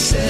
Señor.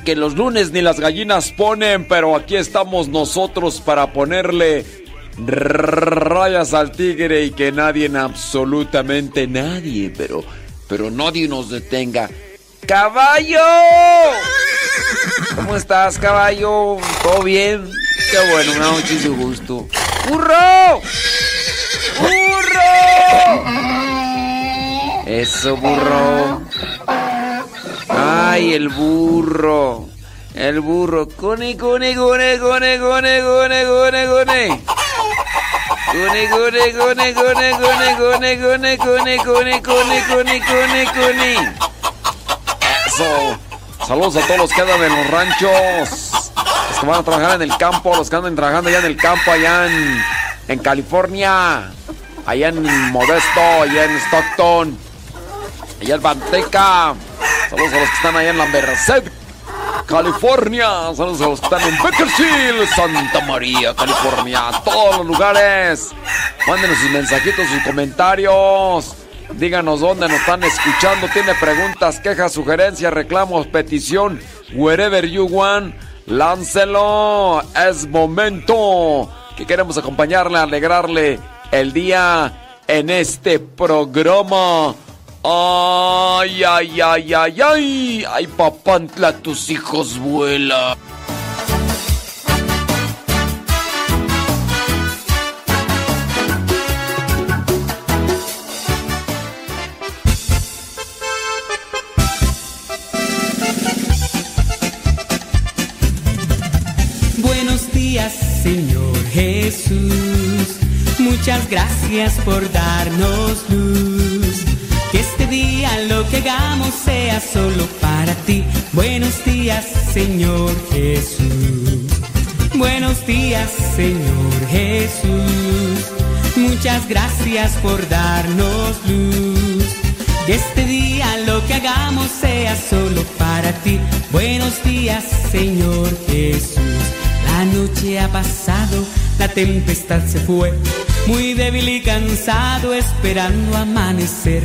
Que los lunes ni las gallinas ponen, pero aquí estamos nosotros para ponerle rayas al tigre y que nadie, absolutamente nadie, pero, pero nadie nos detenga. ¡Caballo! ¿Cómo estás, caballo? ¿Todo bien? Qué bueno, me da muchísimo gusto. ¡Burro! ¡Burro! Eso, burro. Ah, Ay, el burro. El burro. Cone, cone, cone, cone, cone, cone, cone, cone. Cone, cone, cone, cone, cone, cone, cone, cone, cone, cone, cone, cone, Eso. Saludos a todos los que andan en los ranchos. Los que van a trabajar en el campo, los que andan trabajando allá en el campo, allá en, en California. Allá en Modesto, allá en Stockton. Allá en Banteca. Saludos a los que están allá en la Merced, California. Saludos a los que están en Bakersfield, Santa María, California. Todos los lugares. Mándenos sus mensajitos, sus comentarios. Díganos dónde nos están escuchando. Tiene preguntas, quejas, sugerencias, reclamos, petición. Wherever you want, láncelo. Es momento que queremos acompañarle, alegrarle el día en este programa. Ay, ay, ay, ay, ay. Ay, papantla, tus hijos vuelan. Buenos días, Señor Jesús. Muchas gracias por darnos luz. Que este día lo que hagamos sea solo para ti. Buenos días, Señor Jesús. Buenos días, Señor Jesús. Muchas gracias por darnos luz. Que este día lo que hagamos sea solo para ti. Buenos días, Señor Jesús. La noche ha pasado, la tempestad se fue. Muy débil y cansado esperando amanecer.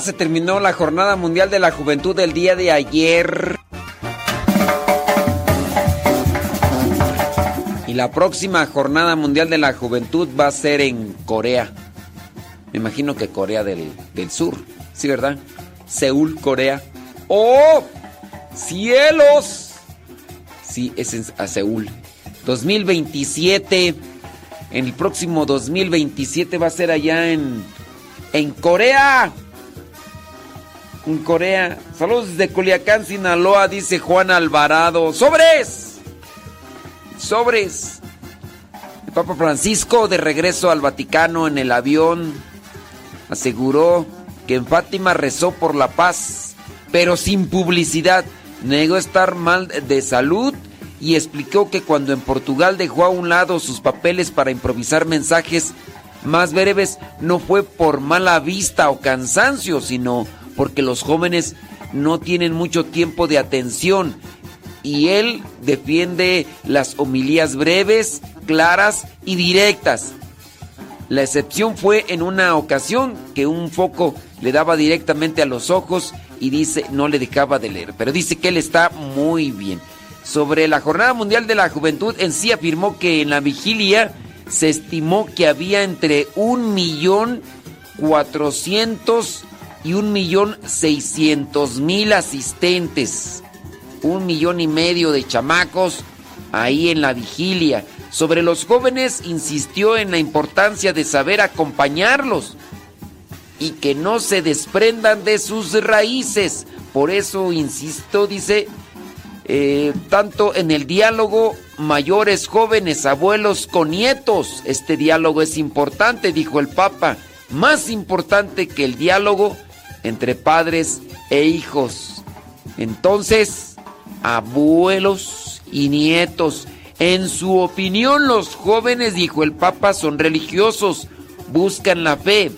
Se terminó la Jornada Mundial de la Juventud del día de ayer. Y la próxima Jornada Mundial de la Juventud va a ser en Corea. Me imagino que Corea del, del Sur. Sí, ¿verdad? Seúl, Corea. ¡Oh! ¡Cielos! Sí, es en, a Seúl. 2027. En el próximo 2027 va a ser allá en, en Corea. En Corea. Saludos desde Culiacán, Sinaloa, dice Juan Alvarado. ¡Sobres! Sobres. El Papa Francisco, de regreso al Vaticano en el avión, aseguró que en Fátima rezó por la paz, pero sin publicidad. Negó estar mal de salud y explicó que cuando en Portugal dejó a un lado sus papeles para improvisar mensajes más breves, no fue por mala vista o cansancio, sino porque los jóvenes no tienen mucho tiempo de atención y él defiende las homilías breves, claras y directas. La excepción fue en una ocasión que un foco le daba directamente a los ojos y dice no le dejaba de leer, pero dice que él está muy bien. Sobre la Jornada Mundial de la Juventud en sí afirmó que en la vigilia se estimó que había entre un millón cuatrocientos y un millón seiscientos mil asistentes. Un millón y medio de chamacos ahí en la vigilia. Sobre los jóvenes insistió en la importancia de saber acompañarlos y que no se desprendan de sus raíces. Por eso insisto, dice, eh, tanto en el diálogo mayores, jóvenes, abuelos con nietos. Este diálogo es importante, dijo el Papa. Más importante que el diálogo entre padres e hijos. Entonces, abuelos y nietos, en su opinión los jóvenes, dijo el Papa, son religiosos, buscan la fe,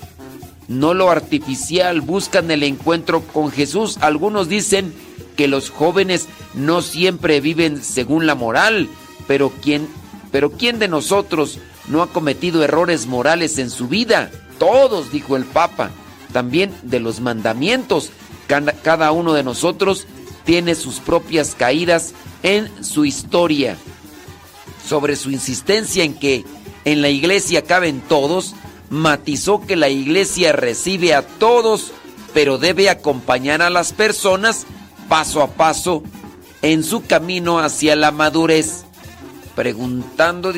no lo artificial, buscan el encuentro con Jesús. Algunos dicen que los jóvenes no siempre viven según la moral, pero ¿quién, pero ¿quién de nosotros no ha cometido errores morales en su vida? Todos, dijo el Papa, también de los mandamientos. Cada uno de nosotros tiene sus propias caídas en su historia. Sobre su insistencia en que en la iglesia caben todos, matizó que la iglesia recibe a todos, pero debe acompañar a las personas paso a paso en su camino hacia la madurez. Preguntando,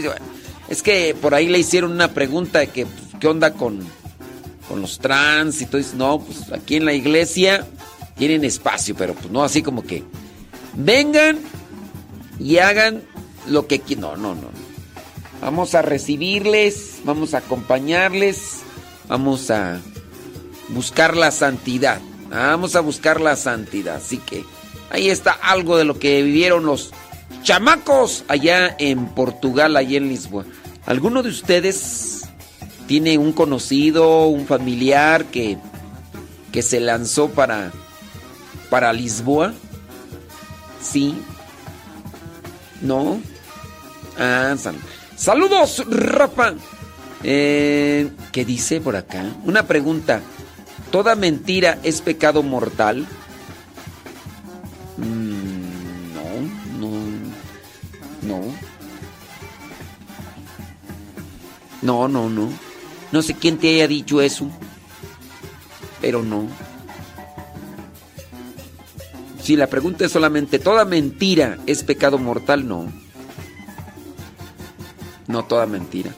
es que por ahí le hicieron una pregunta de que, pues, ¿qué onda con, con los trans? Y todo eso. No, pues aquí en la iglesia tienen espacio, pero pues no así como que vengan y hagan lo que quieran. No, no, no. Vamos a recibirles, vamos a acompañarles, vamos a buscar la santidad. Vamos a buscar la santidad. Así que ahí está algo de lo que vivieron los chamacos allá en Portugal, allá en Lisboa. ¿Alguno de ustedes tiene un conocido, un familiar que, que se lanzó para, para Lisboa? Sí. ¿No? Ah, Saludos, Rafa. Eh, ¿Qué dice por acá? Una pregunta. ¿Toda mentira es pecado mortal? Mm, no, no, no. No, no, no. No sé quién te haya dicho eso. Pero no. Si la pregunta es solamente, ¿toda mentira es pecado mortal? No. No toda mentira.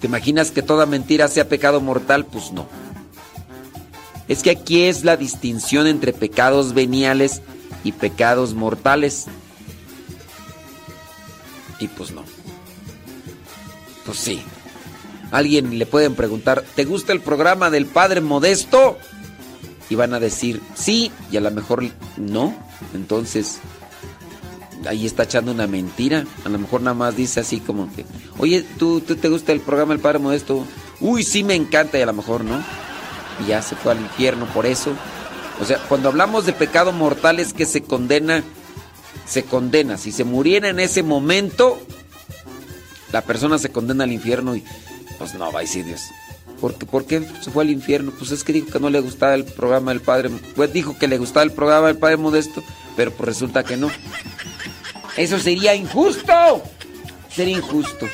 ¿Te imaginas que toda mentira sea pecado mortal? Pues no. Es que aquí es la distinción entre pecados veniales y pecados mortales. Y pues no. Pues sí. Alguien le pueden preguntar, ¿te gusta el programa del Padre Modesto? Y van a decir sí y a lo mejor no. Entonces, ahí está echando una mentira. A lo mejor nada más dice así como que, oye, ¿tú, te gusta el programa El Padre Modesto? Uy, sí me encanta y a lo mejor no. Y ya se fue al infierno por eso. O sea, cuando hablamos de pecado mortal es que se condena, se condena. Si se muriera en ese momento, la persona se condena al infierno y pues no, va a decir Dios. ¿Por qué se fue al infierno? Pues es que dijo que no le gustaba el programa del Padre. Pues dijo que le gustaba el programa del Padre Modesto, pero pues resulta que no. Eso sería injusto. Sería injusto.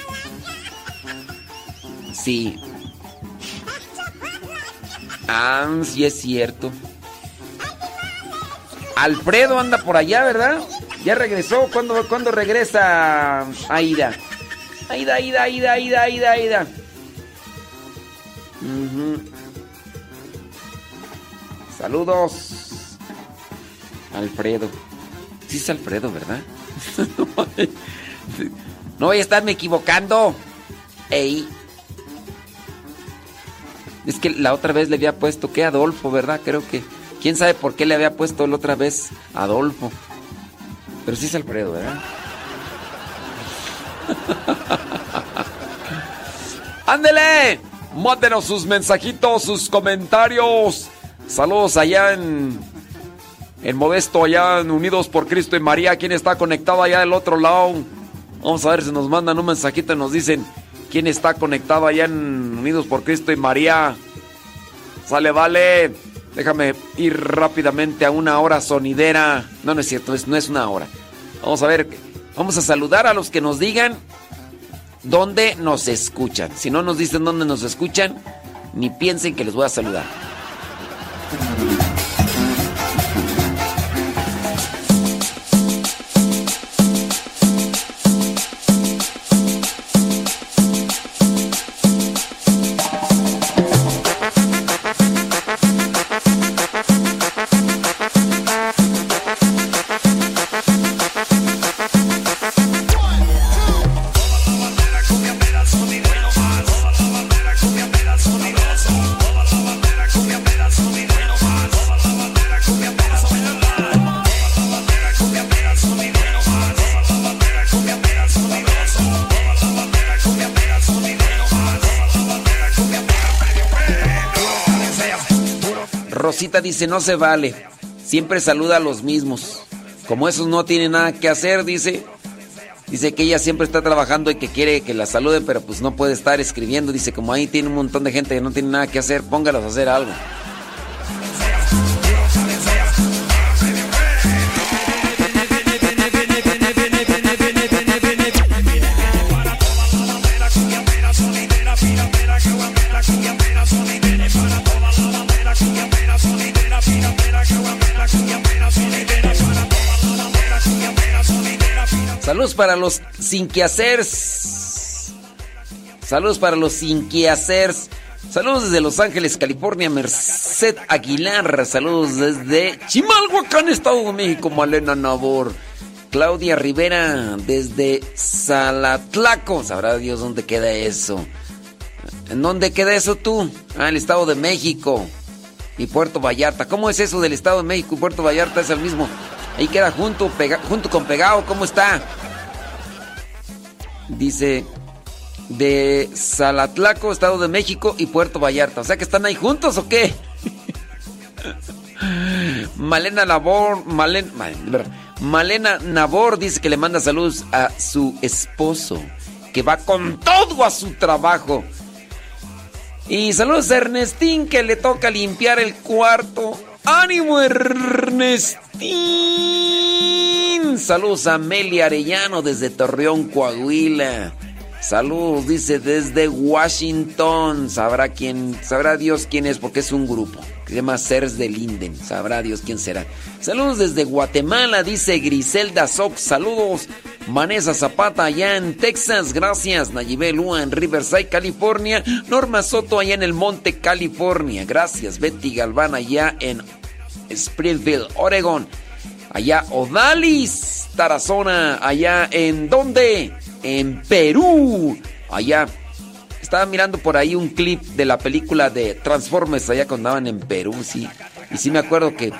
Sí. Ah, sí es cierto. Alfredo anda por allá, ¿verdad? Ya regresó. ¿Cuándo, ¿cuándo regresa Aida? Aida, Aida, Aida, Aida, Aida, Aida. Saludos. Alfredo. Sí es Alfredo, ¿verdad? no voy a estarme equivocando. Ey. Es que la otra vez le había puesto que Adolfo, ¿verdad? Creo que. ¿Quién sabe por qué le había puesto la otra vez Adolfo? Pero sí es Alfredo, ¿verdad? ¡Ándele! Mándenos sus mensajitos, sus comentarios. Saludos allá en en Modesto, allá en Unidos por Cristo y María. ¿Quién está conectado allá del otro lado? Vamos a ver si nos mandan un mensajito y nos dicen quién está conectado allá en Unidos por Cristo y María. Sale, vale. Déjame ir rápidamente a una hora sonidera. No, no es cierto, no es una hora. Vamos a ver, vamos a saludar a los que nos digan dónde nos escuchan. Si no nos dicen dónde nos escuchan, ni piensen que les voy a saludar. Dice, no se vale. Siempre saluda a los mismos. Como esos no tienen nada que hacer, dice. Dice que ella siempre está trabajando y que quiere que la saluden, pero pues no puede estar escribiendo. Dice, como ahí tiene un montón de gente que no tiene nada que hacer, póngalos a hacer algo. Saludos para los sin Saludos para los sin Saludos desde Los Ángeles, California, Merced Aguilar. Saludos desde Chimalhuacán, Estado de México, Malena Nabor. Claudia Rivera desde Salatlaco. Sabrá Dios dónde queda eso. ¿En dónde queda eso tú? Ah, el Estado de México y Puerto Vallarta. ¿Cómo es eso del Estado de México y Puerto Vallarta? Es el mismo. Ahí queda junto, junto con pegado. ¿Cómo está? Dice de Salatlaco, Estado de México y Puerto Vallarta. O sea que están ahí juntos o qué? Malena Nabor, Malena Nabor dice que le manda saludos a su esposo, que va con todo a su trabajo. Y saludos a Ernestín que le toca limpiar el cuarto. ¡Ánimo, Ernestín! Saludos a Amelia Arellano desde Torreón, Coahuila. Saludos, dice desde Washington. Sabrá quién, sabrá Dios quién es porque es un grupo. Se llama Sers de Linden. Sabrá Dios quién será. Saludos desde Guatemala, dice Griselda Sox. Saludos. Vanessa Zapata allá en Texas. Gracias. Nayibel Lua en Riverside, California. Norma Soto allá en el Monte, California. Gracias. Betty Galván allá en Springfield, Oregon. Allá Odalis, Tarazona. Allá en dónde? En Perú. Allá. Estaba mirando por ahí un clip de la película de Transformers allá cuando andaban en Perú, sí. Y sí me acuerdo que,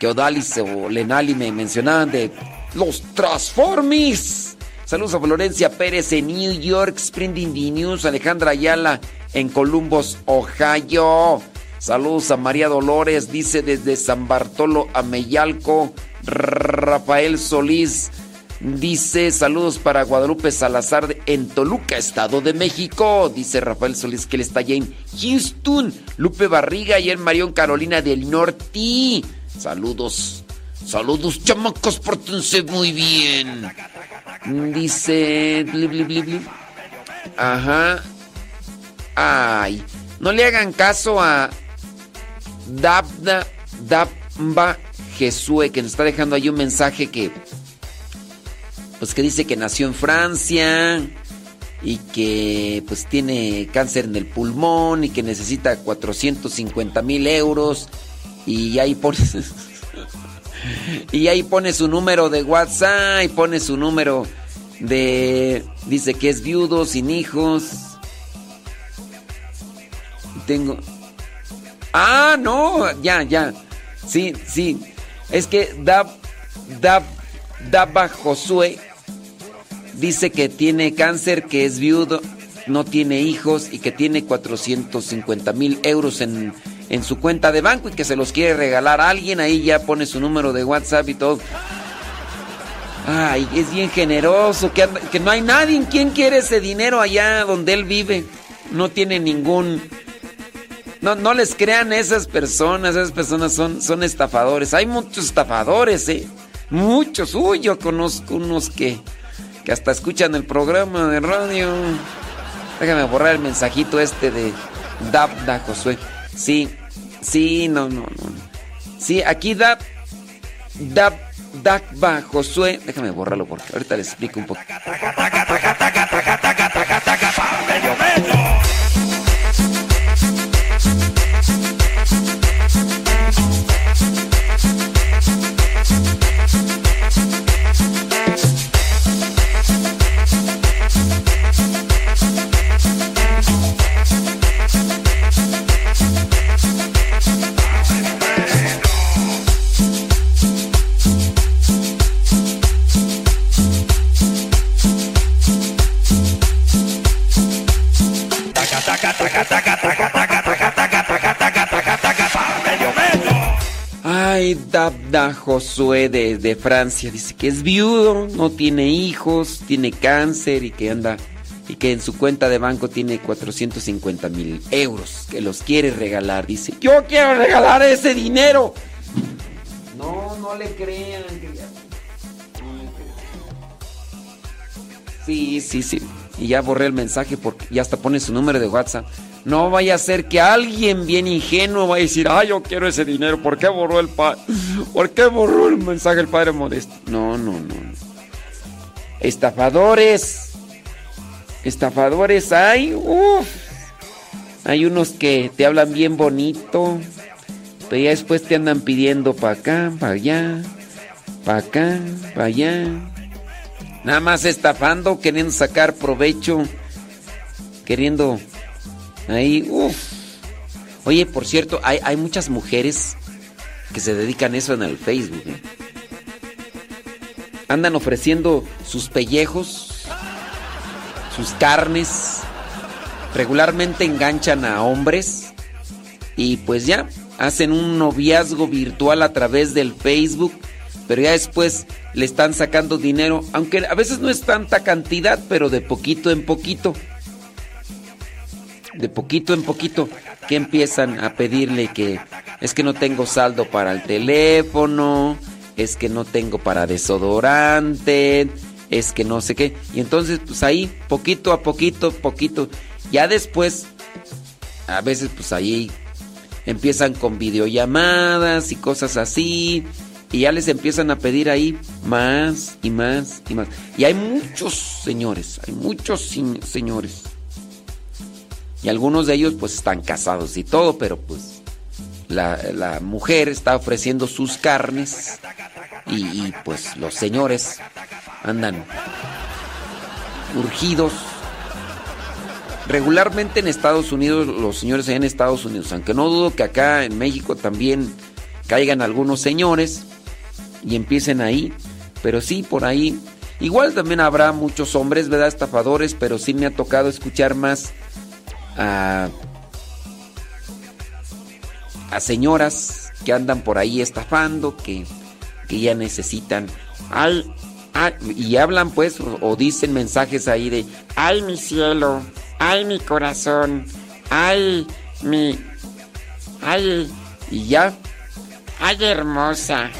que Odalis o Lenali me mencionaban de los Transformers. Saludos a Florencia Pérez en New York, Sprinting News, Alejandra Ayala en Columbus, Ohio. Saludos a María Dolores, dice desde San Bartolo a Meyalco. Rafael Solís dice saludos para Guadalupe Salazar en Toluca, Estado de México. Dice Rafael Solís que él está allá en Houston. Lupe Barriga y en Marión Carolina del Norte. Saludos. Saludos, chamacos, pórtense muy bien. Dice. Ajá. Ay. No le hagan caso a Dabda, Dabba Jesue, que nos está dejando ahí un mensaje que, pues que dice que nació en Francia y que pues tiene cáncer en el pulmón y que necesita 450 mil euros y ahí pone y ahí pone su número de WhatsApp y pone su número de dice que es viudo sin hijos tengo Ah, no, ya, ya. Sí, sí. Es que Dab, Dab, Dabba Josué dice que tiene cáncer, que es viudo, no tiene hijos y que tiene 450 mil euros en, en su cuenta de banco y que se los quiere regalar a alguien. Ahí ya pone su número de WhatsApp y todo. Ay, es bien generoso, que, que no hay nadie en quien quiere ese dinero allá donde él vive. No tiene ningún no, no les crean esas personas, esas personas son, son estafadores. Hay muchos estafadores, ¿eh? Muchos. Uy, yo conozco unos que, que hasta escuchan el programa de radio. Déjame borrar el mensajito este de Dabda Josué. Sí, sí, no, no, no. Sí, aquí Dab, Dab, Josué. Déjame borrarlo porque ahorita les explico un poco. Josué de, Francia. Dice que es viudo, no tiene hijos, tiene cáncer y que anda y que en su cuenta de banco tiene 450 mil euros que los quiere regalar. Dice, yo quiero regalar ese dinero. No, no le crean. Sí, sí, sí. Y ya borré el mensaje porque ya hasta pone su número de WhatsApp. No vaya a ser que alguien bien ingenuo vaya a decir, ah, yo quiero ese dinero. ¿Por qué borró el padre? ¿Por qué borró el mensaje el padre modesto? No, no, no. Estafadores. Estafadores hay. Uf. Hay unos que te hablan bien bonito. Pero ya después te andan pidiendo para acá, para allá. Para acá, para allá. Nada más estafando, queriendo sacar provecho. Queriendo Ahí, uff. Oye, por cierto, hay, hay, muchas mujeres que se dedican eso en el Facebook. ¿eh? Andan ofreciendo sus pellejos, sus carnes. Regularmente enganchan a hombres. Y pues ya, hacen un noviazgo virtual a través del Facebook. Pero ya después le están sacando dinero. Aunque a veces no es tanta cantidad, pero de poquito en poquito de poquito en poquito que empiezan a pedirle que es que no tengo saldo para el teléfono, es que no tengo para desodorante, es que no sé qué. Y entonces pues ahí poquito a poquito, poquito. Ya después, a veces pues ahí empiezan con videollamadas y cosas así. Y ya les empiezan a pedir ahí más y más y más. Y hay muchos señores, hay muchos señores y algunos de ellos pues están casados y todo, pero pues la, mujer está ofreciendo sus carnes y, pues los señores andan urgidos. Regularmente en Estados Unidos, los señores en Estados Unidos, aunque no dudo que acá en México también caigan algunos señores y empiecen ahí, pero sí, por ahí. Igual también habrá muchos hombres, ¿verdad? Estafadores, pero sí me ha tocado escuchar más a, señoras que andan por ahí estafando, que, que ya necesitan. Ay, y hablan pues o, dicen mensajes ahí de, ay mi cielo, ay mi corazón, ay mi, ay, y ya, ay hermosa,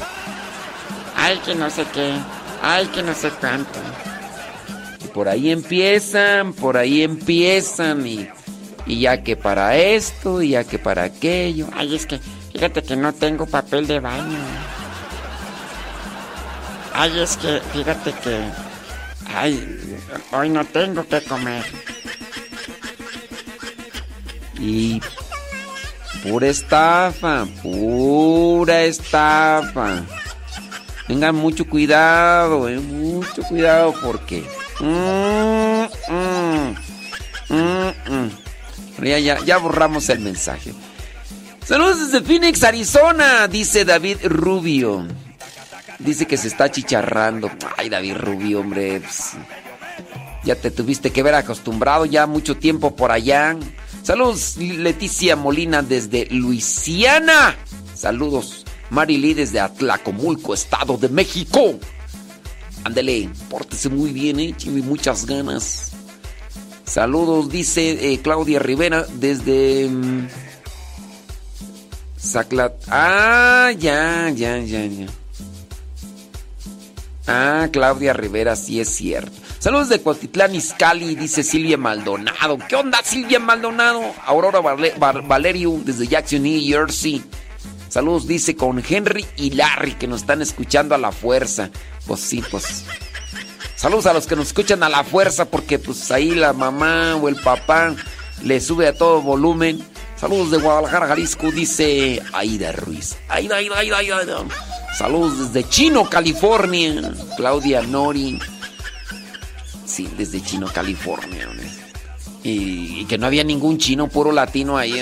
ay que no sé qué, ay que no sé cuánto. Y por ahí empiezan, por ahí empiezan y y ya que para esto, y ya que para aquello. Ay, es que fíjate que no tengo papel de baño. Ay, es que fíjate que. Ay, hoy no tengo que comer. Y. Pura estafa, pura estafa. Tengan mucho cuidado, eh, mucho cuidado porque. Mm, mm, mm, ya, ya, ya borramos el mensaje. Saludos desde Phoenix, Arizona, dice David Rubio. Dice que se está chicharrando. Ay, David Rubio, hombre. Pues, ya te tuviste que ver acostumbrado ya mucho tiempo por allá. Saludos, Leticia Molina desde Luisiana. Saludos, Marily desde Atlacomulco, Estado de México. Ándele, pórtese muy bien, eh, muchas ganas. Saludos, dice eh, Claudia Rivera desde um. Ah, ya, ya, ya, ya. Ah, Claudia Rivera, sí es cierto. Saludos de Cotitlán Izcalli, dice Silvia Maldonado. ¿Qué onda, Silvia Maldonado? Aurora Valerio desde Jackson, New Jersey. Saludos, dice con Henry y Larry que nos están escuchando a la fuerza. Pues sí, pues Saludos a los que nos escuchan a la fuerza porque pues ahí la mamá o el papá le sube a todo volumen. Saludos de Guadalajara, Jalisco, dice Aida Ruiz. Aida, Aida, Aida, Aida. Saludos desde Chino, California. Claudia Nori. Sí, desde Chino, California. Y, y que no había ningún chino, puro latino ahí.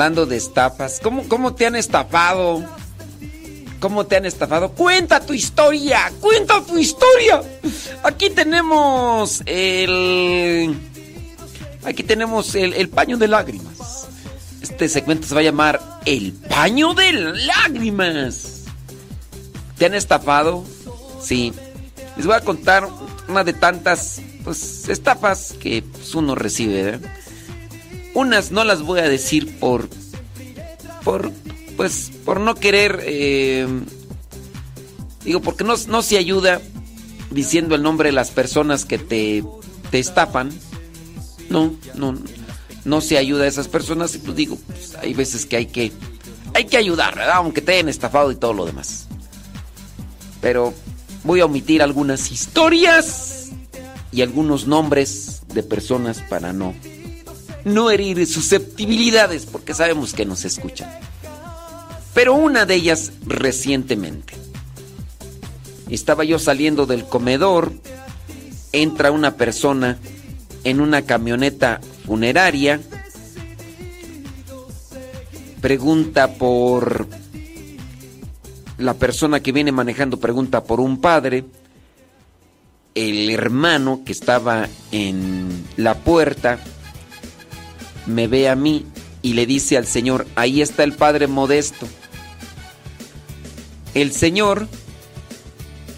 hablando de estafas, ¿cómo, cómo te han estafado? ¿Cómo te han estafado? Cuenta tu historia, cuenta tu historia. Aquí tenemos el... Aquí tenemos el, el paño de lágrimas. Este segmento se va a llamar El paño de lágrimas. ¿Te han estafado? Sí. Les voy a contar una de tantas pues, estafas que pues, uno recibe. ¿eh? Unas no las voy a decir por. por. pues. por no querer. eh, digo, porque no, no se ayuda diciendo el nombre de las personas que te, te estafan. No, no. No se ayuda a esas personas. Y pues digo, pues, hay veces que hay que. Hay que ayudar, ¿verdad? Aunque te hayan estafado y todo lo demás. Pero voy a omitir algunas historias y algunos nombres de personas para no no herir susceptibilidades porque sabemos que nos escuchan. Pero una de ellas recientemente. Estaba yo saliendo del comedor, entra una persona en una camioneta funeraria, pregunta por la persona que viene manejando pregunta por un padre, el hermano que estaba en la puerta me ve a mí y le dice al Señor, ahí está el Padre Modesto. El Señor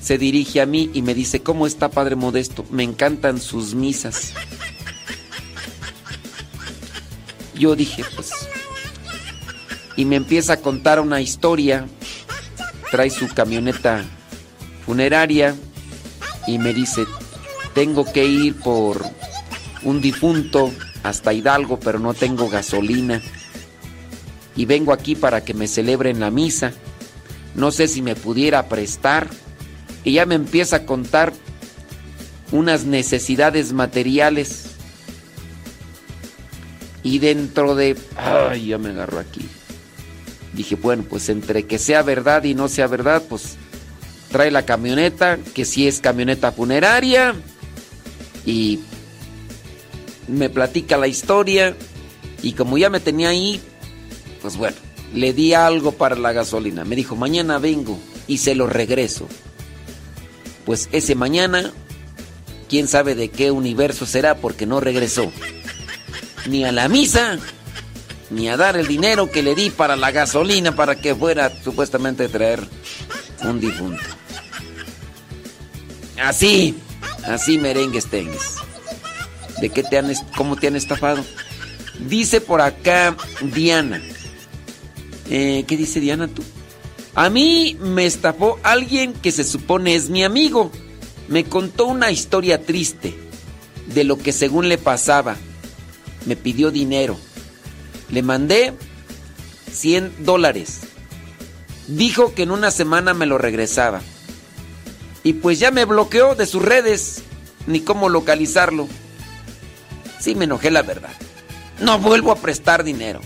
se dirige a mí y me dice, ¿cómo está Padre Modesto? Me encantan sus misas. Yo dije, pues... Y me empieza a contar una historia. Trae su camioneta funeraria y me dice, tengo que ir por un difunto hasta Hidalgo, pero no tengo gasolina. Y vengo aquí para que me celebren la misa. No sé si me pudiera prestar. Y ya me empieza a contar unas necesidades materiales. Y dentro de... Ay, ya me agarro aquí. Dije, bueno, pues entre que sea verdad y no sea verdad, pues trae la camioneta, que sí es camioneta funeraria. Y me platica la historia. Y como ya me tenía ahí, pues bueno, le di algo para la gasolina. Me dijo, mañana vengo y se lo regreso. Pues ese mañana, quién sabe de qué universo será porque no regresó. Ni a la misa, ni a dar el dinero que le di para la gasolina para que fuera supuestamente traer un difunto. Así, así merengues tengues. ¿De qué te han, cómo te han estafado? Dice por acá Diana. Eh, ¿Qué dice Diana tú? A mí me estafó alguien que se supone es mi amigo. Me contó una historia triste de lo que según le pasaba. Me pidió dinero. Le mandé 100 dólares. Dijo que en una semana me lo regresaba. Y pues ya me bloqueó de sus redes. Ni cómo localizarlo. Sí me enojé la verdad. No vuelvo a prestar dinero.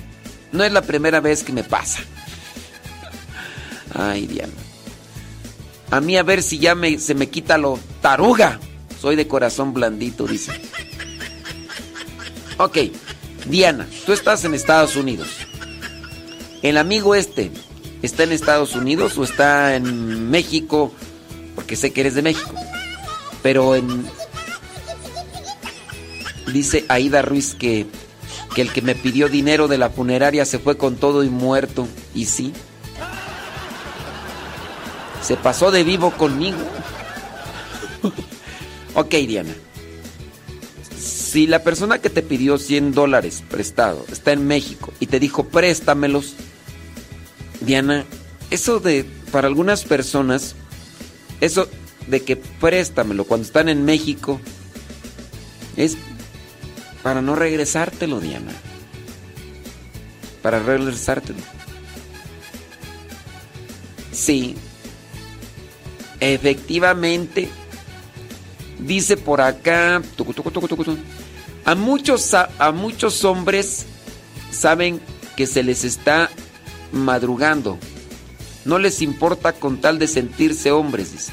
No es la primera vez que me pasa. Ay, Diana. A mí a ver si ya me, se me quita lo taruga. Soy de corazón blandito, dice. Ok, Diana, tú estás en Estados Unidos. El amigo este, ¿está en Estados Unidos o está en México? Porque sé que eres de México. Pero en... Dice Aida Ruiz que, que el que me pidió dinero de la funeraria se fue con todo y muerto. ¿Y sí? Se pasó de vivo conmigo. ok, Diana. Si la persona que te pidió 100 dólares prestado está en México y te dijo préstamelos, Diana, eso de, para algunas personas, eso de que préstamelo cuando están en México, es para no regresártelo, Diana. Para regresártelo. Sí, Efectivamente, dice por acá, a muchos, a, muchos hombres saben que se les está madrugando. No les importa con tal de sentirse hombres, dice.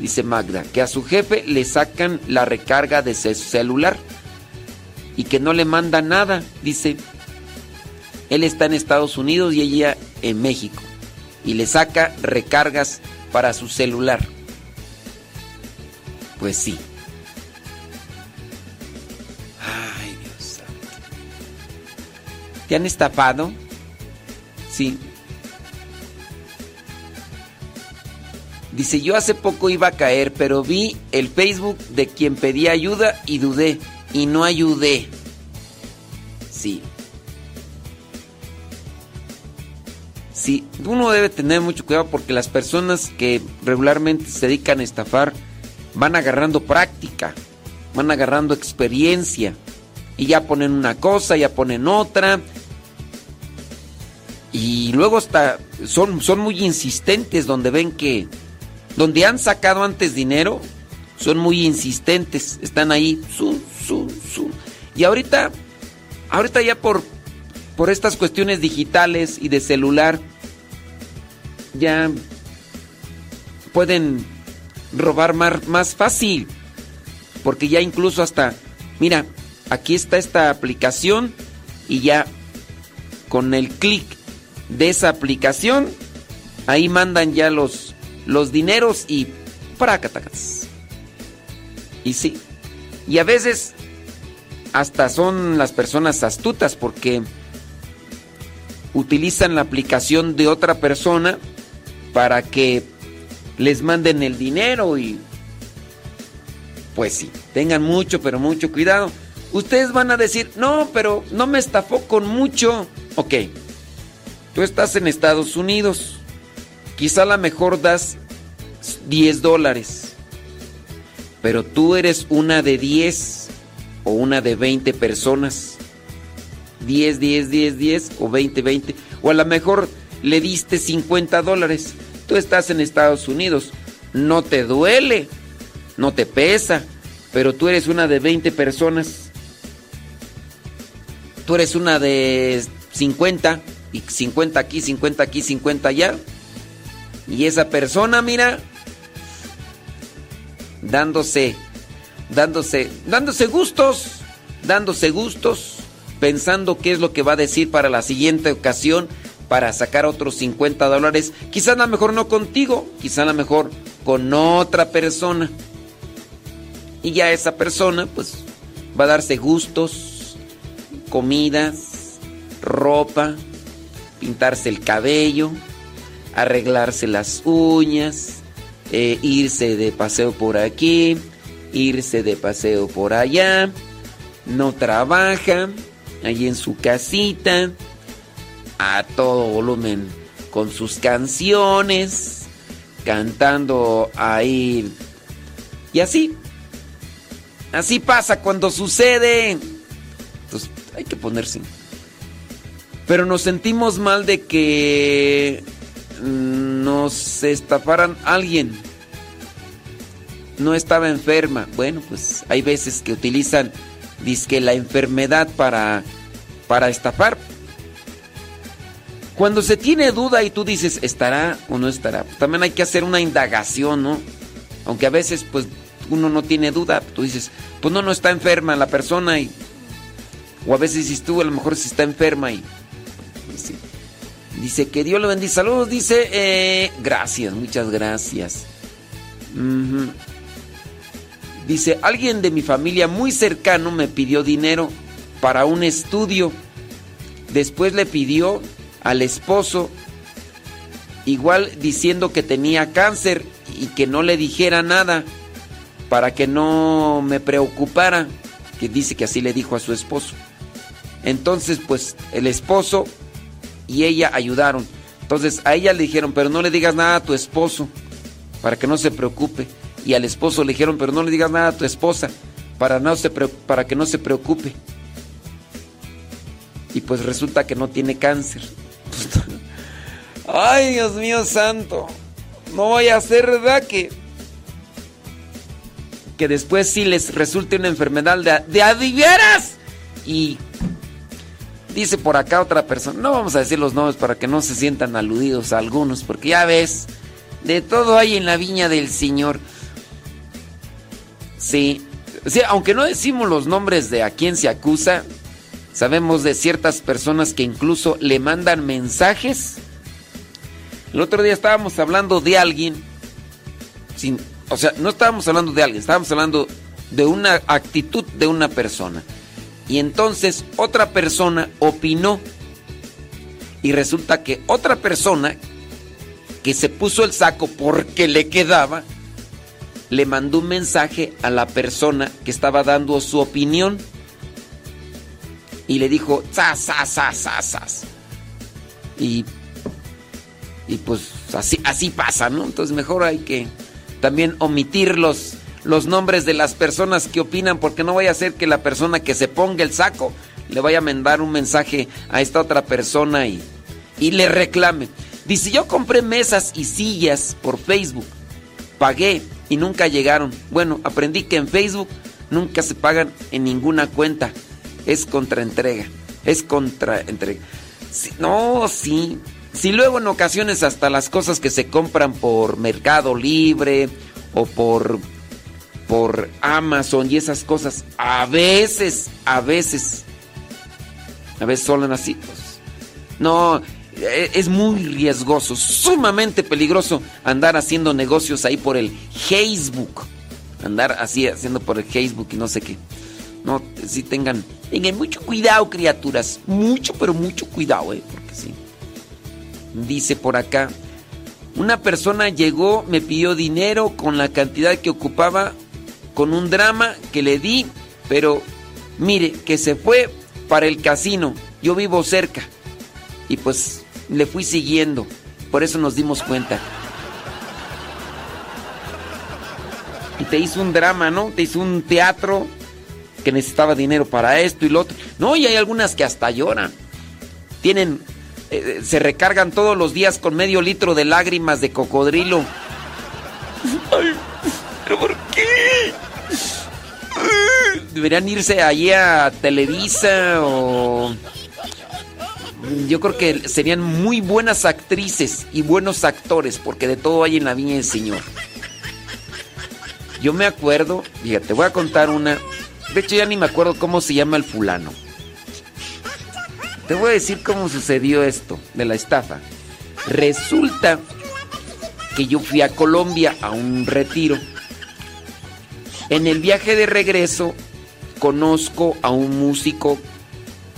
Dice Magda, que a su jefe le sacan la recarga de su celular y que no le manda nada, dice. Él está en Estados Unidos y ella en México y le saca recargas para su celular. Pues sí. Ay, Dios santo. ¿Te han estafado? Sí. Dice, yo hace poco iba a caer, pero vi el Facebook de quien pedía ayuda y dudé. Y no ayudé. Sí. Sí, uno debe tener mucho cuidado porque las personas que regularmente se dedican a estafar van agarrando práctica, van agarrando experiencia y ya ponen una cosa, ya ponen otra. Y luego hasta son, son muy insistentes donde ven que donde han sacado antes dinero, son muy insistentes, están ahí, su, Y ahorita, ahorita ya por, por estas cuestiones digitales y de celular, ya pueden robar más, más fácil. Porque ya incluso hasta, mira, aquí está esta aplicación y ya con el clic de esa aplicación, ahí mandan ya los, los dineros y prácatacas. Y sí, y a veces hasta son las personas astutas porque utilizan la aplicación de otra persona para que les manden el dinero y pues sí, tengan mucho, pero mucho cuidado. Ustedes van a decir, no, pero no me estafó con mucho. Ok, tú estás en Estados Unidos, quizá a lo mejor das 10 dólares, pero tú eres una de 10 o una de 20 personas. 10, 10, 10, 10 o 20, 20. O a lo mejor le diste 50 dólares. Tú estás en Estados Unidos. No te duele, no te pesa, pero tú eres una de 20 personas. tú eres una de 50 y 50 aquí, 50 aquí, 50 allá. Y esa persona, mira, dándose, dándose, dándose gustos, dándose gustos, pensando qué es lo que va a decir para la siguiente ocasión para sacar otros 50 dólares. Quizá a lo mejor no contigo, quizá a lo mejor con otra persona. Y ya esa persona, pues, va a darse gustos, comidas, ropa, pintarse el cabello, arreglarse las uñas, eh, irse de paseo por aquí, irse de paseo por allá, no trabaja, allí en su casita, a todo volumen, con sus canciones, cantando ahí. Y así, así pasa cuando sucede. Entonces hay que ponerse. Pero nos sentimos mal de que nos estafaran alguien. No estaba enferma. Bueno, pues hay veces que utilizan disque la enfermedad para para estafar. Cuando se tiene duda y tú dices, ¿estará o no estará? También hay que hacer una indagación, ¿no? Aunque a veces, pues, uno no tiene duda, tú dices, pues no, no está enferma la persona y... O a veces dices tú, a lo mejor si está enferma y... Dice que Dios le bendiga. Saludos, dice. Eh, gracias, muchas gracias. Dice, alguien de mi familia muy cercano me pidió dinero para un estudio. Después le pidió al esposo, igual diciendo que tenía cáncer y que no le dijera nada para que no me preocupara, que dice que así le dijo a su esposo. Entonces, pues el esposo y ella ayudaron. Entonces a ella le dijeron, pero no le digas nada a tu esposo, para que no se preocupe. Y al esposo le dijeron, pero no le digas nada a tu esposa, para, no se, para que no se preocupe. Y pues resulta que no tiene cáncer. Ay, Dios mío santo. No voy a hacer verdad que que después sí les resulte una enfermedad de, de Y dice por acá otra persona, no vamos a decir los nombres para que no se sientan aludidos a algunos, porque ya ves, de todo hay en la viña del Señor. Sí, aunque no decimos los nombres de a quién se acusa, sabemos de ciertas personas que incluso le mandan mensajes el otro día estábamos hablando de alguien, sin, o sea, no estábamos hablando de alguien, estábamos hablando de una actitud de una persona. Y entonces otra persona opinó y resulta que otra persona que se puso el saco porque le quedaba, le mandó un mensaje a la persona que estaba dando su opinión y le dijo, ¡zas, zas, zas, zas! Y y pues así, así pasa, ¿no? Entonces mejor hay que también omitir los, los nombres de las personas que opinan porque no vaya a ser que la persona que se ponga el saco le vaya a mandar un mensaje a esta otra persona y, y le reclame. Dice, yo compré mesas y sillas por Facebook, pagué y nunca llegaron. Bueno, aprendí que en Facebook nunca se pagan en ninguna cuenta. Es contraentrega. Es contraentrega. no, sí. Si luego en ocasiones hasta las cosas que se compran por Mercado Libre o por por Amazon y esas cosas, a veces, a veces, a veces son así. No, es muy riesgoso, sumamente peligroso andar haciendo negocios ahí por el Facebook. Andar así haciendo por el Facebook y no sé qué. No, si tengan, tengan mucho cuidado, criaturas. Mucho, pero mucho cuidado, eh, porque sí. Dice por acá, una persona llegó, me pidió dinero con la cantidad que ocupaba con un drama que le di, pero mire, que se fue para el casino. Yo vivo cerca. Y pues le fui siguiendo. Por eso nos dimos cuenta. Y te hizo un drama, ¿no? Te hizo un teatro que necesitaba dinero para esto y lo otro. No, y hay algunas que hasta lloran. Tienen eh, se recargan todos los días con medio litro de lágrimas de cocodrilo. Ay, ¿pero por qué? deberían irse allí a Televisa o... Yo creo que serían muy buenas actrices y buenos actores, porque de todo hay en la viña del Señor. Yo me acuerdo, fíjate, voy a contar una. De hecho, ya ni me acuerdo cómo se llama el fulano. Te voy a decir cómo sucedió esto de la estafa. Resulta que yo fui a Colombia a un retiro. En el viaje de regreso conozco a un músico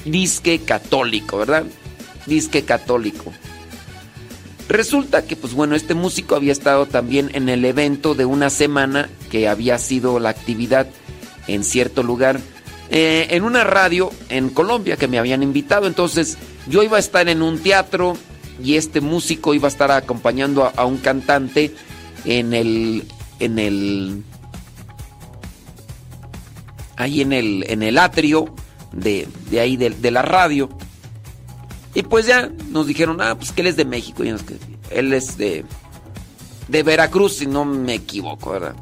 disque católico, ¿verdad? Disque católico. Resulta que, pues bueno, este músico había estado también en el evento de una semana que había sido la actividad en cierto lugar, eh, en una radio en Colombia que me habían invitado. Entonces yo iba a estar en un teatro y este músico iba a estar acompañando a, un cantante en el, en el, ahí en el, en el atrio de, ahí de, la radio. Y pues ya nos dijeron, ah, pues que él es de México. Él es de, de Veracruz, si no me equivoco, ¿verdad?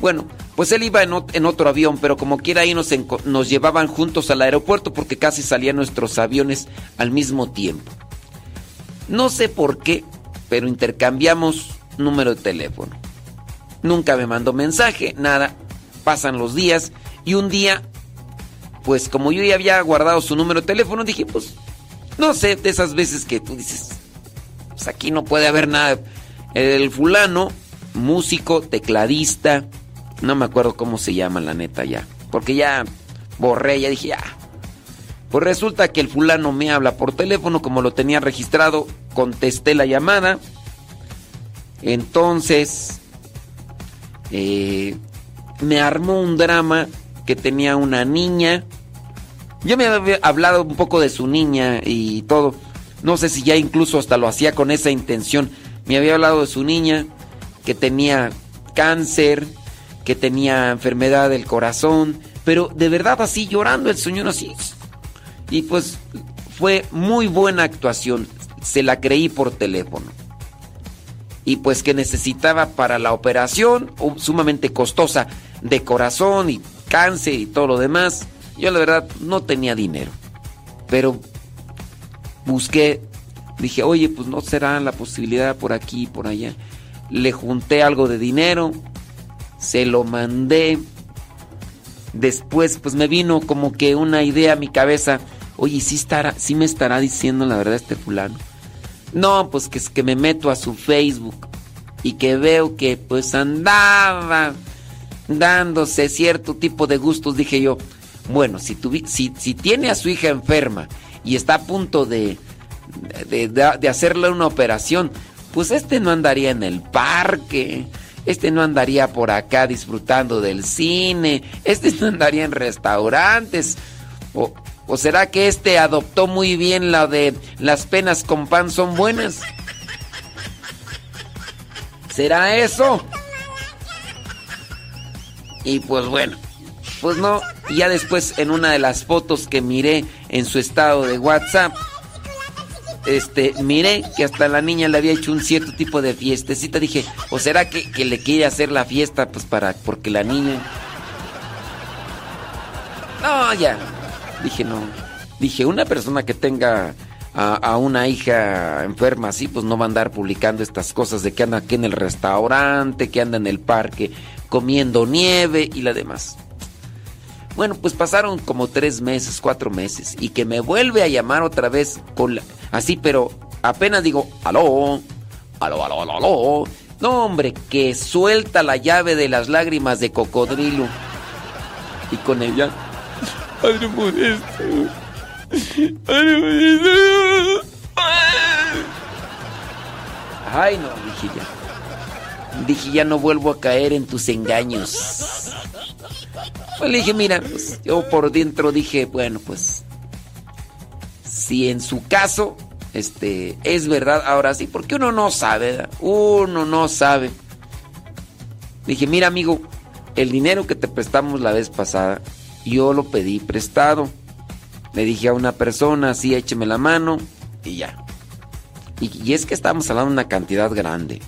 Bueno, pues él iba en, otro avión, pero como quiera ahí nos, nos llevaban juntos al aeropuerto porque casi salían nuestros aviones al mismo tiempo. No sé por qué, pero intercambiamos número de teléfono. Nunca me mandó mensaje, nada. Pasan los días y un día, pues como yo ya había guardado su número de teléfono, dije, pues, no sé, de esas veces que tú dices, pues aquí no puede haber nada. El fulano, músico, tecladista, no me acuerdo cómo se llama la neta ya, porque ya borré, ya dije, ya, pues resulta que el fulano me habla por teléfono, como lo tenía registrado, contesté la llamada. Entonces, eh, me armó un drama que tenía una niña. Yo me había hablado un poco de su niña y todo. No sé si ya incluso hasta lo hacía con esa intención. Me había hablado de su niña que tenía cáncer, que tenía enfermedad del corazón, pero de verdad así llorando el señor así y pues fue muy buena actuación. Se la creí por teléfono. Y pues que necesitaba para la operación, sumamente costosa, de corazón y cáncer y todo lo demás. Yo la verdad no tenía dinero. Pero busqué, dije, oye, pues no será la posibilidad por aquí y por allá. Le junté algo de dinero, se lo mandé. Después, pues me vino como que una idea a mi cabeza Oye, ¿sí, estará, ¿sí me estará diciendo la verdad este fulano? No, pues que es que me meto a su Facebook y que veo que pues andaba dándose cierto tipo de gustos, dije yo, bueno, si, si, si tiene a su hija enferma y está a punto de, de, de, hacerle una operación, pues este no andaría en el parque, este no andaría por acá disfrutando del cine, este no andaría en restaurantes. O, ¿O será que este adoptó muy bien la de las penas con pan son buenas? ¿Será eso? Y pues bueno, pues no, ya después en una de las fotos que miré en su estado de WhatsApp, este, miré que hasta la niña le había hecho un cierto tipo de fiestecita. Dije, ¿o será que, que le quiere hacer la fiesta? Pues para, porque la niña. No, ya. Dije, no. Dije, una persona que tenga a, una hija enferma así, pues no va a andar publicando estas cosas de que anda aquí en el restaurante, que anda en el parque comiendo nieve y la demás. Bueno, pues pasaron como tres meses, cuatro meses, y que me vuelve a llamar otra vez con así, pero apenas digo, aló, aló, aló, aló, aló. No, hombre, que suelta la llave de las lágrimas de cocodrilo. Y con ella Padre Modesto. Padre Modesto. Ay, no, dije ya. Dije, ya no vuelvo a caer en tus engaños. Pues le dije, mira, pues, yo por dentro dije, bueno, pues. Si en su caso, este, es verdad, ahora sí, porque uno no sabe, uno no sabe. Dije, mira, amigo, el dinero que te prestamos la vez pasada, yo lo pedí prestado. Le dije a una persona, así, écheme la mano y ya. Y, es que estábamos hablando de una cantidad grande.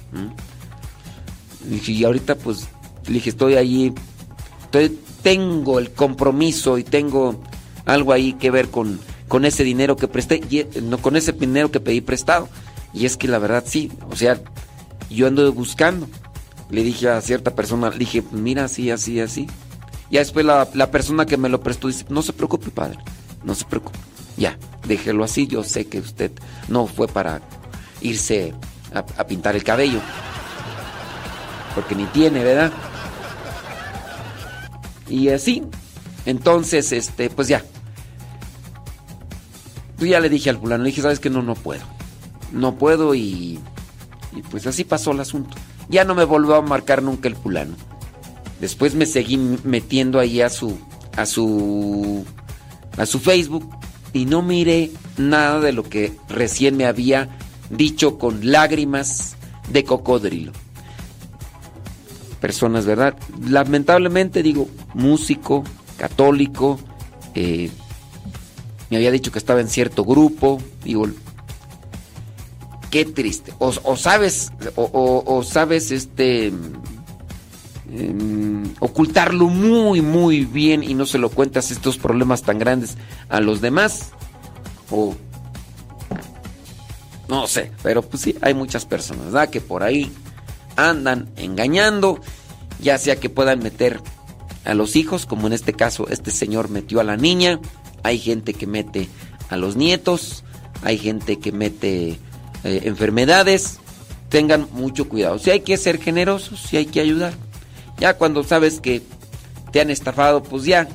Y ahorita pues, le dije, estoy allí, tengo el compromiso y tengo algo ahí que ver con, con ese dinero que presté, y, no con ese dinero que pedí prestado. Y es que la verdad sí, o sea, yo ando buscando. Le dije a cierta persona, le dije, mira, así, así, así. Ya después la, la persona que me lo prestó dice, no se preocupe, padre, no se preocupe. Ya, déjelo así, yo sé que usted no fue para irse a, a pintar el cabello. Porque ni tiene, ¿verdad? Y así, entonces, este, pues ya. Yo ya le dije al fulano, le dije, ¿sabes que No, no puedo. No puedo y, y pues así pasó el asunto. Ya no me volvió a marcar nunca el fulano. Después me seguí metiendo ahí a su a su a su Facebook y no miré nada de lo que recién me había dicho con lágrimas de cocodrilo. Personas, ¿verdad? Lamentablemente digo, músico, católico, eh, me había dicho que estaba en cierto grupo, digo, qué triste. O, sabes, o, sabes, este, em, ocultarlo muy, muy bien y no se lo cuentas estos problemas tan grandes a los demás. O, no sé, pero pues sí, hay muchas personas, ¿verdad? Que por ahí andan engañando, ya sea que puedan meter a los hijos, como en este caso este señor metió a la niña, hay gente que mete a los nietos, hay gente que mete eh, enfermedades, tengan mucho cuidado. Si hay que ser generosos, si hay que ayudar. Ya cuando sabes que te han estafado, pues ya,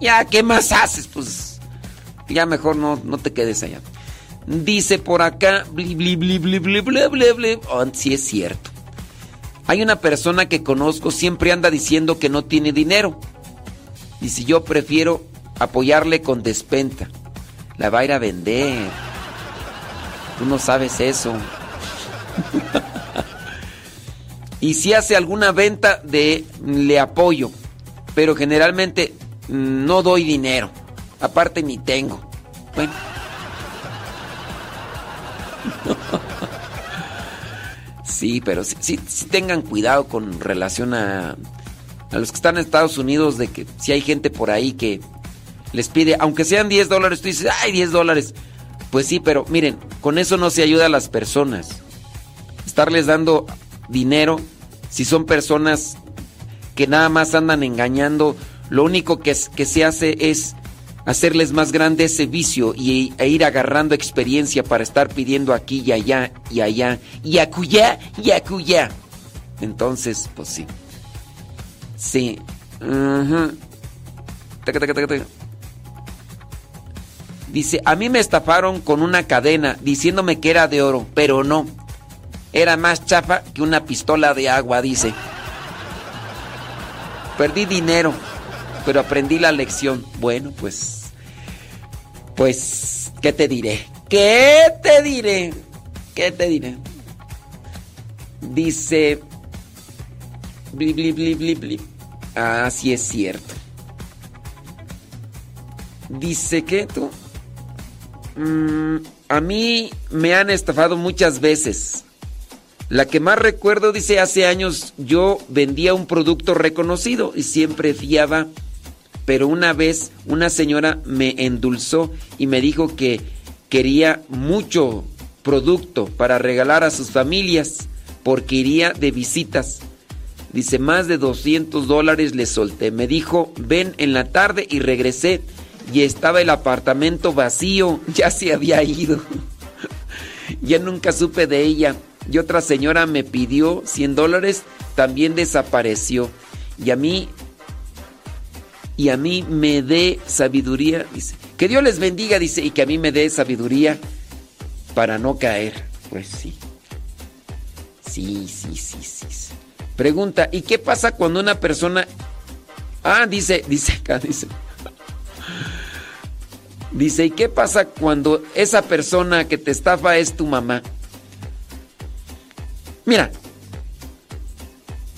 ya, ¿qué más haces? Pues ya mejor no, no te quedes allá. Dice por acá, bli, bli, bli, bli, bli, bli, bli, bli. Oh, es cierto. Hay una persona que conozco, siempre anda diciendo que no tiene dinero. Y si yo prefiero apoyarle con despenta, la va a ir a vender. Tú no sabes eso. y si hace alguna venta de le apoyo, pero generalmente no doy dinero. Aparte ni tengo. Bueno. Sí, pero sí, tengan cuidado con relación a, a los que están en Estados Unidos, de que si hay gente por ahí que les pide, aunque sean 10 dólares, tú dices, ay, 10 dólares. Pues sí, pero miren, con eso no se ayuda a las personas. Estarles dando dinero, si son personas que nada más andan engañando, lo único que se hace es hacerles más grande ese vicio y, e ir agarrando experiencia para estar pidiendo aquí y allá y allá y acullá y acullá. Entonces, pues sí. Sí. Dice, a mí me estafaron con una cadena diciéndome que era de oro, pero no. Era más chafa que una pistola de agua, dice. Perdí dinero pero aprendí la lección. Bueno, pues. Pues, ¿qué te diré? ¿Qué te diré? ¿Qué te diré? Dice. Bli, bli, bli, bli, bli. Ah, sí es cierto. Dice que tú. Mm, a mí me han estafado muchas veces. La que más recuerdo dice hace años yo vendía un producto reconocido y siempre fiaba pero una vez una señora me endulzó y me dijo que quería mucho producto para regalar a sus familias porque iría de visitas. Dice, más de 200 dólares le solté. Me dijo, ven en la tarde y regresé y estaba el apartamento vacío, ya se había ido. ya nunca supe de ella. Y otra señora me pidió 100 dólares, también desapareció. Y a mí y a mí me dé sabiduría, dice. Que Dios les bendiga, dice, y que a mí me dé sabiduría para no caer. Pues sí. Sí, sí, sí, sí. Pregunta, ¿y qué pasa cuando una persona... Ah, dice, dice acá, dice. Dice, ¿y qué pasa cuando esa persona que te estafa es tu mamá? Mira,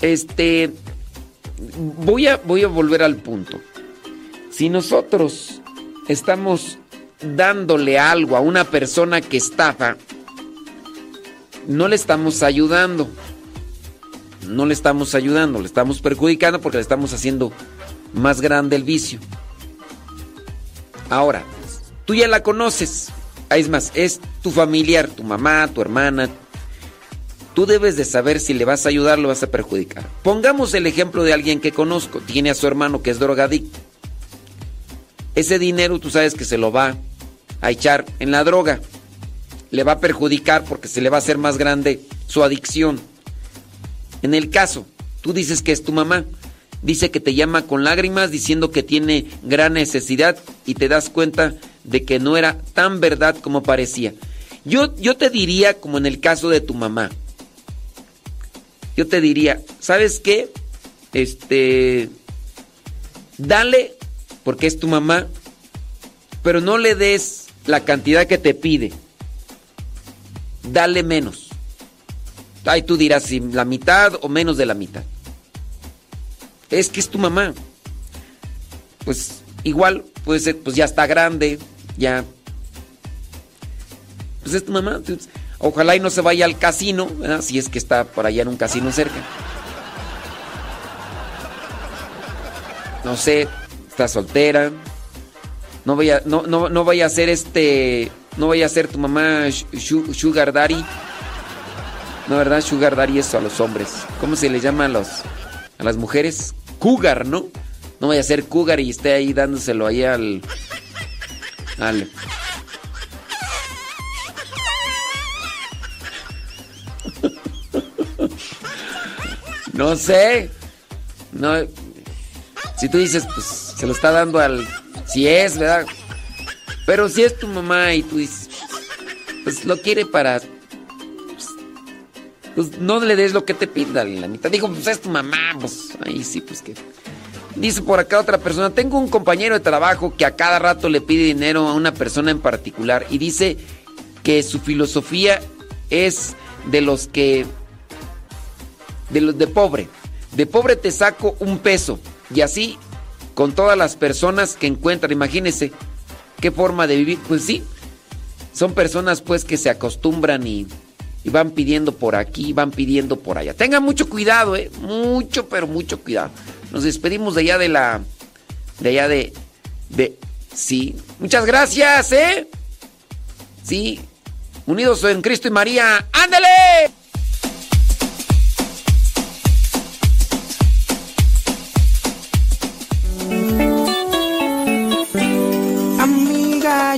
este, voy a, voy a volver al punto. Si nosotros estamos dándole algo a una persona que estafa, no le estamos ayudando. No le estamos ayudando, le estamos perjudicando porque le estamos haciendo más grande el vicio. Ahora, tú ya la conoces. Es más, es tu familiar, tu mamá, tu hermana. Tú debes de saber si le vas a ayudar o le vas a perjudicar. Pongamos el ejemplo de alguien que conozco. Tiene a su hermano que es drogadicto. Ese dinero tú sabes que se lo va a echar en la droga. Le va a perjudicar porque se le va a hacer más grande su adicción. En el caso, tú dices que es tu mamá. Dice que te llama con lágrimas diciendo que tiene gran necesidad y te das cuenta de que no era tan verdad como parecía. Yo, yo te diría, como en el caso de tu mamá, yo te diría, ¿sabes qué? Este, dale, porque es tu mamá, pero no le des la cantidad que te pide. Dale menos. Ay, tú dirás si la mitad o menos de la mitad. Es que es tu mamá. Pues igual, puede ser, pues ya está grande, ya. Pues es tu mamá. Ojalá y no se vaya al casino, si es que está por allá en un casino cerca. No sé, está soltera. No vaya, no, no, no vaya a ser este. No vaya a ser tu mamá Sugar Daddy. No, ¿verdad? Sugar Daddy es a los hombres. ¿Cómo se le llama a, los, a las mujeres? Cougar, ¿no? No vaya a ser Cougar y esté ahí dándoselo ahí al. Al. No sé. No. Si tú dices, pues se lo está dando al. Si es, ¿verdad? Pero si es tu mamá y tú dices, pues lo quiere para. Pues, pues no le des lo que te pida la mitad. Digo, pues es tu mamá, pues ahí sí, pues que. Dice por acá otra persona, tengo un compañero de trabajo que a cada rato le pide dinero a una persona en particular y dice que su filosofía es de los que de los de pobre. De pobre te saco un peso. Y así con todas las personas que encuentran. Imagínense qué forma de vivir. Pues sí, son personas pues que se acostumbran y, y van pidiendo por aquí, van pidiendo por allá. Tengan mucho cuidado, eh. Mucho, pero mucho cuidado. Nos despedimos de allá de la. De allá de. De. Sí. Muchas gracias, eh. Sí. Unidos en Cristo y María. ¡Ándale!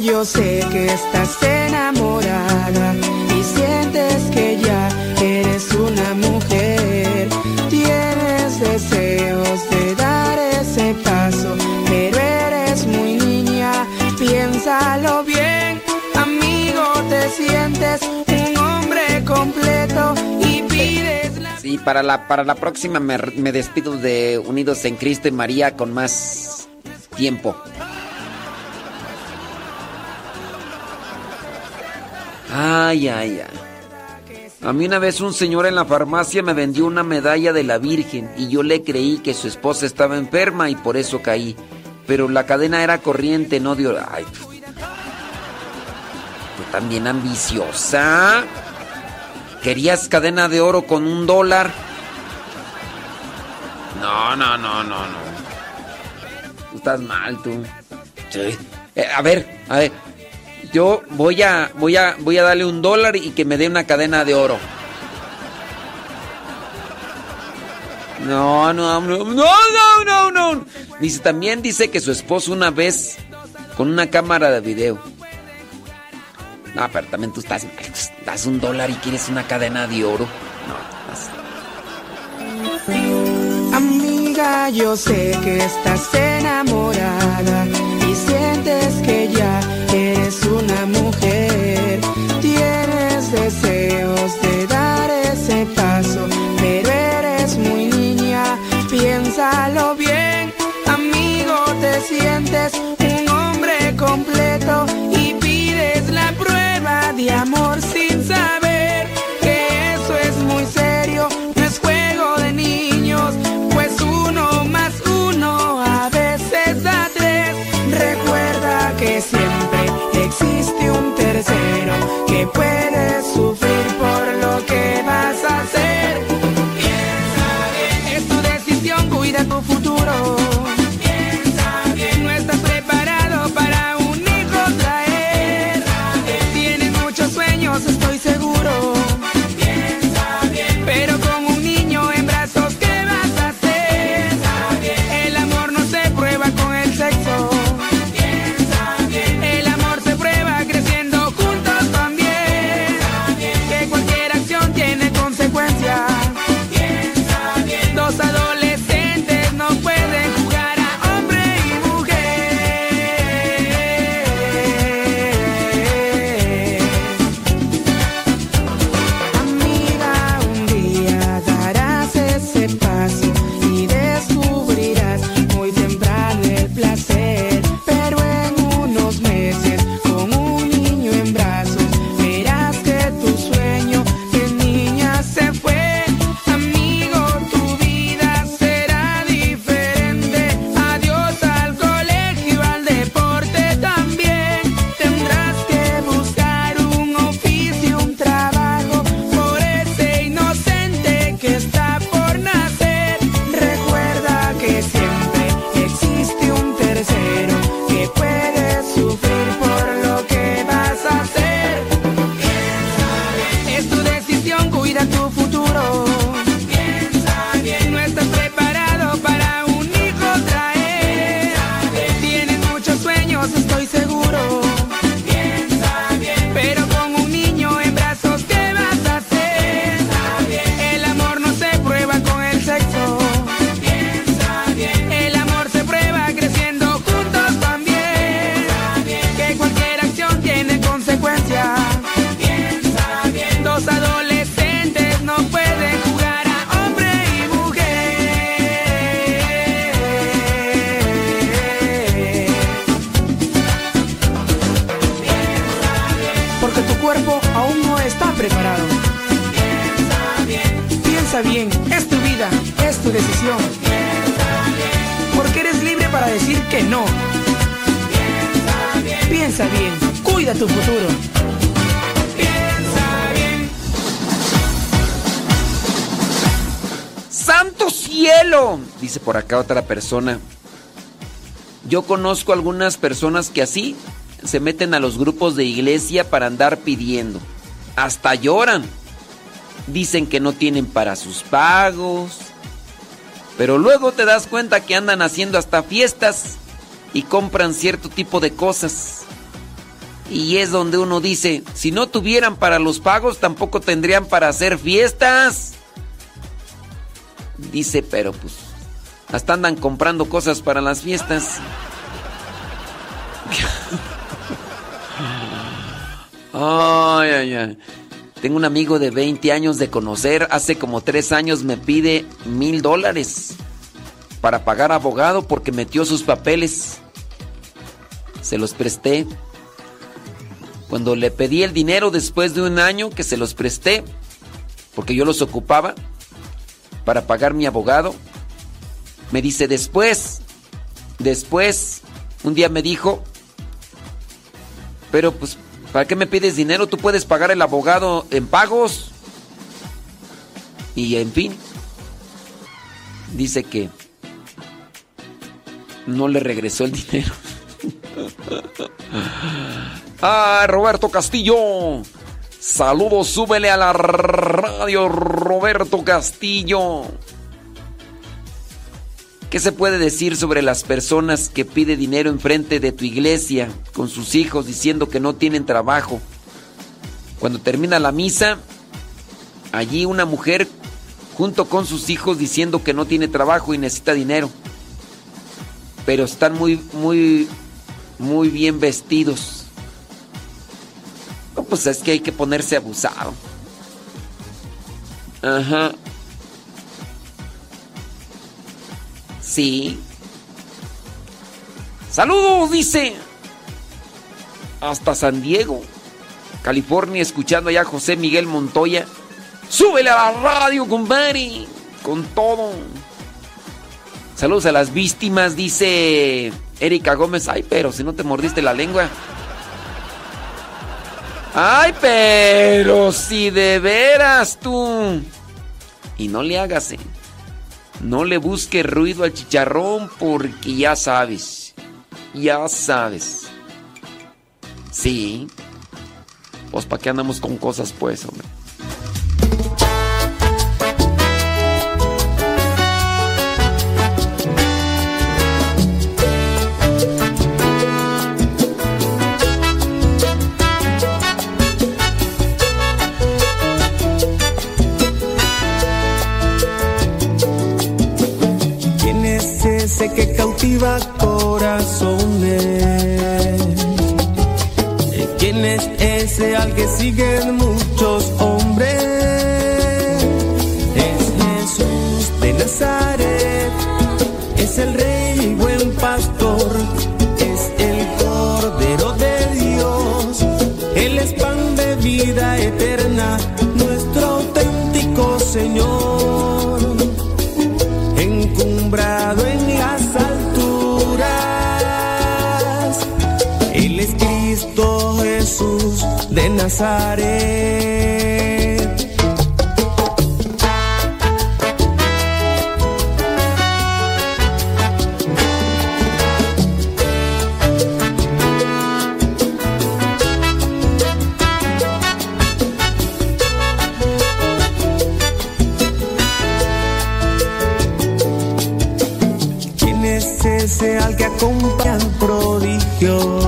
Yo sé que estás enamorada y sientes que ya eres una mujer. Tienes deseos de dar ese paso, pero eres muy niña. Piénsalo bien, amigo, te sientes un hombre completo y pides la... Sí, para la, para la próxima me, me despido de Unidos en Cristo y María con más tiempo. Ay, ay, ay. A mí una vez un señor en la farmacia me vendió una medalla de la Virgen y yo le creí que su esposa estaba enferma y por eso caí. Pero la cadena era corriente, no dio... Ay, tú también ambiciosa. ¿Querías cadena de oro con un dólar? No, no, no, no, no. Estás mal, tú. Sí. Eh, a ver, a ver yo voy a, voy a, voy a darle un dólar y que me dé una cadena de oro. No, no, no, no, no, no. Dice, también dice que su esposo una vez con una cámara de video. No, pero también tú estás, das un dólar y quieres una cadena de oro. No, Amiga, yo sé que estás enamorada y sientes que ya eres una mujer, tienes deseos de dar ese paso, pero eres muy niña, piénsalo bien, amigo, te sientes un hombre completo y pides la prueba de amor existe un tercero que puede Bien, cuida tu futuro. ¡Santo cielo! Dice por acá otra persona. Yo conozco algunas personas que así se meten a los grupos de iglesia para andar pidiendo. Hasta lloran. Dicen que no tienen para sus pagos. Pero luego te das cuenta que andan haciendo hasta fiestas y compran cierto tipo de cosas. Y es donde uno dice, si no tuvieran para los pagos, tampoco tendrían para hacer fiestas. Dice, pero pues, hasta andan comprando cosas para las fiestas. Ay, ay, ay. Tengo un amigo de 20 años de conocer. Hace como 3 años me pide mil dólares para pagar abogado porque metió sus papeles. Se los presté. Cuando le pedí el dinero después de un año que se los presté, porque yo los ocupaba para pagar mi abogado, me dice después, después, un día me dijo, pero pues, ¿para qué me pides dinero? Tú puedes pagar el abogado en pagos. Y en fin, dice que no le regresó el dinero. Ah, Roberto Castillo. Saludos, súbele a la radio, Roberto Castillo. ¿Qué se puede decir sobre las personas que pide dinero enfrente de tu iglesia con sus hijos diciendo que no tienen trabajo? Cuando termina la misa, allí una mujer junto con sus hijos diciendo que no tiene trabajo y necesita dinero. Pero están muy muy muy bien vestidos. Pues es que hay que ponerse abusado. Ajá. Sí. Saludos, dice. Hasta San Diego, California, escuchando allá a José Miguel Montoya. Súbele a la radio, compadre. Con todo. Saludos a las víctimas, dice Erika Gómez. Ay, pero si no te mordiste la lengua. Ay, pero si de veras tú. Y no le hagas, ¿eh? No le busques ruido al chicharrón porque ya sabes. Ya sabes. Sí. Pues para qué andamos con cosas pues, hombre. Cautiva corazones? ¿Quién es ese al que siguen muchos hombres? Es Jesús de Nazaret, es el rey y buen pastor, es el cordero de Dios, él es pan de vida eterna, Nazaret. ¿Quién es ese al que acompañan prodigios?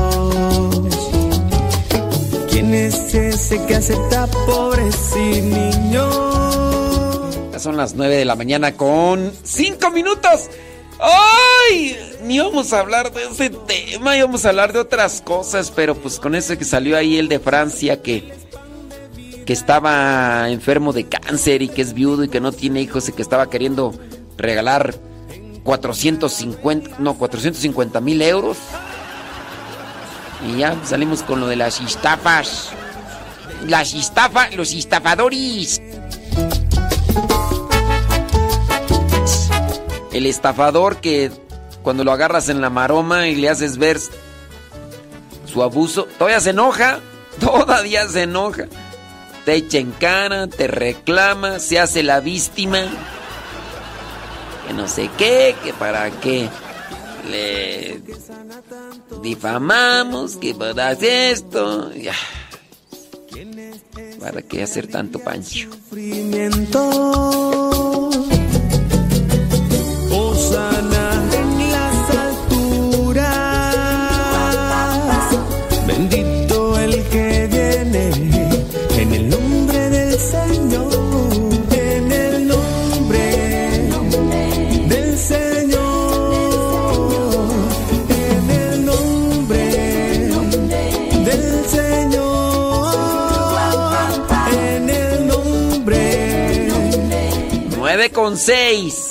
Ese? Ya son las 9 de la mañana con 5 minutos. ¡Ay! Ni vamos a hablar de ese tema, íbamos a hablar de otras cosas, pero pues con eso que salió ahí el de Francia que, que estaba enfermo de cáncer y que es viudo y que no tiene hijos y que estaba queriendo regalar 450, no, 450 mil euros. Y ya salimos con lo de las estafas. Las estafa, los estafadores. El estafador que cuando lo agarras en la maroma y le haces ver su abuso, todavía se enoja, todavía se enoja. Te echa en cara, te reclama, se hace la víctima. Que no sé qué, que para qué le difamamos, que para esto. Ya. ¿Para qué hacer tanto pancho? Con 6.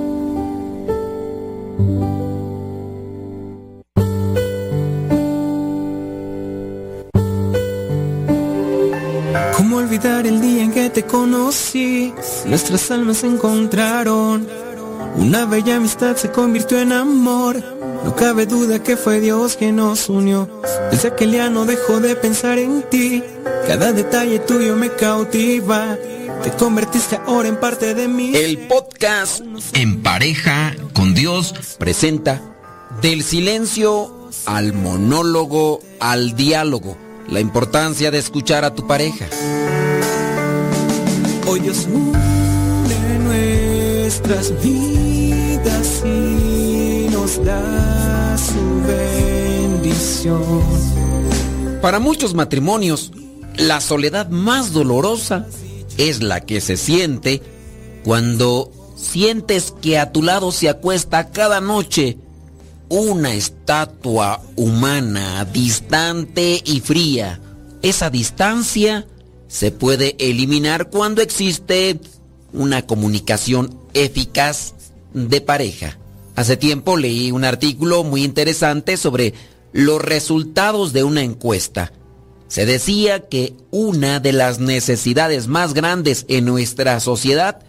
Nuestras almas se encontraron. Una bella amistad se convirtió en amor. No cabe duda que fue Dios quien nos unió. Desde aquel día no dejo de pensar en ti. Cada detalle tuyo me cautiva. Te convertiste ahora en parte de mí. El podcast En pareja con Dios presenta Del silencio al monólogo al diálogo. La importancia de escuchar a tu pareja. Dios une nuestras vidas y nos da su bendición. Para muchos matrimonios, la soledad más dolorosa es la que se siente cuando sientes que a tu lado se acuesta cada noche una estatua humana distante y fría. Esa distancia se puede eliminar cuando existe una comunicación eficaz de pareja. Hace tiempo leí un artículo muy interesante sobre los resultados de una encuesta. Se decía que una de las necesidades más grandes en nuestra sociedad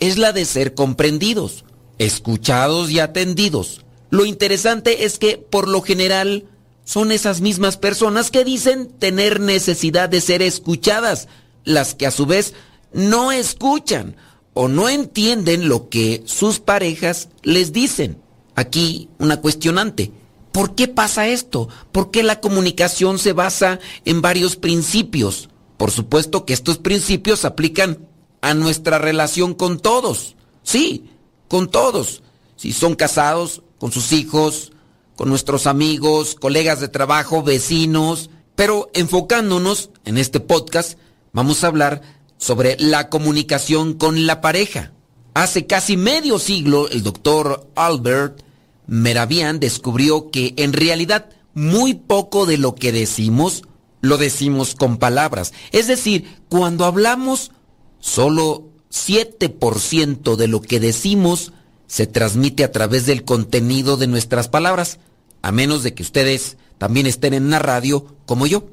es la de ser comprendidos, escuchados y atendidos. Lo interesante es que por lo general son esas mismas personas que dicen tener necesidad de ser escuchadas, las que a su vez no escuchan o no entienden lo que sus parejas les dicen. Aquí una cuestionante. ¿Por qué pasa esto? ¿Por qué la comunicación se basa en varios principios? Por supuesto que estos principios aplican a nuestra relación con todos. Sí, con todos. Si son casados, con sus hijos, con nuestros amigos, colegas de trabajo, vecinos, pero enfocándonos en este podcast, vamos a hablar sobre la comunicación con la pareja. Hace casi medio siglo, el doctor Albert Meravian descubrió que en realidad muy poco de lo que decimos lo decimos con palabras. Es decir, cuando hablamos, solo 7% de lo que decimos se transmite a través del contenido de nuestras palabras, a menos de que ustedes también estén en una radio como yo.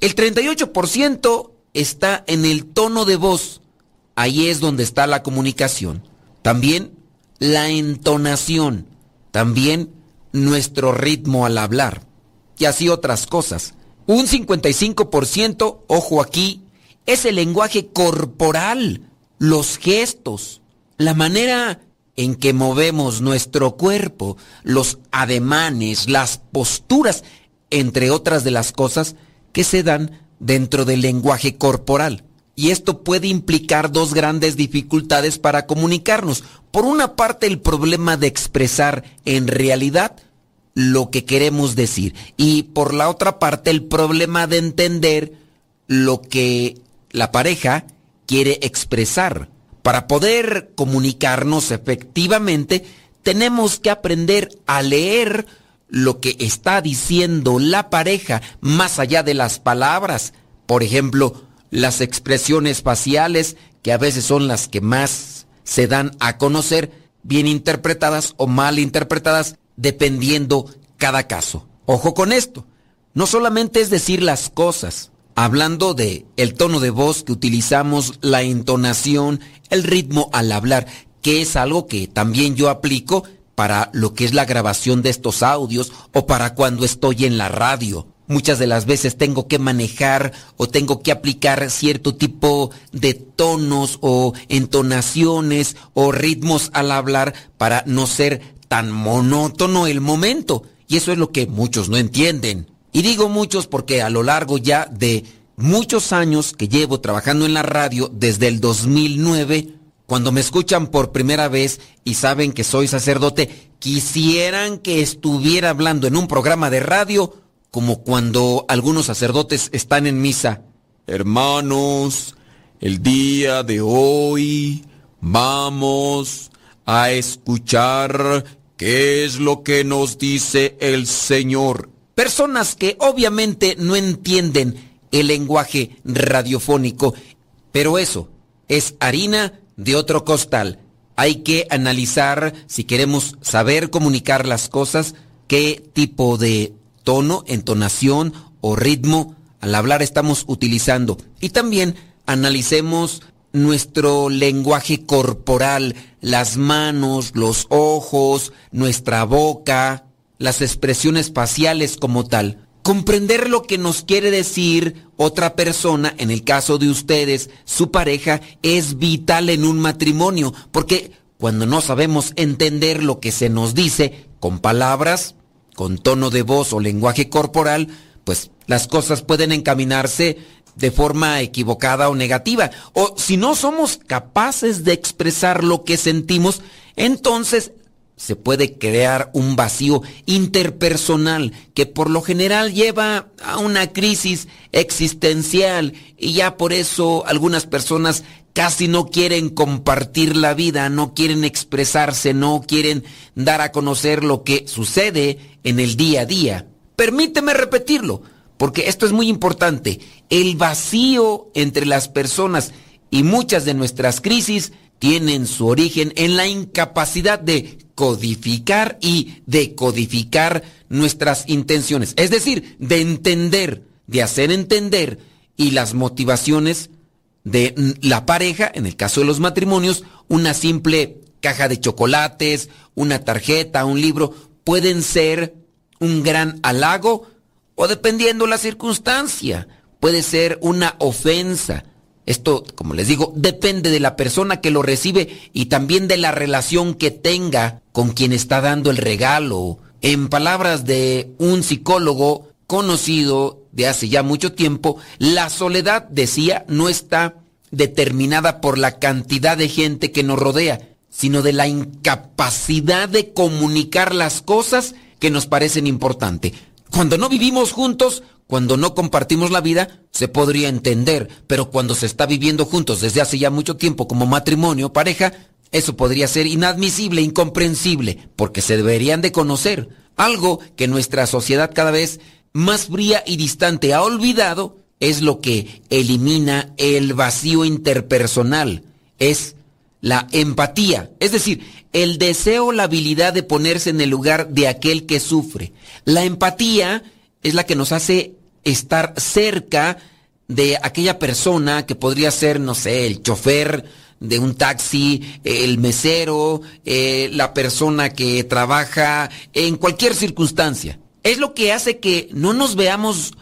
El 38% está en el tono de voz. Ahí es donde está la comunicación. También la entonación. También nuestro ritmo al hablar. Y así otras cosas. Un 55%, ojo aquí, es el lenguaje corporal, los gestos, la manera en que movemos nuestro cuerpo, los ademanes, las posturas, entre otras de las cosas que se dan dentro del lenguaje corporal. Y esto puede implicar dos grandes dificultades para comunicarnos. Por una parte, el problema de expresar en realidad lo que queremos decir. Y por la otra parte, el problema de entender lo que la pareja quiere expresar. Para poder comunicarnos efectivamente, tenemos que aprender a leer lo que está diciendo la pareja más allá de las palabras. Por ejemplo, las expresiones faciales, que a veces son las que más se dan a conocer, bien interpretadas o mal interpretadas, dependiendo cada caso. Ojo con esto. No solamente es decir las cosas, hablando de el tono de voz que utilizamos, la entonación, el ritmo al hablar, que es algo que también yo aplico para lo que es la grabación de estos audios o para cuando estoy en la radio. Muchas de las veces tengo que manejar o tengo que aplicar cierto tipo de tonos o entonaciones o ritmos al hablar para no ser tan monótono el momento. Y eso es lo que muchos no entienden. Y digo muchos porque a lo largo ya de muchos años que llevo trabajando en la radio desde el 2009, cuando me escuchan por primera vez y saben que soy sacerdote, quisieran que estuviera hablando en un programa de radio como cuando algunos sacerdotes están en misa. Hermanos, el día de hoy vamos a escuchar qué es lo que nos dice el Señor. Personas que obviamente no entienden el lenguaje radiofónico, pero eso es harina de otro costal. Hay que analizar, si queremos saber comunicar las cosas, qué tipo de tono, entonación o ritmo al hablar estamos utilizando. Y también analicemos nuestro lenguaje corporal, las manos, los ojos, nuestra boca, las expresiones faciales como tal. Comprender lo que nos quiere decir otra persona, en el caso de ustedes, su pareja, es vital en un matrimonio, porque cuando no sabemos entender lo que se nos dice con palabras, con tono de voz o lenguaje corporal, pues las cosas pueden encaminarse de forma equivocada o negativa. O si no somos capaces de expresar lo que sentimos, entonces se puede crear un vacío interpersonal que por lo general lleva a una crisis existencial y ya por eso algunas personas casi no quieren compartir la vida, no quieren expresarse, no quieren dar a conocer lo que sucede en el día a día. Permíteme repetirlo, porque esto es muy importante. El vacío entre las personas y muchas de nuestras crisis tienen su origen en la incapacidad de codificar y decodificar nuestras intenciones, es decir, de entender, de hacer entender y las motivaciones de la pareja, en el caso de los matrimonios, una simple caja de chocolates, una tarjeta, un libro, pueden ser un gran halago o dependiendo la circunstancia, puede ser una ofensa esto, como les digo, depende de la persona que lo recibe y también de la relación que tenga con quien está dando el regalo. En palabras de un psicólogo conocido de hace ya mucho tiempo, la soledad, decía, no está determinada por la cantidad de gente que nos rodea, sino de la incapacidad de comunicar las cosas que nos parecen importantes. Cuando no vivimos juntos, cuando no compartimos la vida, se podría entender, pero cuando se está viviendo juntos desde hace ya mucho tiempo como matrimonio, pareja, eso podría ser inadmisible, incomprensible, porque se deberían de conocer. Algo que nuestra sociedad cada vez más fría y distante ha olvidado es lo que elimina el vacío interpersonal, es la empatía, es decir, el deseo, la habilidad de ponerse en el lugar de aquel que sufre. La empatía es la que nos hace estar cerca de aquella persona que podría ser, no sé, el chofer de un taxi, el mesero, eh, la persona que trabaja en cualquier circunstancia. Es lo que hace que no nos veamos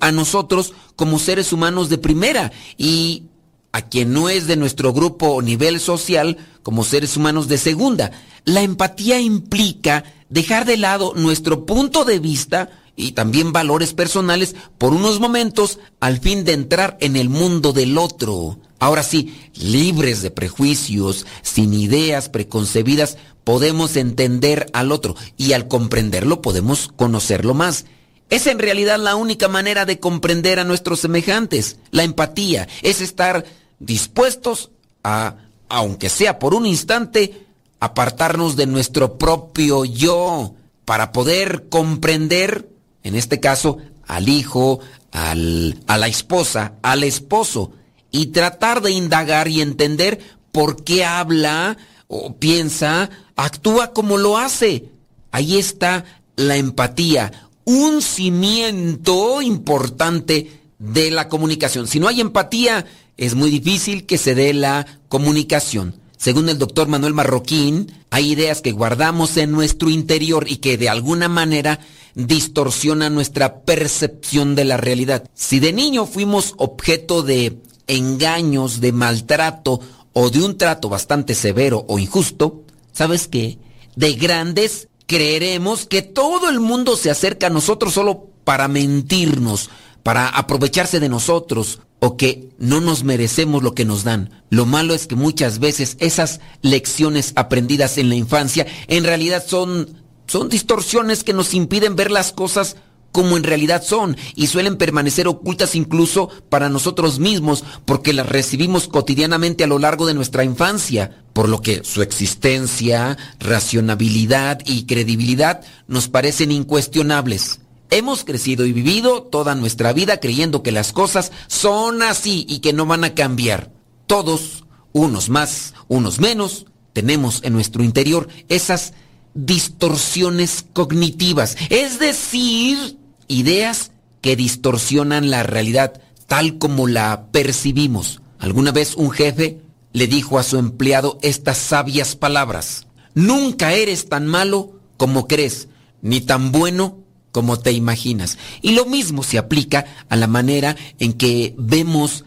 a nosotros como seres humanos de primera y a quien no es de nuestro grupo o nivel social como seres humanos de segunda. La empatía implica dejar de lado nuestro punto de vista y también valores personales por unos momentos al fin de entrar en el mundo del otro. Ahora sí, libres de prejuicios, sin ideas preconcebidas, podemos entender al otro y al comprenderlo podemos conocerlo más. Es en realidad la única manera de comprender a nuestros semejantes. La empatía es estar dispuestos a, aunque sea por un instante, apartarnos de nuestro propio yo para poder comprender en este caso al hijo, al, a la esposa, al esposo, y tratar de indagar y entender por qué habla o piensa, actúa como lo hace. Ahí está la empatía, un cimiento importante de la comunicación. Si no hay empatía, es muy difícil que se dé la comunicación. Según el doctor Manuel Marroquín, hay ideas que guardamos en nuestro interior y que de alguna manera distorsionan nuestra percepción de la realidad. Si de niño fuimos objeto de engaños, de maltrato o de un trato bastante severo o injusto, ¿sabes qué? De grandes creeremos que todo el mundo se acerca a nosotros solo para mentirnos, para aprovecharse de nosotros o que no nos merecemos lo que nos dan. Lo malo es que muchas veces esas lecciones aprendidas en la infancia en realidad son, son distorsiones que nos impiden ver las cosas como en realidad son y suelen permanecer ocultas incluso para nosotros mismos porque las recibimos cotidianamente a lo largo de nuestra infancia, por lo que su existencia, racionabilidad y credibilidad nos parecen incuestionables. Hemos crecido y vivido toda nuestra vida creyendo que las cosas son así y que no van a cambiar. Todos, unos más, unos menos, tenemos en nuestro interior esas distorsiones cognitivas, es decir, ideas que distorsionan la realidad tal como la percibimos. Alguna vez un jefe le dijo a su empleado estas sabias palabras. Nunca eres tan malo como crees, ni tan bueno como te imaginas. Y lo mismo se aplica a la manera en que vemos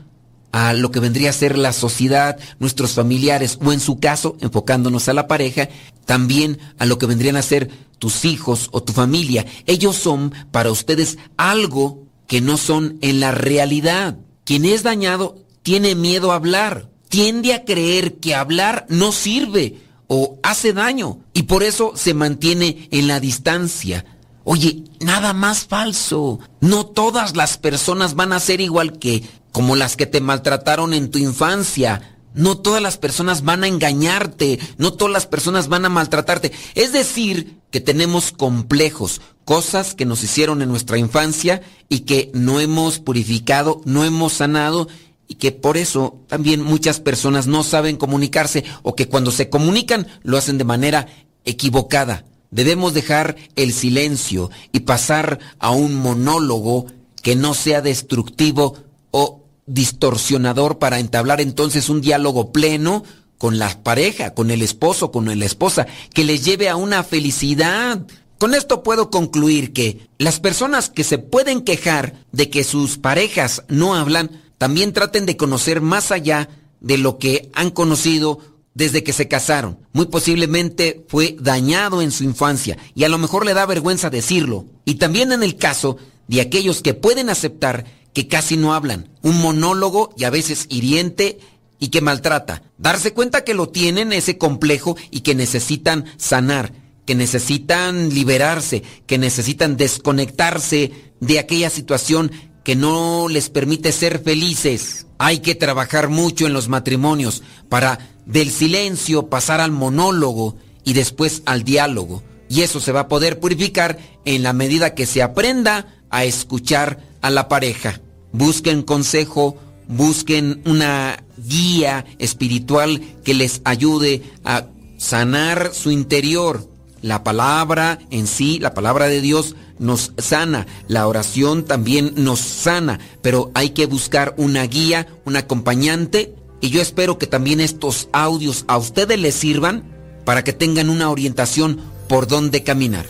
a lo que vendría a ser la sociedad, nuestros familiares, o en su caso, enfocándonos a la pareja, también a lo que vendrían a ser tus hijos o tu familia. Ellos son para ustedes algo que no son en la realidad. Quien es dañado tiene miedo a hablar, tiende a creer que hablar no sirve o hace daño y por eso se mantiene en la distancia Oye, nada más falso. No todas las personas van a ser igual que como las que te maltrataron en tu infancia. No todas las personas van a engañarte, no todas las personas van a maltratarte. Es decir, que tenemos complejos, cosas que nos hicieron en nuestra infancia y que no hemos purificado, no hemos sanado y que por eso también muchas personas no saben comunicarse o que cuando se comunican lo hacen de manera equivocada. Debemos dejar el silencio y pasar a un monólogo que no sea destructivo o distorsionador para entablar entonces un diálogo pleno con la pareja, con el esposo, con la esposa, que les lleve a una felicidad. Con esto puedo concluir que las personas que se pueden quejar de que sus parejas no hablan, también traten de conocer más allá de lo que han conocido desde que se casaron. Muy posiblemente fue dañado en su infancia y a lo mejor le da vergüenza decirlo. Y también en el caso de aquellos que pueden aceptar que casi no hablan, un monólogo y a veces hiriente y que maltrata. Darse cuenta que lo tienen ese complejo y que necesitan sanar, que necesitan liberarse, que necesitan desconectarse de aquella situación que no les permite ser felices. Hay que trabajar mucho en los matrimonios para del silencio pasar al monólogo y después al diálogo. Y eso se va a poder purificar en la medida que se aprenda a escuchar a la pareja. Busquen consejo, busquen una guía espiritual que les ayude a sanar su interior. La palabra en sí, la palabra de Dios nos sana, la oración también nos sana, pero hay que buscar una guía, un acompañante y yo espero que también estos audios a ustedes les sirvan para que tengan una orientación por dónde caminar.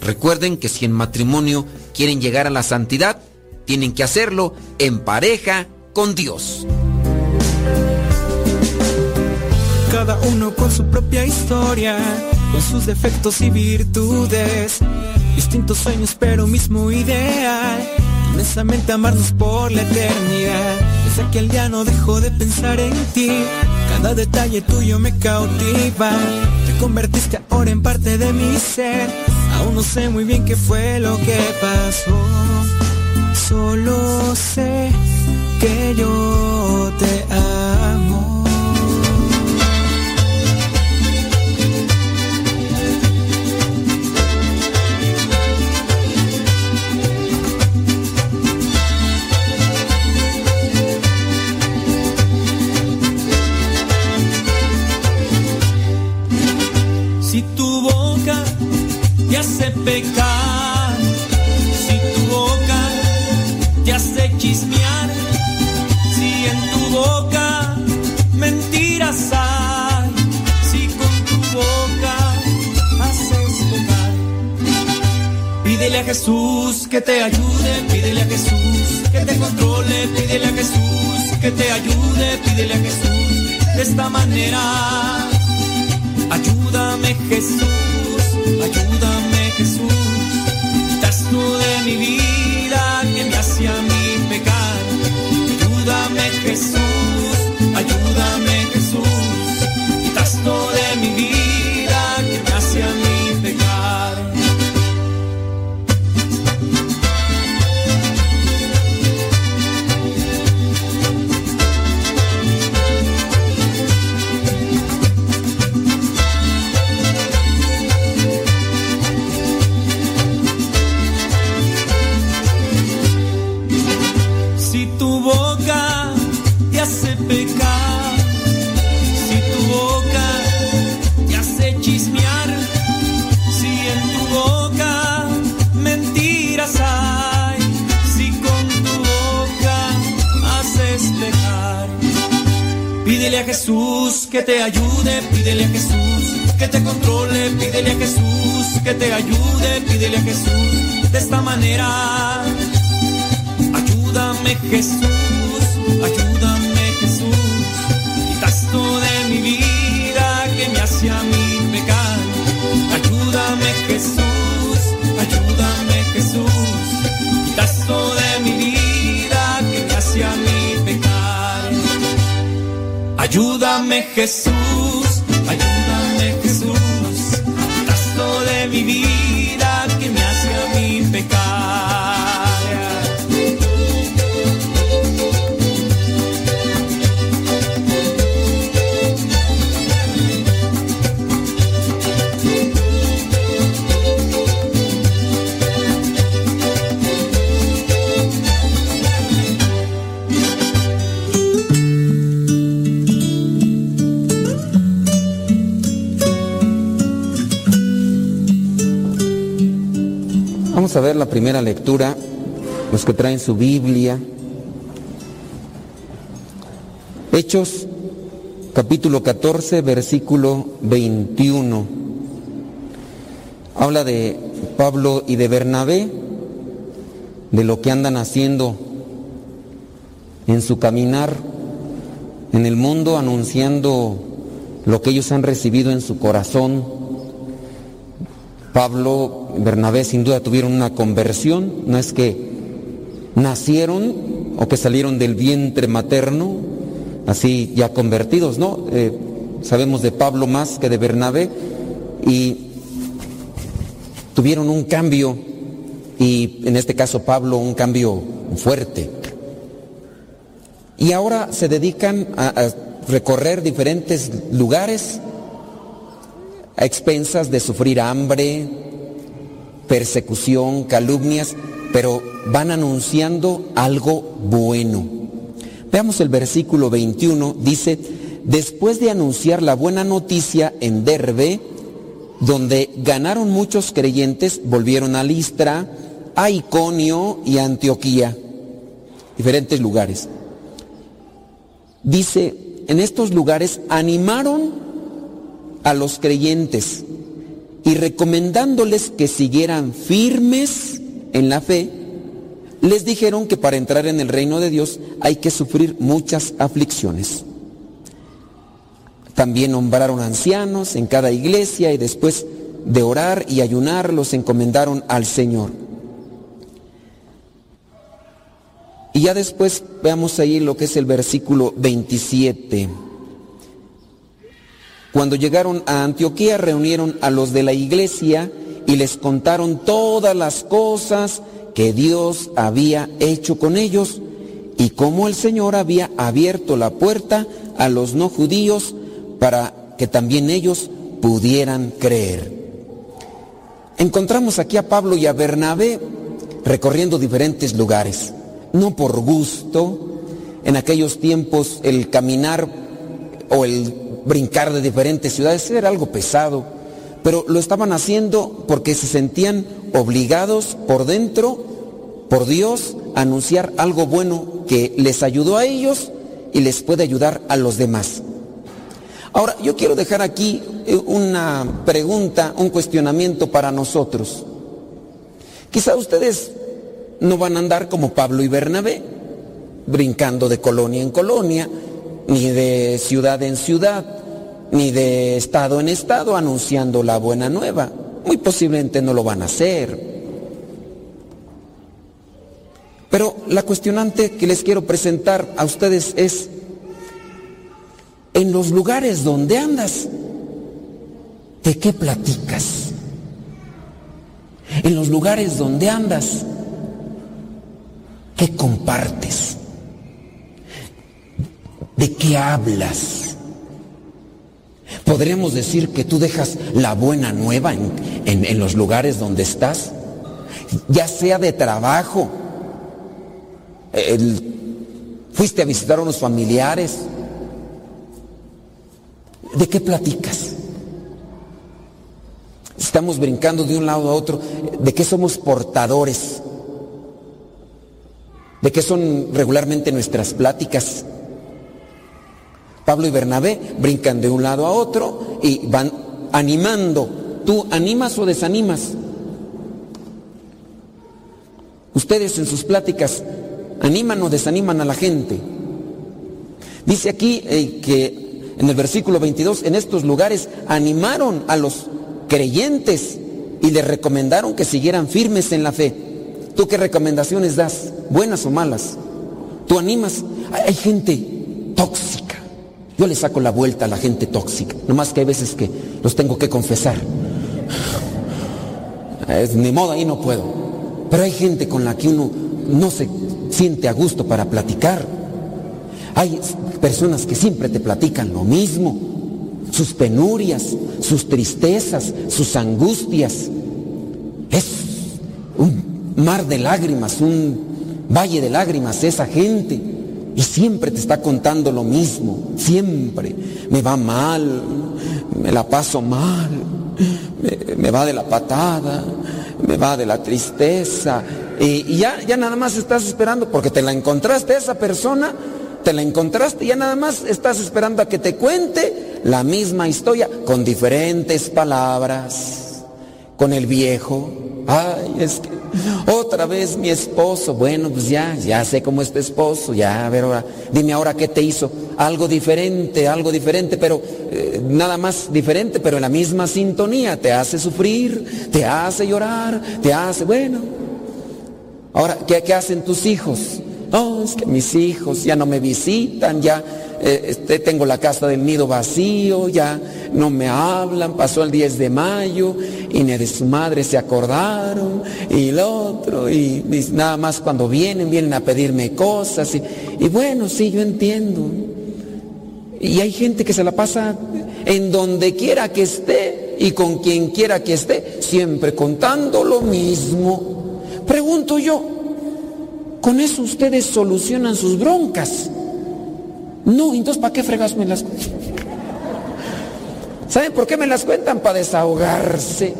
Recuerden que si en matrimonio quieren llegar a la santidad, tienen que hacerlo en pareja con Dios. Cada uno con su propia historia, con sus defectos y virtudes, distintos sueños pero mismo ideal, inmensamente amarnos por la eternidad Sé que el día no dejo de pensar en ti. Cada detalle tuyo me cautiva. Te convertiste ahora en parte de mi ser. Aún no sé muy bien qué fue lo que pasó. Solo sé que yo te amo. pecar si tu boca te hace chismear, si en tu boca mentiras hay, si con tu boca haces pecar. Pídele a Jesús que te ayude, pídele a Jesús que te controle, pídele a Jesús que te ayude, pídele a Jesús de esta manera. Ayúdame Jesús, ayúdame mi vida que me hace a mí pecar. Ayúdame Jesús, a Jesús que te ayude, pídele a Jesús que te controle, pídele a Jesús que te ayude, pídele a Jesús de esta manera. Ayúdame Jesús, ayúdame Jesús, quitas tú de mi vida que me hace a mí pecar. Ayúdame Jesús, Ayúdame Jesús, Vamos a ver la primera lectura, los que traen su Biblia. Hechos, capítulo 14, versículo 21. Habla de Pablo y de Bernabé, de lo que andan haciendo en su caminar en el mundo, anunciando lo que ellos han recibido en su corazón. Pablo, Bernabé sin duda tuvieron una conversión, no es que nacieron o que salieron del vientre materno, así ya convertidos, ¿no? Eh, sabemos de Pablo más que de Bernabé y tuvieron un cambio y en este caso Pablo un cambio fuerte. Y ahora se dedican a, a recorrer diferentes lugares a expensas de sufrir hambre, persecución, calumnias, pero van anunciando algo bueno. Veamos el versículo 21, dice, después de anunciar la buena noticia en Derbe, donde ganaron muchos creyentes, volvieron a Listra, a Iconio y a Antioquía, diferentes lugares. Dice, en estos lugares animaron a los creyentes y recomendándoles que siguieran firmes en la fe, les dijeron que para entrar en el reino de Dios hay que sufrir muchas aflicciones. También nombraron ancianos en cada iglesia y después de orar y ayunar los encomendaron al Señor. Y ya después veamos ahí lo que es el versículo 27. Cuando llegaron a Antioquía reunieron a los de la iglesia y les contaron todas las cosas que Dios había hecho con ellos y cómo el Señor había abierto la puerta a los no judíos para que también ellos pudieran creer. Encontramos aquí a Pablo y a Bernabé recorriendo diferentes lugares, no por gusto, en aquellos tiempos el caminar o el brincar de diferentes ciudades era algo pesado, pero lo estaban haciendo porque se sentían obligados por dentro, por Dios, a anunciar algo bueno que les ayudó a ellos y les puede ayudar a los demás. Ahora, yo quiero dejar aquí una pregunta, un cuestionamiento para nosotros. Quizá ustedes no van a andar como Pablo y Bernabé, brincando de colonia en colonia, ni de ciudad en ciudad, ni de estado en estado anunciando la buena nueva. Muy posiblemente no lo van a hacer. Pero la cuestionante que les quiero presentar a ustedes es, en los lugares donde andas, ¿de qué platicas? En los lugares donde andas, ¿qué compartes? ¿De qué hablas? ¿Podríamos decir que tú dejas la buena nueva en, los lugares donde estás? Ya sea de trabajo, fuiste a visitar a unos familiares. ¿De qué platicas? Estamos brincando de un lado a otro. ¿De qué somos portadores? ¿De qué son regularmente nuestras pláticas? Pablo y Bernabé brincan de un lado a otro y van animando. ¿Tú animas o desanimas? Ustedes en sus pláticas animan o desaniman a la gente. Dice aquí eh, que en el versículo 22, en estos lugares animaron a los creyentes y les recomendaron que siguieran firmes en la fe. ¿Tú qué recomendaciones das? ¿Buenas o malas? ¿Tú animas? Hay gente tóxica. Yo le saco la vuelta a la gente tóxica. Nomás que hay veces que los tengo que confesar. Es mi modo, ahí no puedo. Pero hay gente con la que uno no se siente a gusto para platicar. Hay personas que siempre te platican lo mismo, sus penurias, sus tristezas, sus angustias. Es un mar de lágrimas, un valle de lágrimas esa gente. Y siempre te está contando lo mismo, siempre. Me va mal, me la paso mal, me, va de la patada, me va de la tristeza. Y, ya, ya nada más estás esperando, porque te la encontraste esa persona, te la encontraste, y ya nada más estás esperando a que te cuente la misma historia con diferentes palabras, con el viejo. Ay, es que otra vez mi esposo, bueno, pues ya, ya sé cómo es tu esposo, ya, a ver ahora, dime ahora qué te hizo. Algo diferente, algo diferente, pero eh, nada más diferente, pero en la misma sintonía. Te hace sufrir, te hace llorar, te hace, bueno. Ahora, ¿qué, qué hacen tus hijos? No, es que mis hijos ya no me visitan, ya eh, este, tengo la casa del nido vacío, ya no me hablan, pasó el 10 de mayo y ni de su madre se acordaron y el otro, y, nada más cuando vienen, vienen a pedirme cosas y, y bueno, sí, yo entiendo. Y hay gente que se la pasa en donde quiera que esté y con quien quiera que esté, siempre contando lo mismo. Pregunto yo, ¿con eso ustedes solucionan sus broncas? No, entonces ¿para qué fregas me las cuentan? ¿Saben por qué me las cuentan? Para desahogarse.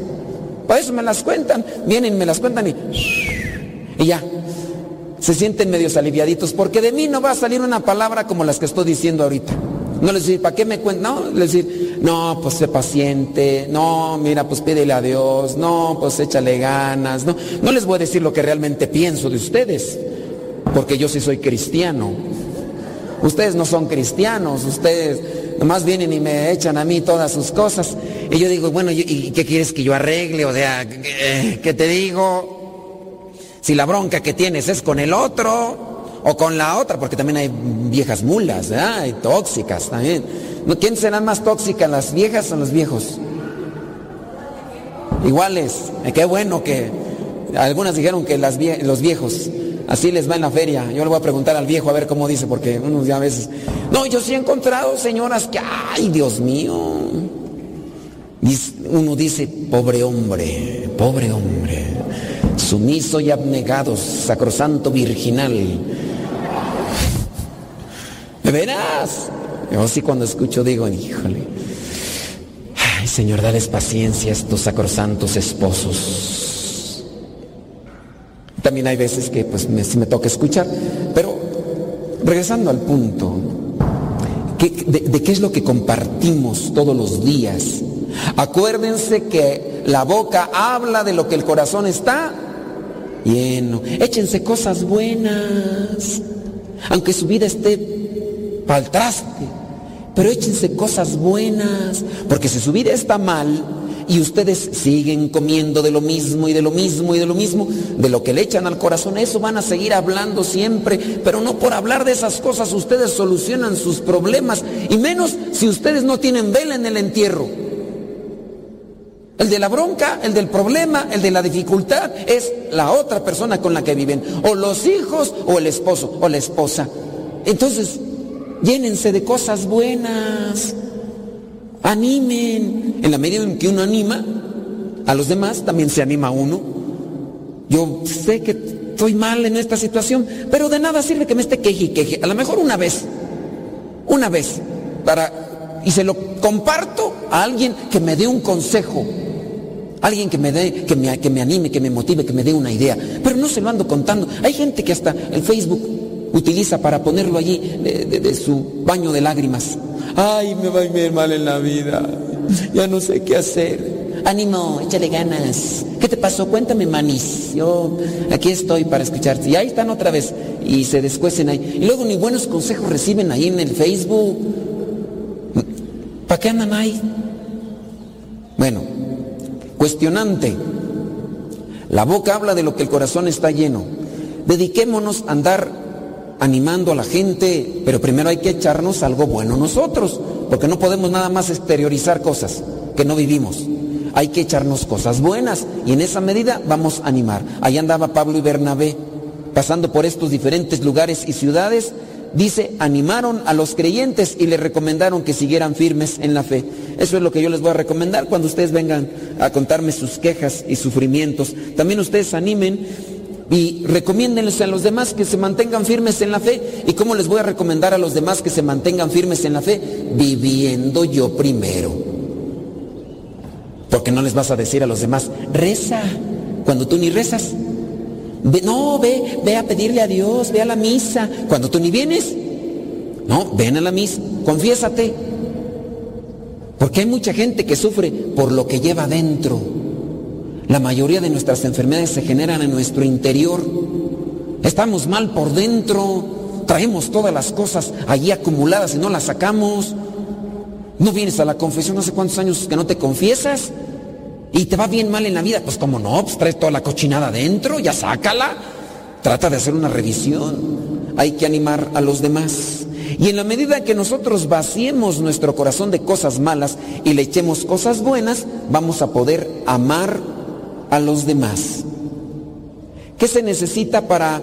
Para eso me las cuentan. Vienen, me las cuentan y, y ya. Se sienten medios aliviaditos. Porque de mí no va a salir una palabra como las que estoy diciendo ahorita. No les decir, ¿para qué me cuentan? No, les decir, no, pues sé paciente. No, mira, pues pídele a Dios. No, pues échale ganas. No, no les voy a decir lo que realmente pienso de ustedes. Porque yo sí soy cristiano. Ustedes no son cristianos, ustedes nomás vienen y me echan a mí todas sus cosas. Y yo digo, bueno, ¿y qué quieres que yo arregle? O sea, ¿qué te digo? Si la bronca que tienes es con el otro o con la otra, porque también hay viejas mulas, ¿verdad? Hay tóxicas también. ¿Quién será más tóxica, las viejas o los viejos? Iguales. Qué bueno que algunas dijeron que los viejos. Así les va en la feria. Yo le voy a preguntar al viejo a ver cómo dice, porque unos ya a veces. No, yo sí he encontrado señoras que, ay, Dios mío. Uno dice, pobre hombre, pobre hombre, sumiso y abnegado, sacrosanto virginal. ¿Me verás? Yo sí cuando escucho digo, híjole. Ay, Señor, dales paciencia a estos sacrosantos esposos. También hay veces que pues me, me toca escuchar. Pero regresando al punto, de, qué es lo que compartimos todos los días? Acuérdense que la boca habla de lo que el corazón está lleno. Échense cosas buenas, aunque su vida esté pa'l traste, pero échense cosas buenas, porque si su vida está mal, y ustedes siguen comiendo de lo mismo y de lo mismo y de lo mismo, de lo que le echan al corazón, eso van a seguir hablando siempre, pero no por hablar de esas cosas ustedes solucionan sus problemas, y menos si ustedes no tienen vela en el entierro. El de la bronca, el del problema, el de la dificultad es la otra persona con la que viven, o los hijos, o el esposo, o la esposa. Entonces, llénense de cosas buenas. Animen. En la medida en que uno anima a los demás, también se anima uno. Yo sé que estoy mal en esta situación, pero de nada sirve que me esté queje y queje. A lo mejor una vez, una vez, para, y se lo comparto a alguien que me dé un consejo. Alguien que me dé, que me, que me anime, que me motive, que me dé una idea. Pero no se lo ando contando. Hay gente que hasta el Facebook utiliza para ponerlo allí de su baño de lágrimas. Ay, me va a ir mal en la vida. Ya no sé qué hacer. Ánimo, échale ganas. ¿Qué te pasó? Cuéntame, manis. Yo aquí estoy para escucharte. Y ahí están otra vez. Y se descuecen ahí. Y luego ni buenos consejos reciben ahí en el Facebook. ¿Para qué andan ahí? Bueno, cuestionante. La boca habla de lo que el corazón está lleno. Dediquémonos a andar animando a la gente, pero primero hay que echarnos algo bueno nosotros, porque no podemos nada más exteriorizar cosas que no vivimos. Hay que echarnos cosas buenas y en esa medida vamos a animar. Ahí andaba Pablo y Bernabé, pasando por estos diferentes lugares y ciudades, dice, animaron a los creyentes y les recomendaron que siguieran firmes en la fe. Eso es lo que yo les voy a recomendar cuando ustedes vengan a contarme sus quejas y sufrimientos. También ustedes animen y recomiéndenles a los demás que se mantengan firmes en la fe. ¿Y cómo les voy a recomendar a los demás que se mantengan firmes en la fe? Viviendo yo primero. Porque no les vas a decir a los demás, reza, cuando tú ni rezas. no, ve, ve a pedirle a Dios, ve a la misa, cuando tú ni vienes. No, ven a la misa, confiésate. Porque hay mucha gente que sufre por lo que lleva dentro. La mayoría de nuestras enfermedades se generan en nuestro interior. Estamos mal por dentro, traemos todas las cosas allí acumuladas y no las sacamos. No vienes a la confesión hace cuántos años que no te confiesas y te va bien mal en la vida. Pues como no, pues traes toda la cochinada adentro, ya sácala. Trata de hacer una revisión. Hay que animar a los demás. Y en la medida que nosotros vaciemos nuestro corazón de cosas malas y le echemos cosas buenas, vamos a poder amar a los demás. ¿Qué se necesita para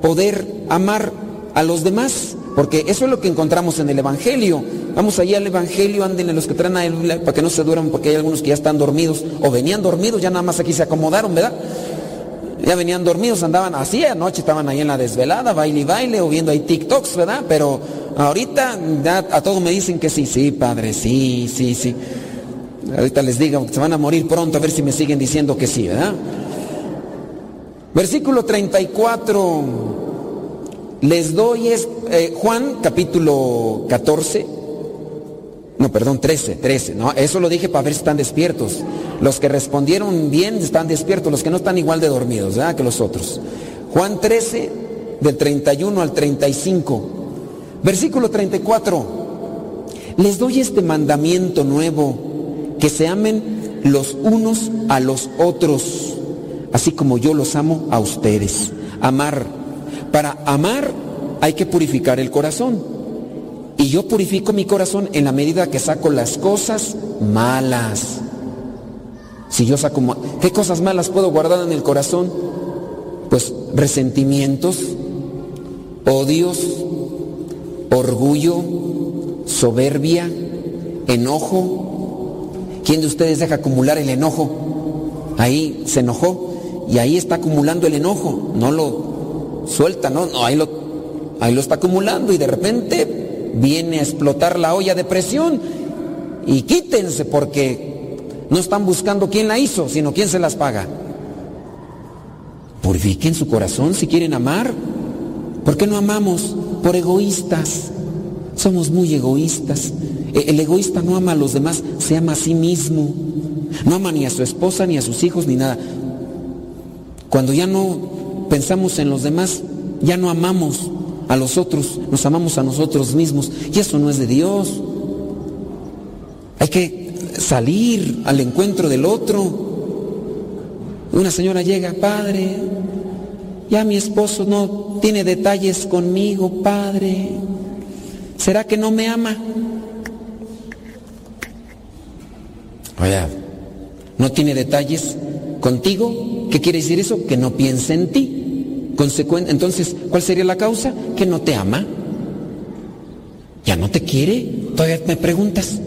poder amar a los demás? Porque eso es lo que encontramos en el Evangelio. Vamos allá al Evangelio, anden los que traen a él para que no se duerman, porque hay algunos que ya están dormidos o venían dormidos, ya nada más aquí se acomodaron, ¿verdad? Ya venían dormidos, andaban así, anoche estaban ahí en la desvelada, baile y baile, o viendo ahí TikToks, ¿verdad? Pero ahorita a todos me dicen que sí, sí, padre, sí, sí, sí. Ahorita les digo se van a morir pronto, a ver si me siguen diciendo que sí, ¿verdad? Versículo 34. Les doy es, eh, Juan capítulo 14. No, perdón, 13, 13. No, eso lo dije para ver si están despiertos. Los que respondieron bien están despiertos, los que no están igual de dormidos, ¿verdad? Que los otros. Juan 13, del 31 al 35. Versículo 34. Les doy este mandamiento nuevo que se amen los unos a los otros, así como yo los amo a ustedes. Amar. Para amar hay que purificar el corazón. Y yo purifico mi corazón en la medida que saco las cosas malas. Si yo saco, ¿qué cosas malas puedo guardar en el corazón? Pues resentimientos, odios, orgullo, soberbia, enojo, ¿Quién de ustedes deja acumular el enojo? Ahí se enojó y ahí está acumulando el enojo. No lo suelta, no, no ahí, lo, ahí lo está acumulando y de repente viene a explotar la olla de presión. Y quítense porque no están buscando quién la hizo, sino quién se las paga. Purifiquen su corazón si quieren amar. ¿Por qué no amamos? Por egoístas. Somos muy egoístas. E, el egoísta no ama a los demás, se ama a sí mismo. No ama ni a su esposa, ni a sus hijos, ni nada. Cuando ya no pensamos en los demás, ya no amamos a los otros, nos amamos a nosotros mismos. Y eso no es de Dios. Hay que salir al encuentro del otro. Una señora llega, padre, ya mi esposo no tiene detalles conmigo, padre. ¿Será que no me ama? Oye, ¿no tiene detalles contigo? ¿Qué quiere decir eso? Que no piensa en ti. entonces, ¿cuál sería la causa? Que no te ama. Ya no te quiere. Todavía me preguntas.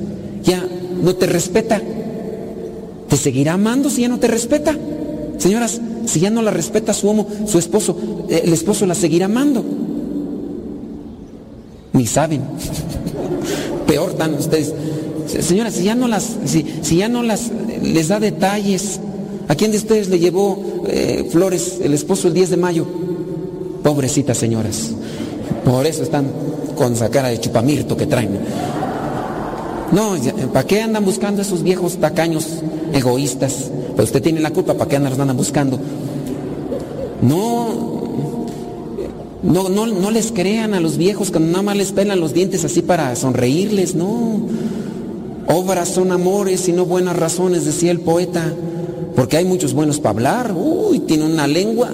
Ya no te respeta. ¿Te seguirá amando si ya no te respeta? Señoras, si ya no la respeta su homo, su esposo, eh, el esposo la seguirá amando. Ni saben. Peor dan ustedes. Señoras, si ya no las, si, ya no las les da detalles, ¿a quién de ustedes le llevó eh, flores el esposo el 10 de mayo? Pobrecitas señoras. Por eso están con esa cara de chupamirto que traen. No, ¿para qué andan buscando esos viejos tacaños egoístas? Pues usted tiene la culpa, ¿para qué andan buscando? No, no, no, no les crean a los viejos cuando nada más les pelan los dientes así para sonreírles, no. Obras son amores y no buenas razones, decía el poeta, porque hay muchos buenos para hablar, uy, tiene una lengua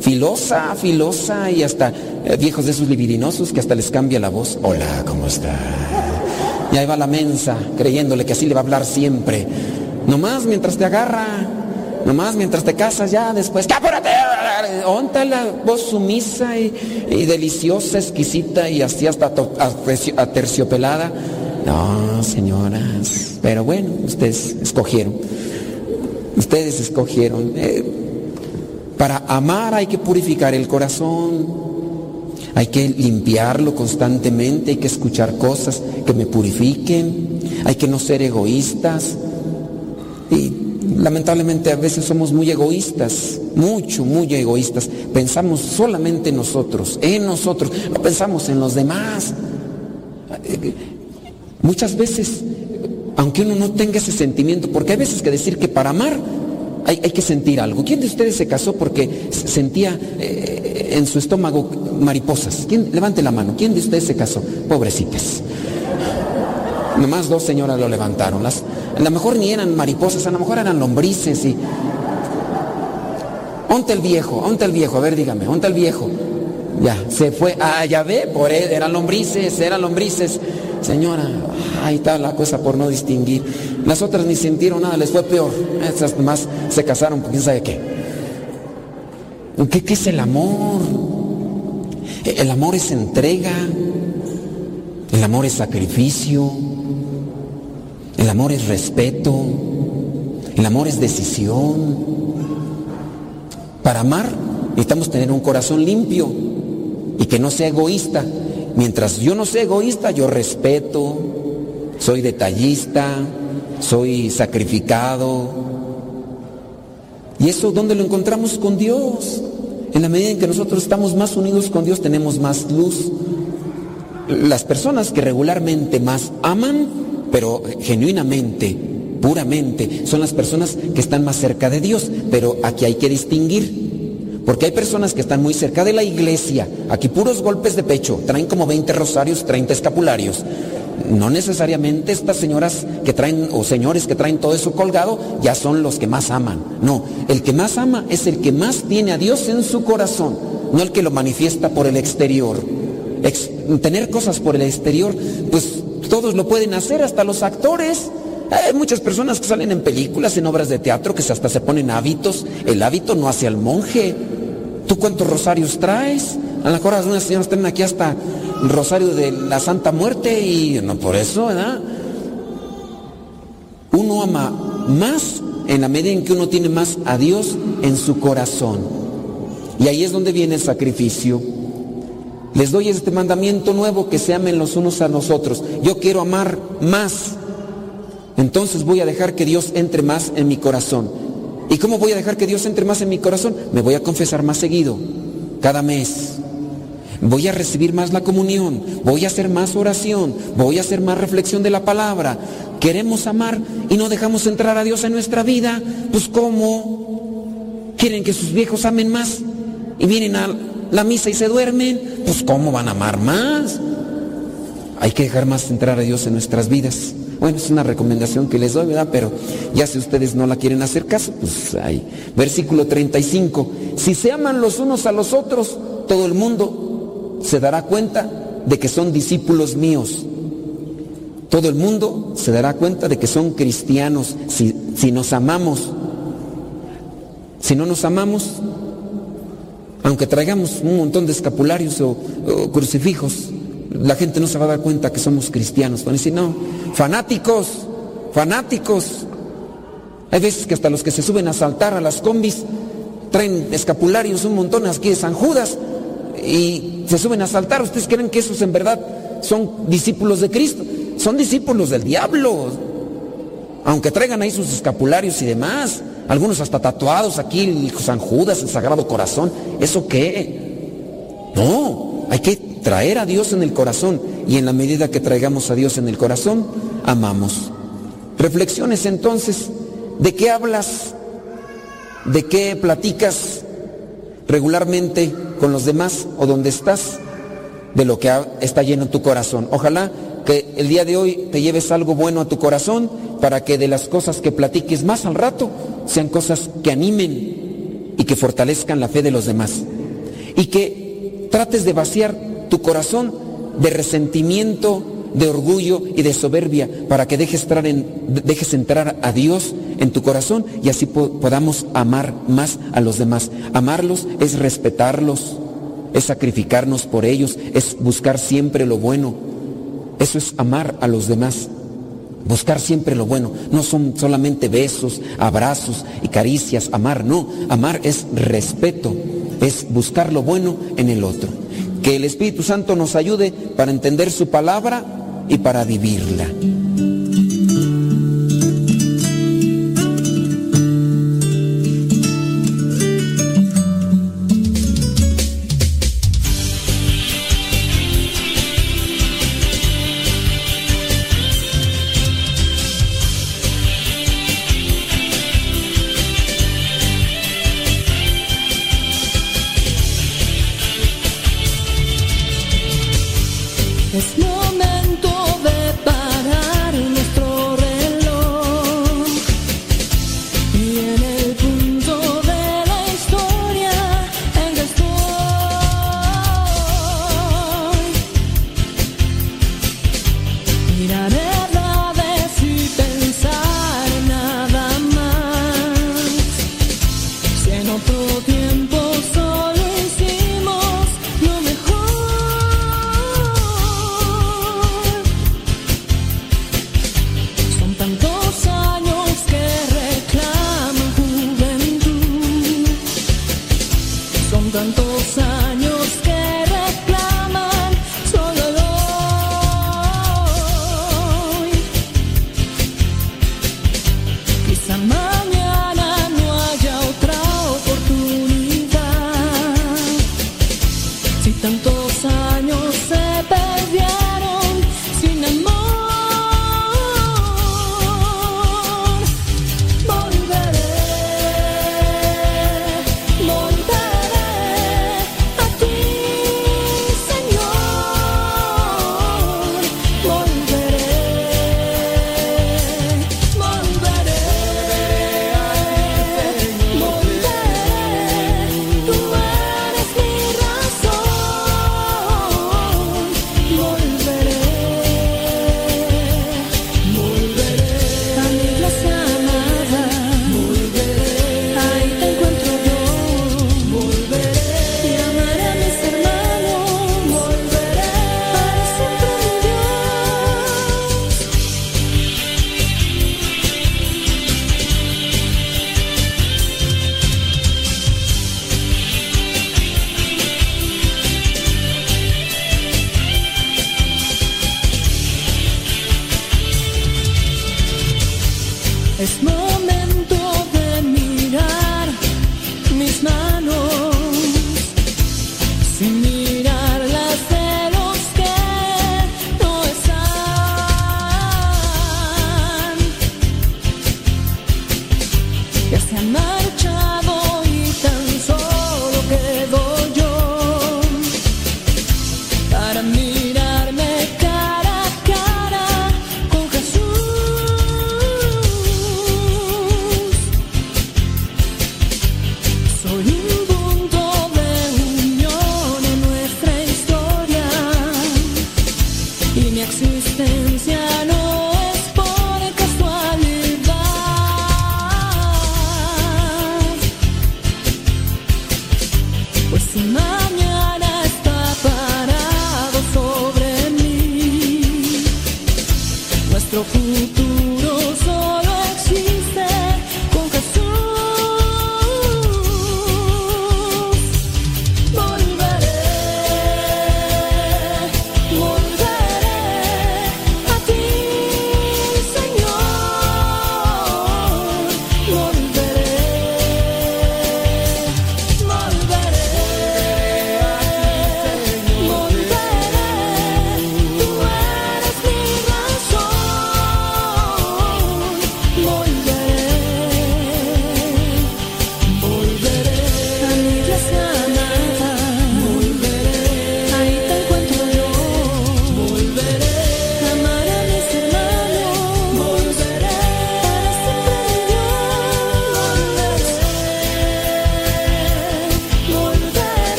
filosa, filosa y hasta eh, viejos de esos libidinosos que hasta les cambia la voz. Hola, ¿cómo está? Y ahí va la mensa, creyéndole que así le va a hablar siempre. Nomás mientras te agarra, nomás mientras te casas ya, después, ¡cápurate! onta la voz sumisa y, deliciosa, exquisita y así hasta aterciopelada. No, señoras, pero bueno, ustedes escogieron. Ustedes escogieron. Eh, para amar hay que purificar el corazón. Hay que limpiarlo constantemente, hay que escuchar cosas que me purifiquen, hay que no ser egoístas. Y lamentablemente a veces somos muy egoístas, mucho, muy egoístas. Pensamos solamente en nosotros, en nosotros, no pensamos en los demás. Muchas veces, aunque uno no tenga ese sentimiento, porque hay veces que decir que para amar hay, que sentir algo. ¿Quién de ustedes se casó porque sentía eh, en su estómago mariposas? ¿Quién? Levante la mano. ¿Quién de ustedes se casó? Pobrecitas. Nomás dos señoras lo levantaron. Las, a lo mejor ni eran mariposas, a lo mejor eran lombrices y... El viejo, onte el viejo, a ver dígame, onte el viejo. Ya, se fue, ah, ya ve, por él, eran lombrices, eran lombrices. Señora, ahí está la cosa por no distinguir. Las otras ni sintieron nada, les fue peor. Esas más se casaron, quién sabe qué. ¿Qué, ¿Qué es el amor? El amor es entrega, el amor es sacrificio, el amor es respeto. El amor es decisión. Para amar necesitamos tener un corazón limpio y que no sea egoísta. Mientras yo no sea egoísta, yo respeto, soy detallista, soy sacrificado. ¿Y eso dónde lo encontramos con Dios? En la medida en que nosotros estamos más unidos con Dios, tenemos más luz. Las personas que regularmente más aman pero genuinamente, puramente, son las personas que están más cerca de Dios. Pero aquí hay que distinguir. Porque hay personas que están muy cerca de la iglesia, aquí puros golpes de pecho, traen como 20 rosarios, 30 escapularios. No necesariamente estas señoras que traen, o señores que traen todo eso colgado, ya son los que más aman. No, el que más ama es el que más tiene a Dios en su corazón, no el que lo manifiesta por el exterior. tener cosas por el exterior, pues todos lo pueden hacer, hasta los actores. Hay muchas personas que salen en películas, en obras de teatro, que hasta se ponen hábitos. El hábito no hace al monje. ¿Tú cuántos rosarios traes? A lo mejor algunas señoras tienen aquí hasta rosario de la Santa Muerte y no por eso, ¿verdad? Uno ama más en la medida en que uno tiene más a Dios en su corazón. Y ahí es donde viene el sacrificio. Les doy este mandamiento nuevo, que se amen los unos a nosotros. Yo quiero amar más. Entonces voy a dejar que Dios entre más en mi corazón. ¿Y cómo voy a dejar que Dios entre más en mi corazón? Me voy a confesar más seguido, cada mes. Voy a recibir más la comunión, voy a hacer más oración, voy a hacer más reflexión de la palabra. Queremos amar y no dejamos entrar a Dios en nuestra vida. Pues ¿cómo? quieren que sus viejos amen más y vienen a la misa y se duermen, pues ¿cómo van a amar más? Hay que dejar más entrar a Dios en nuestras vidas. Bueno, es una recomendación que les doy, ¿verdad? Pero ya si ustedes no la quieren hacer caso, pues hay. Versículo 35. Si se aman los unos a los otros, todo el mundo se dará cuenta de que son discípulos míos. Todo el mundo se dará cuenta de que son cristianos si, si nos amamos. Si no nos amamos, aunque traigamos un montón de escapularios o, crucifijos, la gente no se va a dar cuenta que somos cristianos. Van a decir, no, fanáticos, fanáticos. Hay veces que hasta los que se suben a saltar a las combis traen escapularios un montón aquí de San Judas y se suben a saltar. ¿Ustedes creen que esos en verdad son discípulos de Cristo? Son discípulos del diablo. Aunque traigan ahí sus escapularios y demás algunos hasta tatuados aquí, San Judas, el Sagrado Corazón. ¿Eso qué? No, hay que traer a Dios en el corazón y en la medida que traigamos a Dios en el corazón, amamos. Reflexiones entonces, ¿de qué hablas? ¿De qué platicas regularmente con los demás o donde estás? De lo que está lleno tu corazón. Ojalá que el día de hoy te lleves algo bueno a tu corazón para que de las cosas que platiques más al rato sean cosas que animen y que fortalezcan la fe de los demás. Y que trates de vaciar tu corazón de resentimiento, de orgullo y de soberbia para que dejes entrar, entrar a Dios en tu corazón y así podamos amar más a los demás. Amarlos es respetarlos, es sacrificarnos por ellos, es buscar siempre lo bueno. Eso es amar a los demás. Buscar siempre lo bueno. No son solamente besos, abrazos y caricias. Amar, no. Amar es respeto. Es buscar lo bueno en el otro. Que el Espíritu Santo nos ayude para entender su palabra y para vivirla.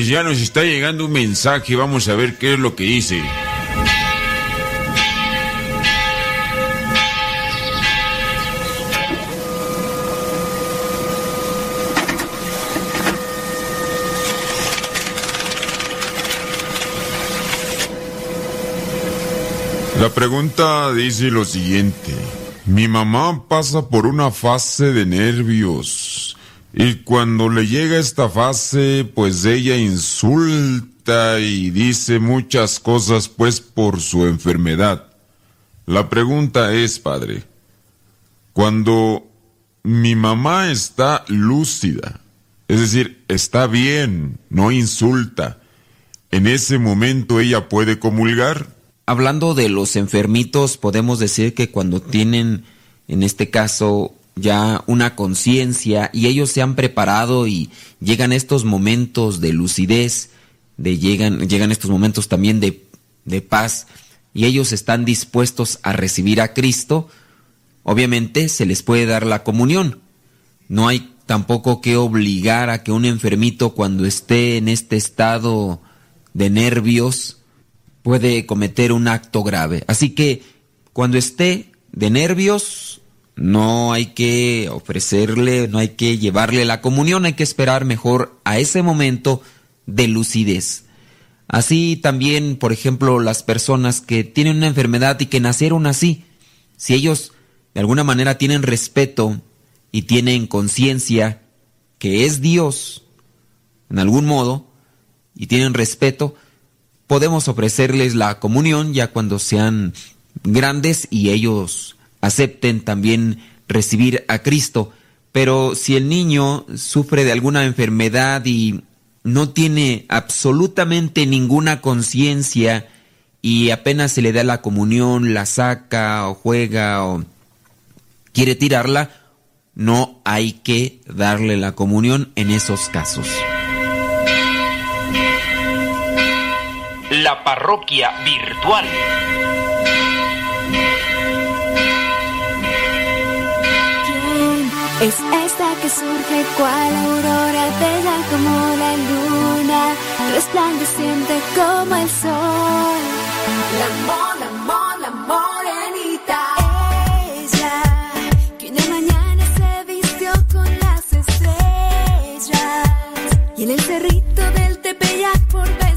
Pues ya nos está llegando un mensaje, vamos a ver qué es lo que dice. La pregunta dice lo siguiente. Mi mamá pasa por una fase de nervios y cuando le llega esta fase, pues ella insulta y dice muchas cosas pues por su enfermedad. La pregunta es, padre, cuando mi mamá está lúcida, es decir, está bien, no insulta, ¿en ese momento ella puede comulgar? Hablando de los enfermitos, podemos decir que cuando tienen, en este caso, ya una conciencia y ellos se han preparado y llegan estos momentos de lucidez, de llegan, llegan estos momentos también de, de paz y ellos están dispuestos a recibir a Cristo, obviamente se les puede dar la comunión. No hay tampoco que obligar a que un enfermito cuando esté en este estado de nervios puede cometer un acto grave. Así que cuando esté de nervios, no hay que ofrecerle, no hay que llevarle la comunión, hay que esperar mejor a ese momento de lucidez. Así también, por ejemplo, las personas que tienen una enfermedad y que nacieron así, si ellos de alguna manera tienen respeto y tienen conciencia que es Dios, en algún modo, y tienen respeto, podemos ofrecerles la comunión ya cuando sean grandes y ellos acepten también recibir a Cristo. Pero si el niño sufre de alguna enfermedad y no tiene absolutamente ninguna conciencia y apenas se le da la comunión, la saca o juega o quiere tirarla, no hay que darle la comunión en esos casos. La parroquia virtual. Es esta que surge cual aurora bella como la luna, resplandeciente como el sol. La amor, amor, la morenita. Ella, que una mañana se vistió con las estrellas y en el cerrito del Tepeyac por vez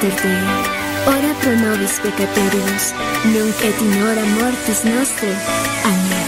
Ora pro nobis peccatoribus, nunc et in hora mortis nostre. Amém.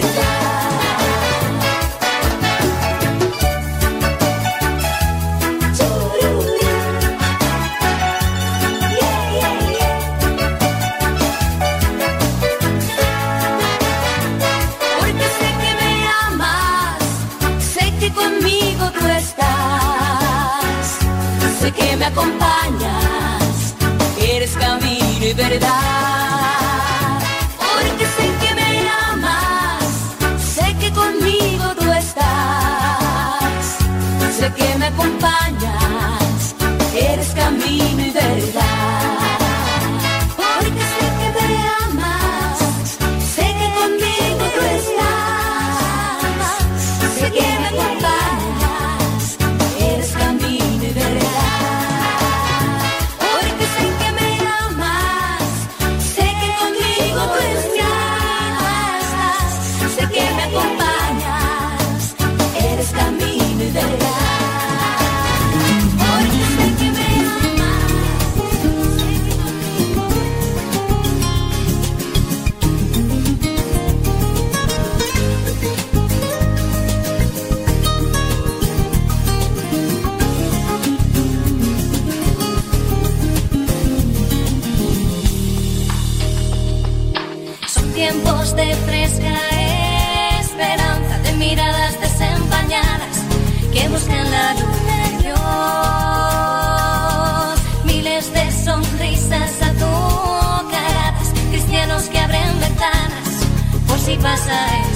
Porque sé que me amas, sé que conmigo tú estás, sé que me acompañas. Por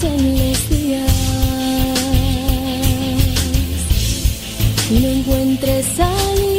Pasen los días no encuentres encuentre salida.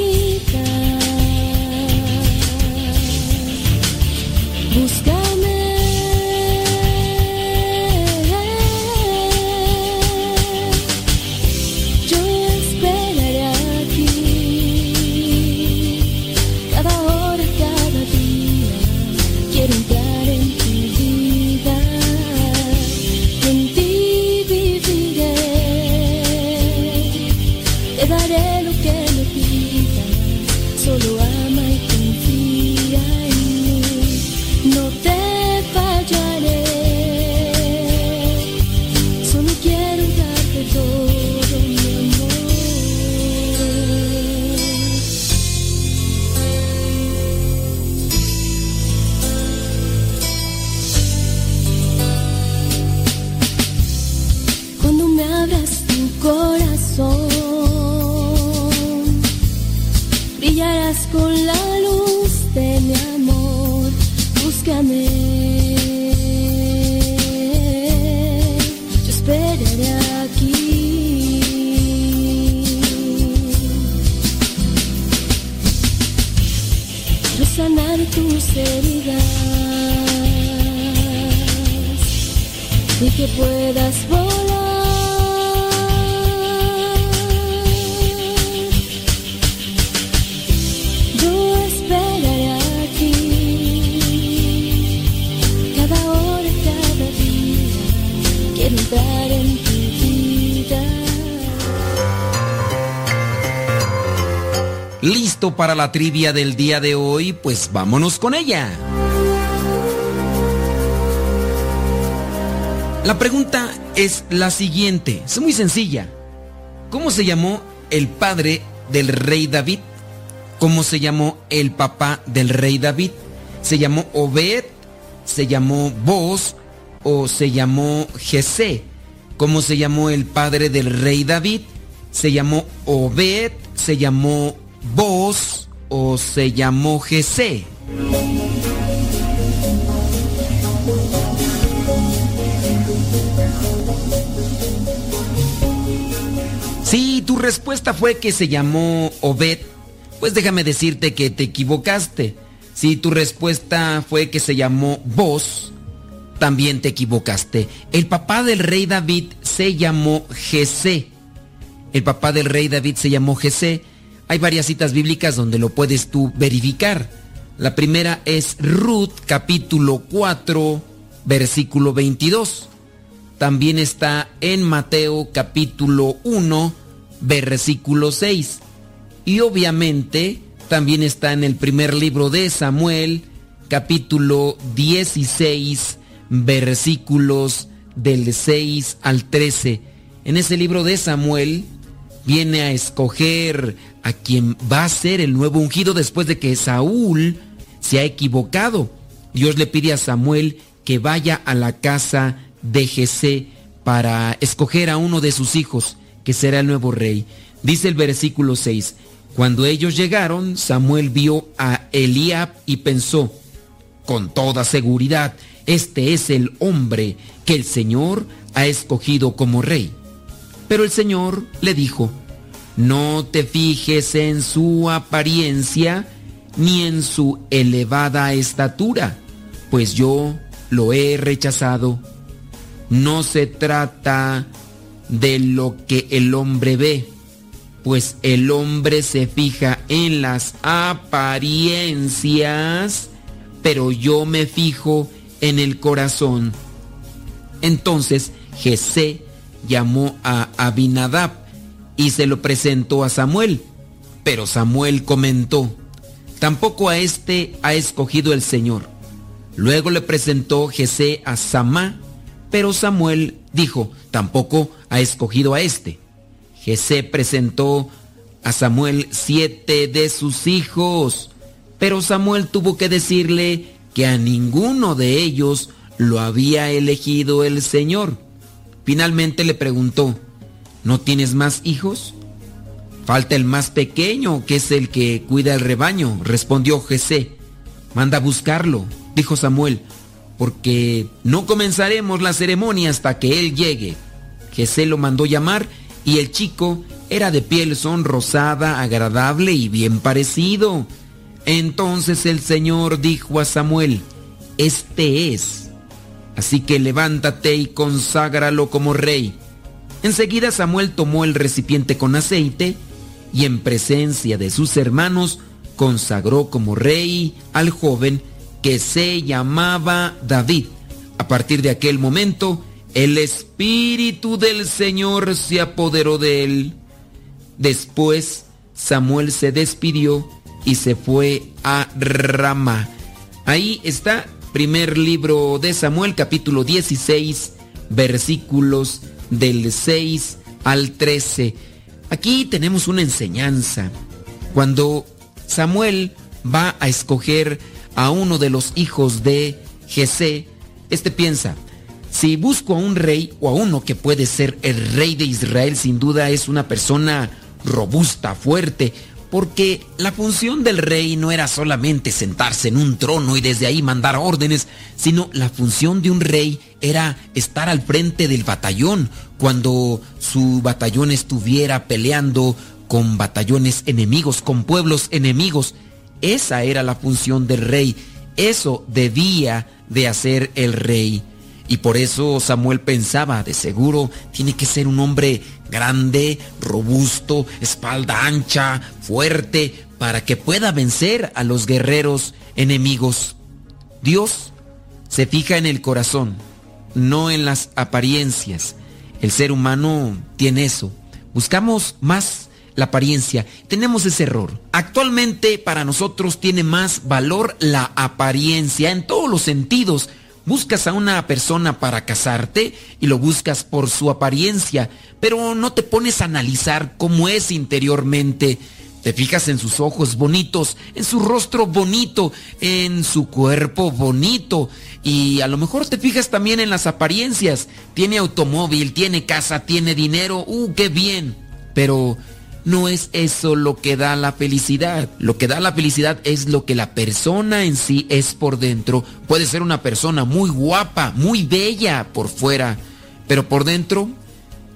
La trivia del día de hoy? Pues vámonos con ella. La pregunta es la siguiente, es muy sencilla. ¿Cómo se llamó el padre del rey David? ¿Cómo se llamó el papá del rey David? ¿Se llamó Obed? ¿Se llamó Boz? ¿O se llamó Jesé? ¿Cómo se llamó el padre del rey David? ¿Se llamó Obed? ¿Se llamó Boz? ¿O se llamó Jesé? Si tu respuesta fue que se llamó Obed, pues déjame decirte que te equivocaste. Si tu respuesta fue que se llamó Boz, también te equivocaste. El papá del rey David se llamó Jesé. El papá del rey David se llamó Jesé. Hay varias citas bíblicas donde lo puedes tú verificar. La primera es Ruth capítulo 4 versículo 22. También está en Mateo capítulo 1 versículo 6. Y obviamente también está en el primer libro de Samuel capítulo 16 versículos del 6 al 13. En ese libro de Samuel viene a escoger a quien va a ser el nuevo ungido después de que Saúl se ha equivocado. Dios le pide a Samuel que vaya a la casa de Jesé para escoger a uno de sus hijos, que será el nuevo rey. Dice el versículo 6, cuando ellos llegaron, Samuel vio a Eliab y pensó, con toda seguridad, este es el hombre que el Señor ha escogido como rey. Pero el Señor le dijo, no te fijes en su apariencia ni en su elevada estatura, pues yo lo he rechazado. No se trata de lo que el hombre ve, pues el hombre se fija en las apariencias, pero yo me fijo en el corazón. Entonces Jesé llamó a Abinadab y se lo presentó a Samuel. Pero Samuel comentó, tampoco a este ha escogido el Señor. Luego le presentó Jesé a Samá, pero Samuel dijo, tampoco ha escogido a este. Jesé presentó a Samuel siete de sus hijos, pero Samuel tuvo que decirle que a ninguno de ellos lo había elegido el Señor. Finalmente le preguntó, ¿no tienes más hijos? Falta el más pequeño, que es el que cuida el rebaño, respondió Jesé. Manda a buscarlo, dijo Samuel, porque no comenzaremos la ceremonia hasta que él llegue. Jesé lo mandó llamar y el chico era de piel sonrosada, agradable y bien parecido. Entonces el Señor dijo a Samuel, Este es. Así que levántate y conságralo como rey. Enseguida Samuel tomó el recipiente con aceite y en presencia de sus hermanos consagró como rey al joven que se llamaba David. A partir de aquel momento, el Espíritu del Señor se apoderó de él. Después, Samuel se despidió y se fue a Rama. Ahí está, primer libro de Samuel, capítulo 16, versículos del 6 al 13. Aquí tenemos una enseñanza. Cuando Samuel va a escoger a uno de los hijos de Jesé, este piensa, si busco a un rey o a uno que puede ser el rey de Israel, sin duda es una persona robusta, fuerte, porque la función del rey no era solamente sentarse en un trono y desde ahí mandar órdenes, sino la función de un rey era estar al frente del batallón cuando su batallón estuviera peleando con batallones enemigos, con pueblos enemigos. Esa era la función del rey, eso debía de hacer el rey. Y por eso Samuel pensaba, de seguro, tiene que ser un hombre grande, robusto, espalda ancha, fuerte, para que pueda vencer a los guerreros enemigos. Dios se fija en el corazón, no en las apariencias. El ser humano tiene eso. Buscamos más la apariencia. Tenemos ese error. Actualmente para nosotros tiene más valor la apariencia en todos los sentidos Buscas a una persona para casarte y lo buscas por su apariencia, pero no te pones a analizar cómo es interiormente. Te fijas en sus ojos bonitos, en su rostro bonito, en su cuerpo bonito y a lo mejor te fijas también en las apariencias. Tiene automóvil, tiene casa, tiene dinero, ¡uh, qué bien! Pero no es eso lo que da la felicidad. Lo que da la felicidad es lo que la persona en sí es por dentro. Puede ser una persona muy guapa, muy bella por fuera, pero por dentro,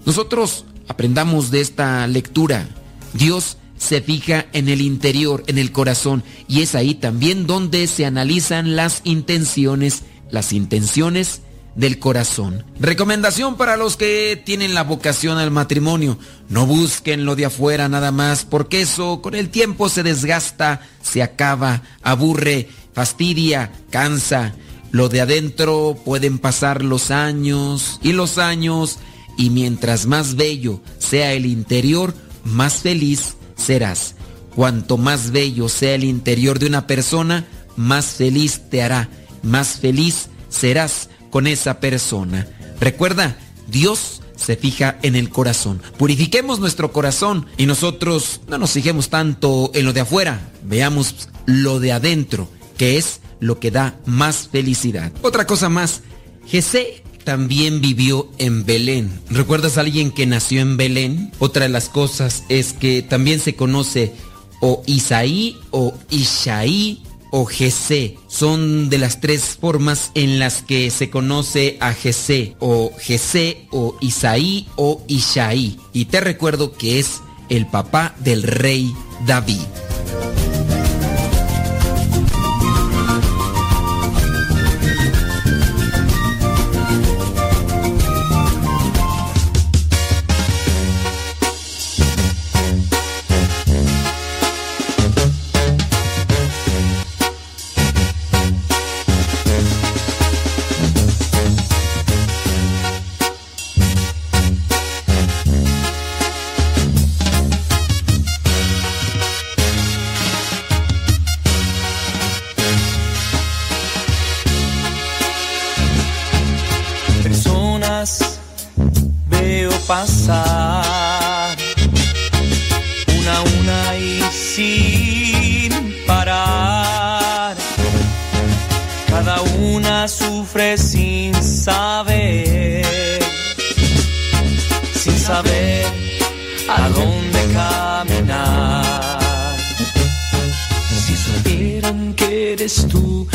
nosotros aprendamos de esta lectura. Dios se fija en el interior, en el corazón, y es ahí también donde se analizan las intenciones, las intenciones del corazón. Recomendación para los que tienen la vocación al matrimonio. No busquen lo de afuera nada más, porque eso con el tiempo se desgasta, se acaba, aburre, fastidia, cansa. Lo de adentro pueden pasar los años y los años, y mientras más bello sea el interior, más feliz serás. Cuanto más bello sea el interior de una persona, más feliz te hará, más feliz serás con esa persona. Recuerda, Dios se fija en el corazón. Purifiquemos nuestro corazón y nosotros no nos fijemos tanto en lo de afuera, veamos lo de adentro, que es lo que da más felicidad. Otra cosa más, Jesé también vivió en Belén. ¿Recuerdas a alguien que nació en Belén? Otra de las cosas es que también se conoce o Isaí o Ishaí o Jesé. Son de las tres formas en las que se conoce a Jesé, o Jesé, o Isaí, o Ishaí. Y te recuerdo que es el papá del rey David. Una a una y sin parar. Cada una sufre sin saber, sin saber a dónde caminar. Si supieran que eres tú,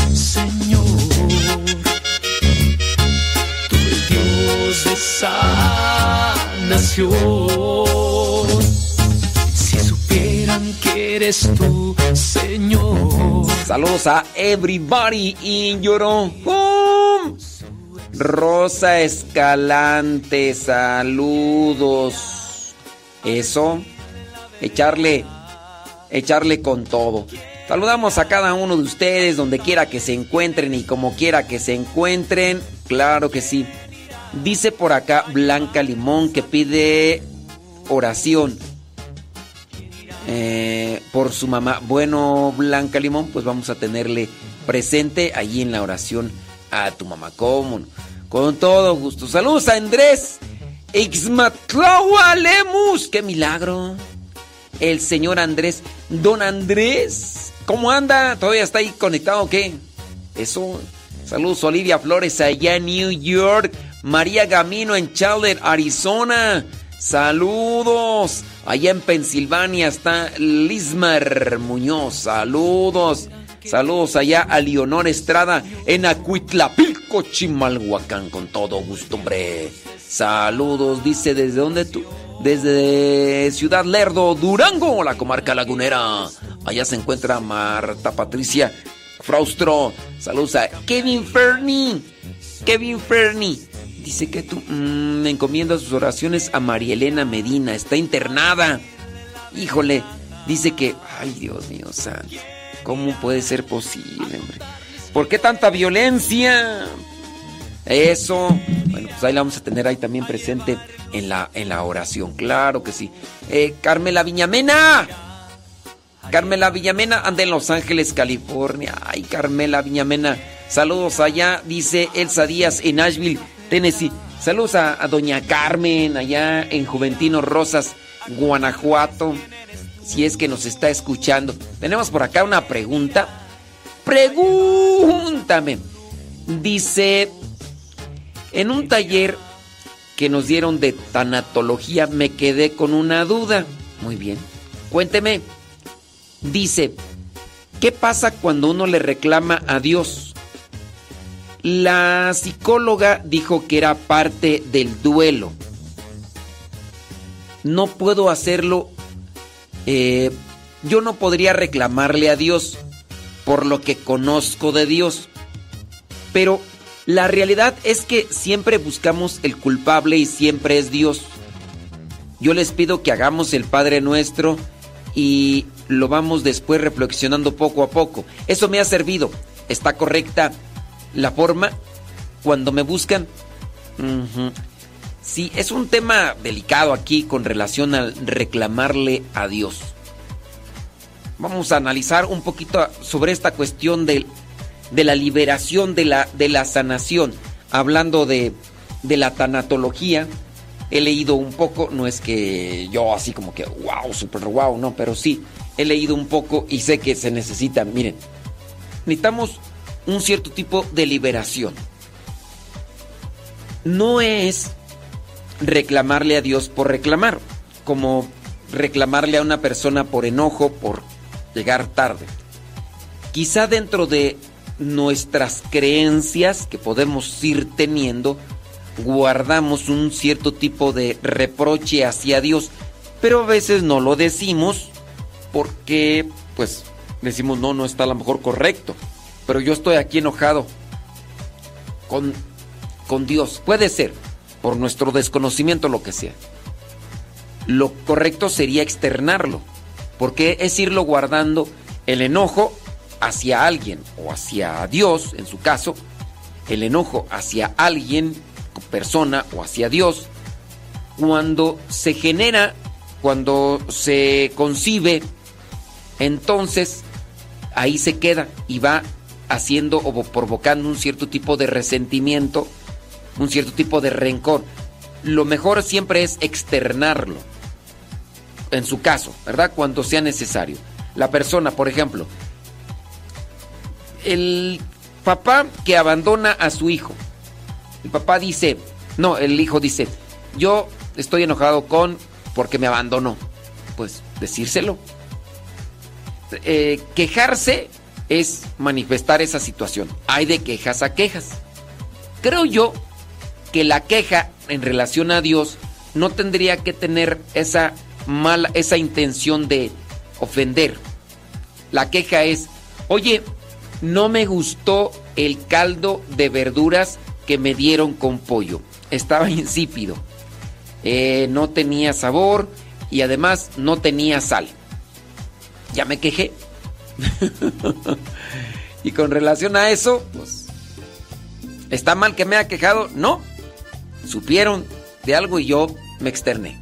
de sal nación. eres tú, Señor. Saludos a everybody in your own home. Rosa Escalante, saludos. Eso, echarle, echarle con todo. Saludamos a cada uno de ustedes, donde quiera que se encuentren y como quiera que se encuentren. Claro que sí. Dice por acá Blanca Limón que pide oración eh, por su mamá. Bueno, Blanca Limón, pues vamos a tenerle presente allí en la oración a tu mamá. ¿Cómo? Con todo gusto. Saludos a Andrés Ixmatlaua Lemus. ¡Qué milagro! El señor Andrés. Don Andrés. ¿Cómo anda? ¿Todavía está ahí conectado o qué? Eso. Saludos Olivia Flores allá en New York. María Gamino en Chandler, Arizona. Saludos. Allá en Pensilvania está Lismar Muñoz. Saludos. Saludos allá a Leonor Estrada en Acuitlapilco, Chimalhuacán. Con todo gusto, hombre. Saludos. Dice, ¿desde dónde tú? Desde Ciudad Lerdo, Durango, la comarca lagunera. Allá se encuentra Marta Patricia Fraustro. Saludos a Kevin Fernie. Kevin Fernie. Dice que tú mmm, encomienda sus oraciones a María Elena Medina. Está internada. Híjole. Dice que. Ay, Dios mío, santo. ¿Cómo puede ser posible, hombre? ¿Por qué tanta violencia? Eso. Bueno, pues ahí la vamos a tener ahí también presente en la, en la oración. Claro que sí. Eh, Carmela Viñamena. Carmela Viñamena anda en Los Ángeles, California. Ay, Carmela Viñamena. Saludos allá, dice Elsa Díaz en Nashville, Tennessee. Saludos a, Doña Carmen allá en Juventino Rosas, Guanajuato. Si es que nos está escuchando. Tenemos por acá una pregunta. Pregúntame. Dice, en un taller que nos dieron de tanatología me quedé con una duda. Muy bien. Cuénteme. Dice, ¿qué pasa cuando uno le reclama a Dios? La psicóloga dijo que era parte del duelo. No puedo hacerlo. eh, yo no podría reclamarle a Dios por lo que conozco de Dios. Pero la realidad es que siempre buscamos el culpable y siempre es Dios. Yo les pido que hagamos el Padre Nuestro y lo vamos después reflexionando poco a poco. Eso me ha servido. ¿Está correcta la forma cuando me buscan? Ujú. Sí, es un tema delicado aquí con relación al reclamarle a Dios. Vamos a analizar un poquito sobre esta cuestión del de la liberación de la, de la sanación. Hablando de, de la tanatología, he leído un poco, no es que yo así como que wow, super wow, no, pero sí, he leído un poco y sé que se necesita, miren, necesitamos un cierto tipo de liberación. No es reclamarle a Dios por reclamar, como reclamarle a una persona por enojo, por llegar tarde. Quizá dentro de nuestras creencias que podemos ir teniendo, guardamos un cierto tipo de reproche hacia Dios, pero a veces no lo decimos porque pues decimos no, no está a lo mejor correcto, pero yo estoy aquí enojado con, con Dios, puede ser, por nuestro desconocimiento lo que sea. Lo correcto sería externarlo, porque es irlo guardando el enojo hacia alguien o hacia Dios, en su caso, el enojo hacia alguien, persona o hacia Dios, cuando se genera, cuando se concibe, entonces ahí se queda y va haciendo o provocando un cierto tipo de resentimiento, un cierto tipo de rencor. Lo mejor siempre es externarlo, en su caso, ¿verdad? Cuando sea necesario. La persona, por ejemplo, el papá que abandona a su hijo. El papá dice, no, el hijo dice, yo estoy enojado con porque me abandonó. Pues decírselo. Eh, quejarse es manifestar esa situación. Hay de quejas a quejas. Creo yo que la queja en relación a Dios no tendría que tener esa mala, esa intención de ofender. La queja es, oye, no me gustó el caldo de verduras que me dieron con pollo. Estaba insípido. Eh, no tenía sabor y además no tenía sal. Ya me quejé. y con relación a eso, pues, ¿está mal que me haya quejado? No. Supieron de algo y yo me externé.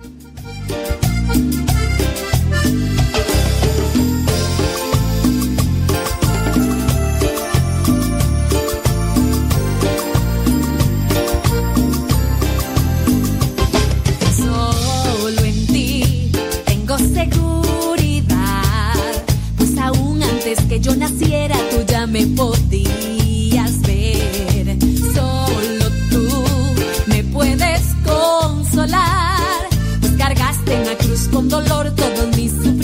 Con dolor todos mis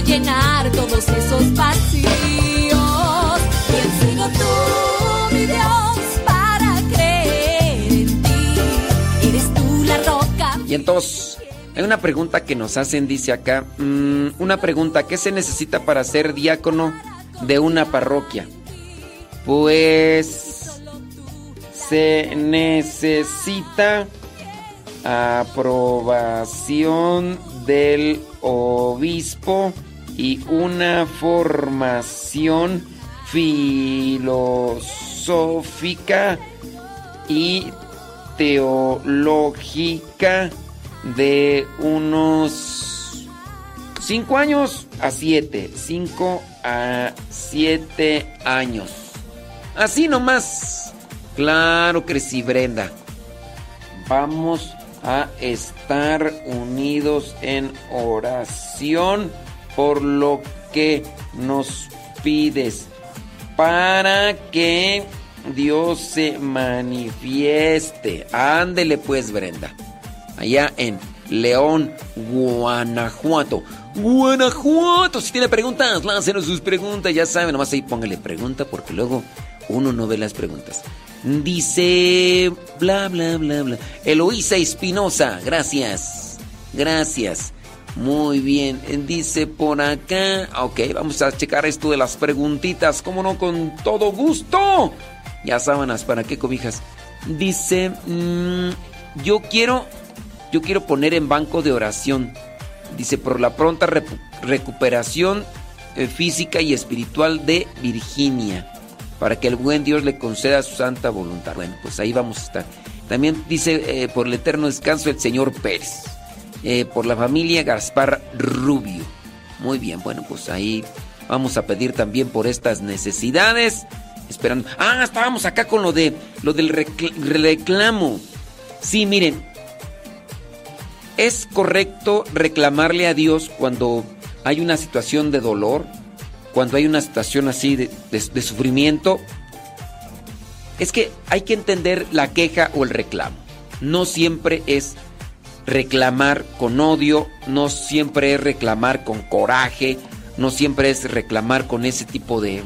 llenar todos esos vacíos. ¿Quién sino tú, mi Dios, para creer en ti? Eres tú la roca. Y entonces, hay una pregunta que nos hacen, dice acá, mm, una pregunta, ¿qué se necesita para ser diácono de una parroquia? Pues se necesita aprobación del obispo y una formación filosófica y teológica de unos 5 años a 7. 5 a 7 años. Así nomás. Claro que sí, Brenda. Vamos a estar unidos en oración por lo que nos pides. Para que Dios se manifieste. Ándele pues, Brenda allá en León, Guanajuato. Guanajuato, si tiene preguntas, láncenos sus preguntas, ya saben, nomás ahí póngale pregunta porque luego uno no ve las preguntas. Dice, bla, bla, bla, bla. Eloísa Espinosa, gracias, gracias. Muy bien, dice por acá, ok, vamos a checar esto de las preguntitas, como no, con todo gusto. Ya sábanas, ¿para qué cobijas? Dice, mm, yo quiero yo quiero poner en banco de oración. Dice, por la pronta recuperación eh, física y espiritual de Virginia, para que el buen Dios le conceda su santa voluntad. Bueno, pues ahí vamos a estar. También dice, eh, por el eterno descanso del señor Pérez, Eh, por la familia Gaspar Rubio. Muy bien, bueno, pues ahí vamos a pedir también por estas necesidades. Esperando. Ah, estábamos acá con lo de lo del recl- reclamo. Sí, miren, ¿Es correcto reclamarle a Dios cuando hay una situación de dolor? Cuando hay una situación así de, de- de sufrimiento. Es que hay que entender la queja o el reclamo. No siempre es reclamar con odio, no siempre es reclamar con coraje, no siempre es reclamar con ese tipo de,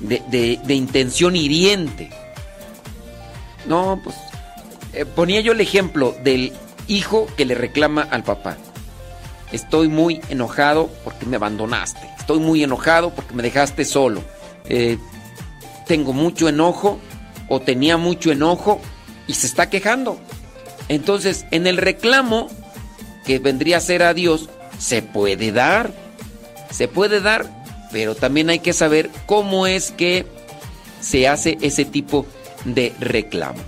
de, intención hiriente. No, pues eh, ponía yo el ejemplo del hijo que le reclama al papá. Estoy muy enojado porque me abandonaste. Estoy muy enojado porque me dejaste solo. Eh, tengo mucho enojo o tenía mucho enojo y se está quejando. Entonces, en el reclamo que vendría a ser a Dios, se puede dar. Se puede dar, pero también hay que saber cómo es que se hace ese tipo de reclamo.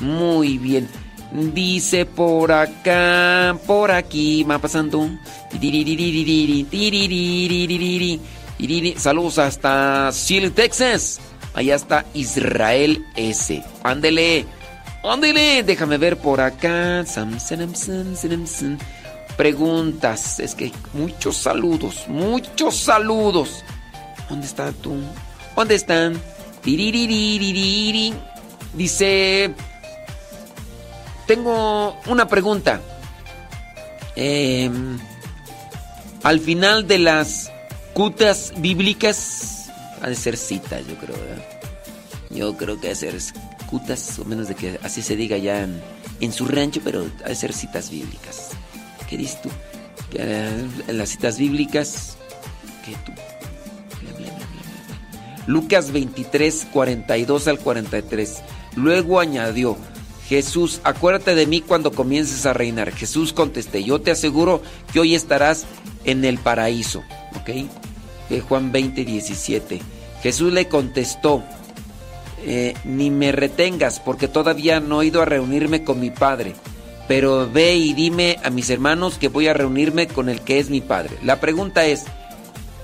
Muy bien. Dice por acá, por aquí, va pasando. Saludos hasta Seal, Texas. Allá está Israel S. Ándele, ándele. Déjame ver por acá. Preguntas. Es que muchos saludos, muchos saludos. ¿Dónde está tú? ¿Dónde están? Dice, tengo una pregunta. Em, al final de las cutas bíblicas, ha de ser citas, yo creo. Yo creo que ha de ser o menos de que así se diga ya en, su rancho, pero ha de ser citas bíblicas. ¿Qué dices tú? Eh, en las citas bíblicas, ¿qué tú? Lucas 23, 42 al 43. Luego añadió, Jesús, acuérdate de mí cuando comiences a reinar. Jesús contesté, yo te aseguro que hoy estarás en el paraíso. ¿Ok? Juan 20, 17. Jesús le contestó, eh, ni me retengas porque todavía no he ido a reunirme con mi Padre. Pero ve y dime a mis hermanos que voy a reunirme con el que es mi Padre. La pregunta es,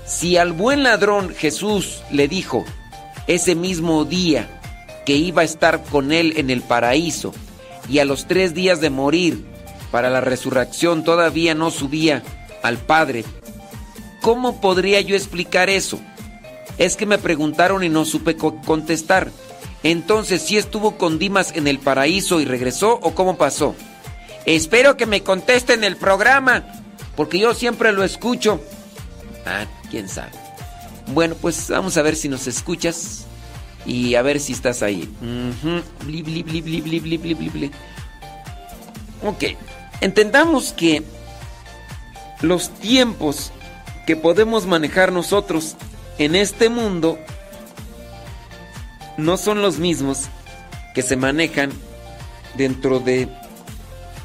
si al buen ladrón Jesús le dijo ese mismo día que iba a estar con él en el paraíso y a los tres días de morir para la resurrección todavía no subía al Padre, ¿cómo podría yo explicar eso? Es que me preguntaron y no supe contestar. Entonces, ¿sí estuvo con Dimas en el paraíso y regresó o cómo pasó? Espero que me conteste en el programa, porque yo siempre lo escucho. Ah, quién sabe. Bueno, pues vamos a ver si nos escuchas y a ver si estás ahí. ok, entendamos que los tiempos que podemos manejar nosotros en este mundo no son los mismos que se manejan dentro de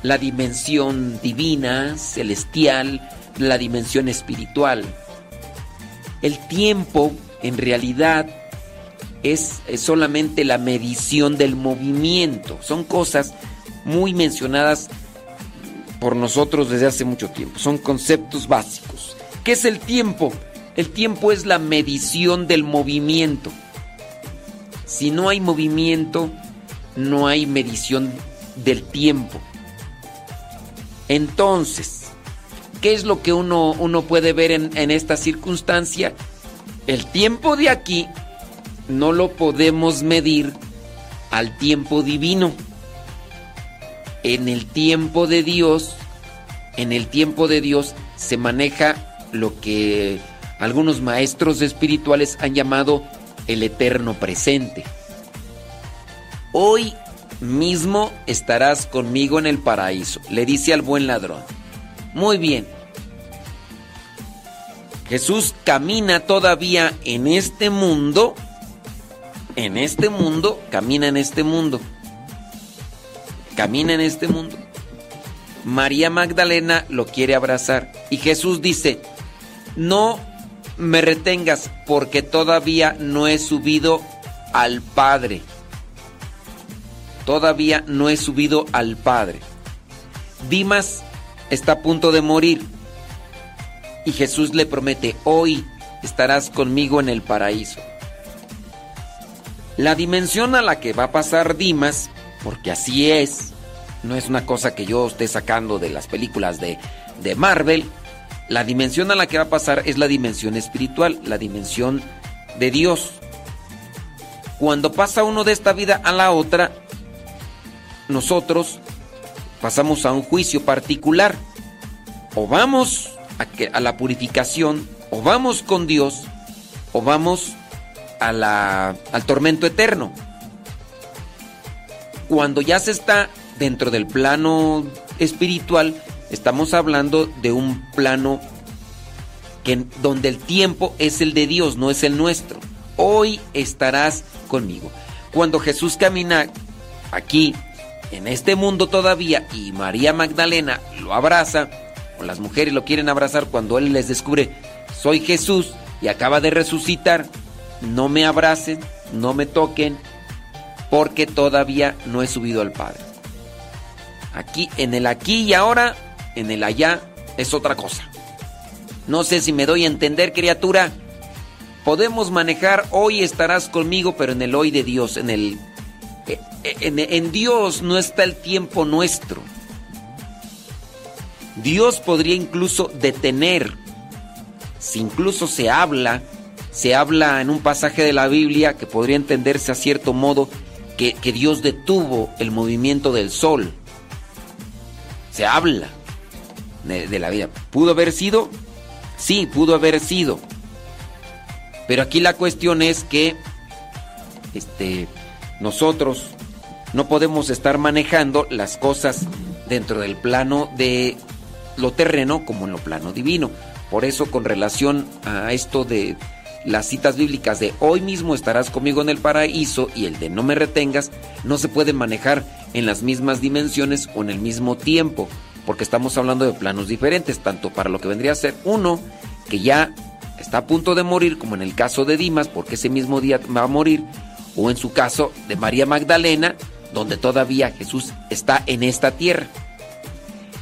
la dimensión divina, celestial, la dimensión espiritual. El tiempo, en realidad, es, solamente la medición del movimiento. Son cosas muy mencionadas por nosotros desde hace mucho tiempo. Son conceptos básicos. ¿Qué es el tiempo? El tiempo es la medición del movimiento. Si no hay movimiento, no hay medición del tiempo. Entonces, ¿Qué es lo que uno, uno puede ver en, en esta circunstancia? El tiempo de aquí no lo podemos medir al tiempo divino. En el tiempo de Dios, en el tiempo de Dios se maneja lo que algunos maestros espirituales han llamado el eterno presente. Hoy mismo estarás conmigo en el paraíso, le dice al buen ladrón. Muy bien. Jesús camina todavía en este mundo. En este mundo, camina en este mundo. Camina en este mundo. María Magdalena lo quiere abrazar y Jesús dice, no me retengas porque todavía no he subido al Padre. Todavía no he subido al Padre. Dimas está a punto de morir. Y Jesús le promete, hoy estarás conmigo en el paraíso. La dimensión a la que va a pasar Dimas, porque así es, no es una cosa que yo esté sacando de las películas de, de Marvel, la dimensión a la que va a pasar es la dimensión espiritual, la dimensión de Dios. Cuando pasa uno de esta vida a la otra, nosotros pasamos a un juicio particular. O vamos a, la purificación, o vamos con Dios, o vamos a la, al tormento eterno. Cuando ya se está dentro del plano espiritual, estamos hablando de un plano que, donde el tiempo es el de Dios, no es el nuestro. Hoy estarás conmigo. Cuando Jesús camina aquí, en este mundo todavía, y María Magdalena lo abraza, o las mujeres lo quieren abrazar cuando Él les descubre, soy Jesús y acaba de resucitar, no me abracen, no me toquen, porque todavía no he subido al Padre. Aquí, en el aquí y ahora, en el allá, es otra cosa. No sé si me doy a entender, criatura. Podemos manejar hoy estarás conmigo, pero en el hoy de Dios, en el eh, eh, en, en, Dios no está el tiempo nuestro. Dios podría incluso detener, si incluso se habla, se habla en un pasaje de la Biblia que podría entenderse a cierto modo que, que Dios detuvo el movimiento del sol. Se habla de, la vida. ¿Pudo haber sido? Sí, pudo haber sido. Pero aquí la cuestión es que este, nosotros no podemos estar manejando las cosas dentro del plano de lo terreno como en lo plano divino. Por eso con relación a esto de las citas bíblicas de hoy mismo estarás conmigo en el paraíso y el de no me retengas, no se puede manejar en las mismas dimensiones o en el mismo tiempo, porque estamos hablando de planos diferentes, tanto para lo que vendría a ser uno que ya está a punto de morir, como en el caso de Dimas, porque ese mismo día va a morir, o en su caso de María Magdalena, donde todavía Jesús está en esta tierra.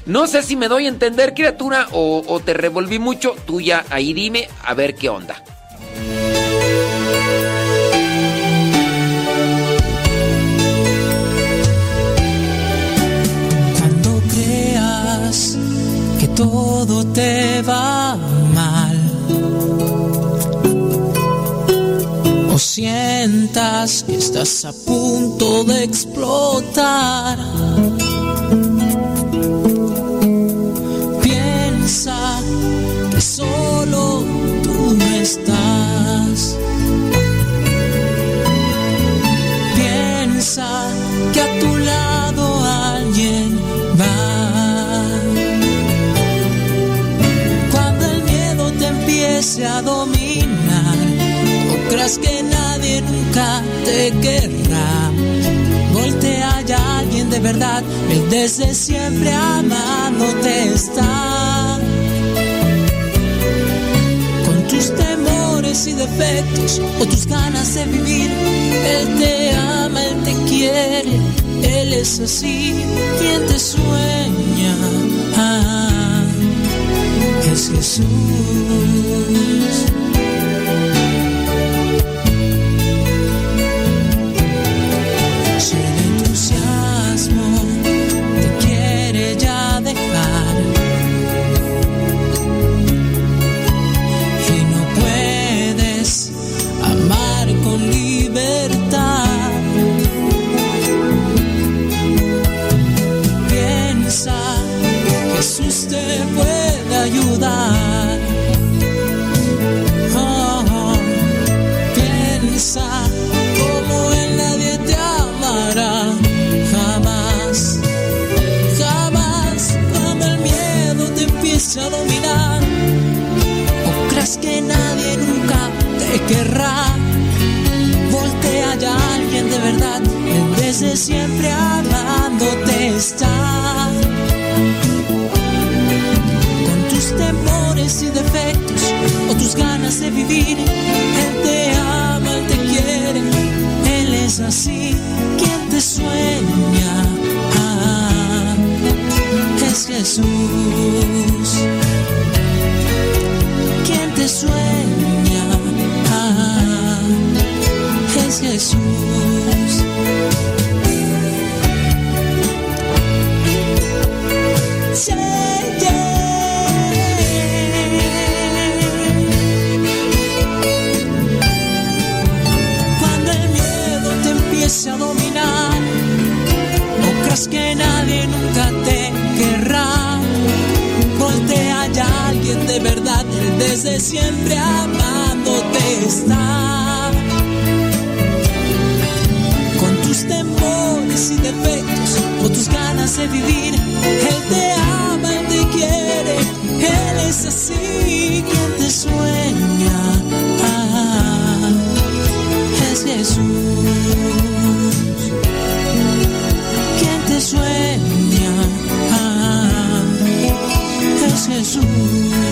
No sé si me doy a entender, criatura, o, o te revolví mucho, tú ya ahí dime a ver qué onda. Todo te va mal. O sientas que estás a punto de explotar, empiece a dominar, o creas que nadie nunca te querrá. Voltea ya alguien de verdad, Él desde siempre amándote está. Con tus temores y defectos o tus ganas de vivir, Él te ama, Él te quiere, Él es así, quien te sueña. Ah, es desde siempre amándote está. Con tus temores y defectos o tus ganas de vivir, Él te ama, Él te quiere, Él es así, quien te sueña. Ah, es Jesús, quien te sueña. Ah, es Jesús. Desde siempre amándote está. Con tus temores y defectos, o tus ganas hace vivir. Él te ama, Él te quiere, Él es así quien te sueña. Ah, es Jesús. Quien te sueña. Ah, es Jesús.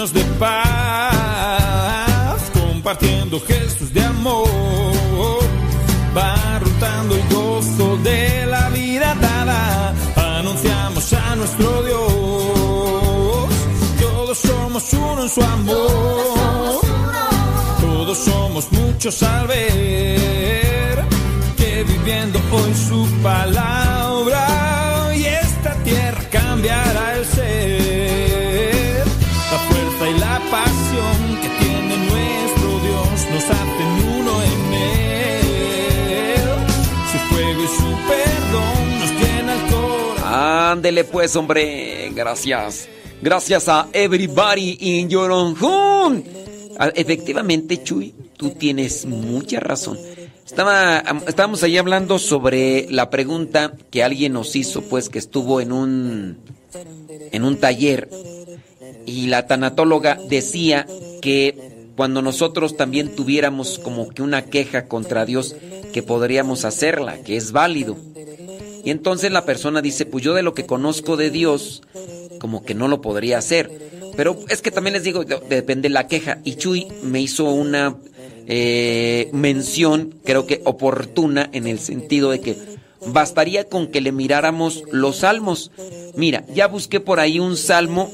Signos de paz, compartiendo gestos de amor, va rotando el gozo de la vida dada, anunciamos a nuestro Dios, todos somos uno en su amor, todos somos muchos al ver que viviendo hoy su palabra Ándele pues, hombre. Gracias. Gracias a Everybody in Your Own. Ah, Efectivamente, Chuy, tú tienes mucha razón. Estaba, am- estábamos ahí hablando sobre la pregunta que alguien nos hizo, pues que estuvo en un, en un taller y la tanatóloga decía que cuando nosotros también tuviéramos como que una queja contra Dios, que podríamos hacerla, que es válido. Y entonces la persona dice, pues yo de lo que conozco de Dios, como que no lo podría hacer. Pero es que también les digo, de- depende de la queja. Y Chuy me hizo una eh, mención, creo que oportuna, en el sentido de que bastaría con que le miráramos los salmos. Mira, ya busqué por ahí un salmo,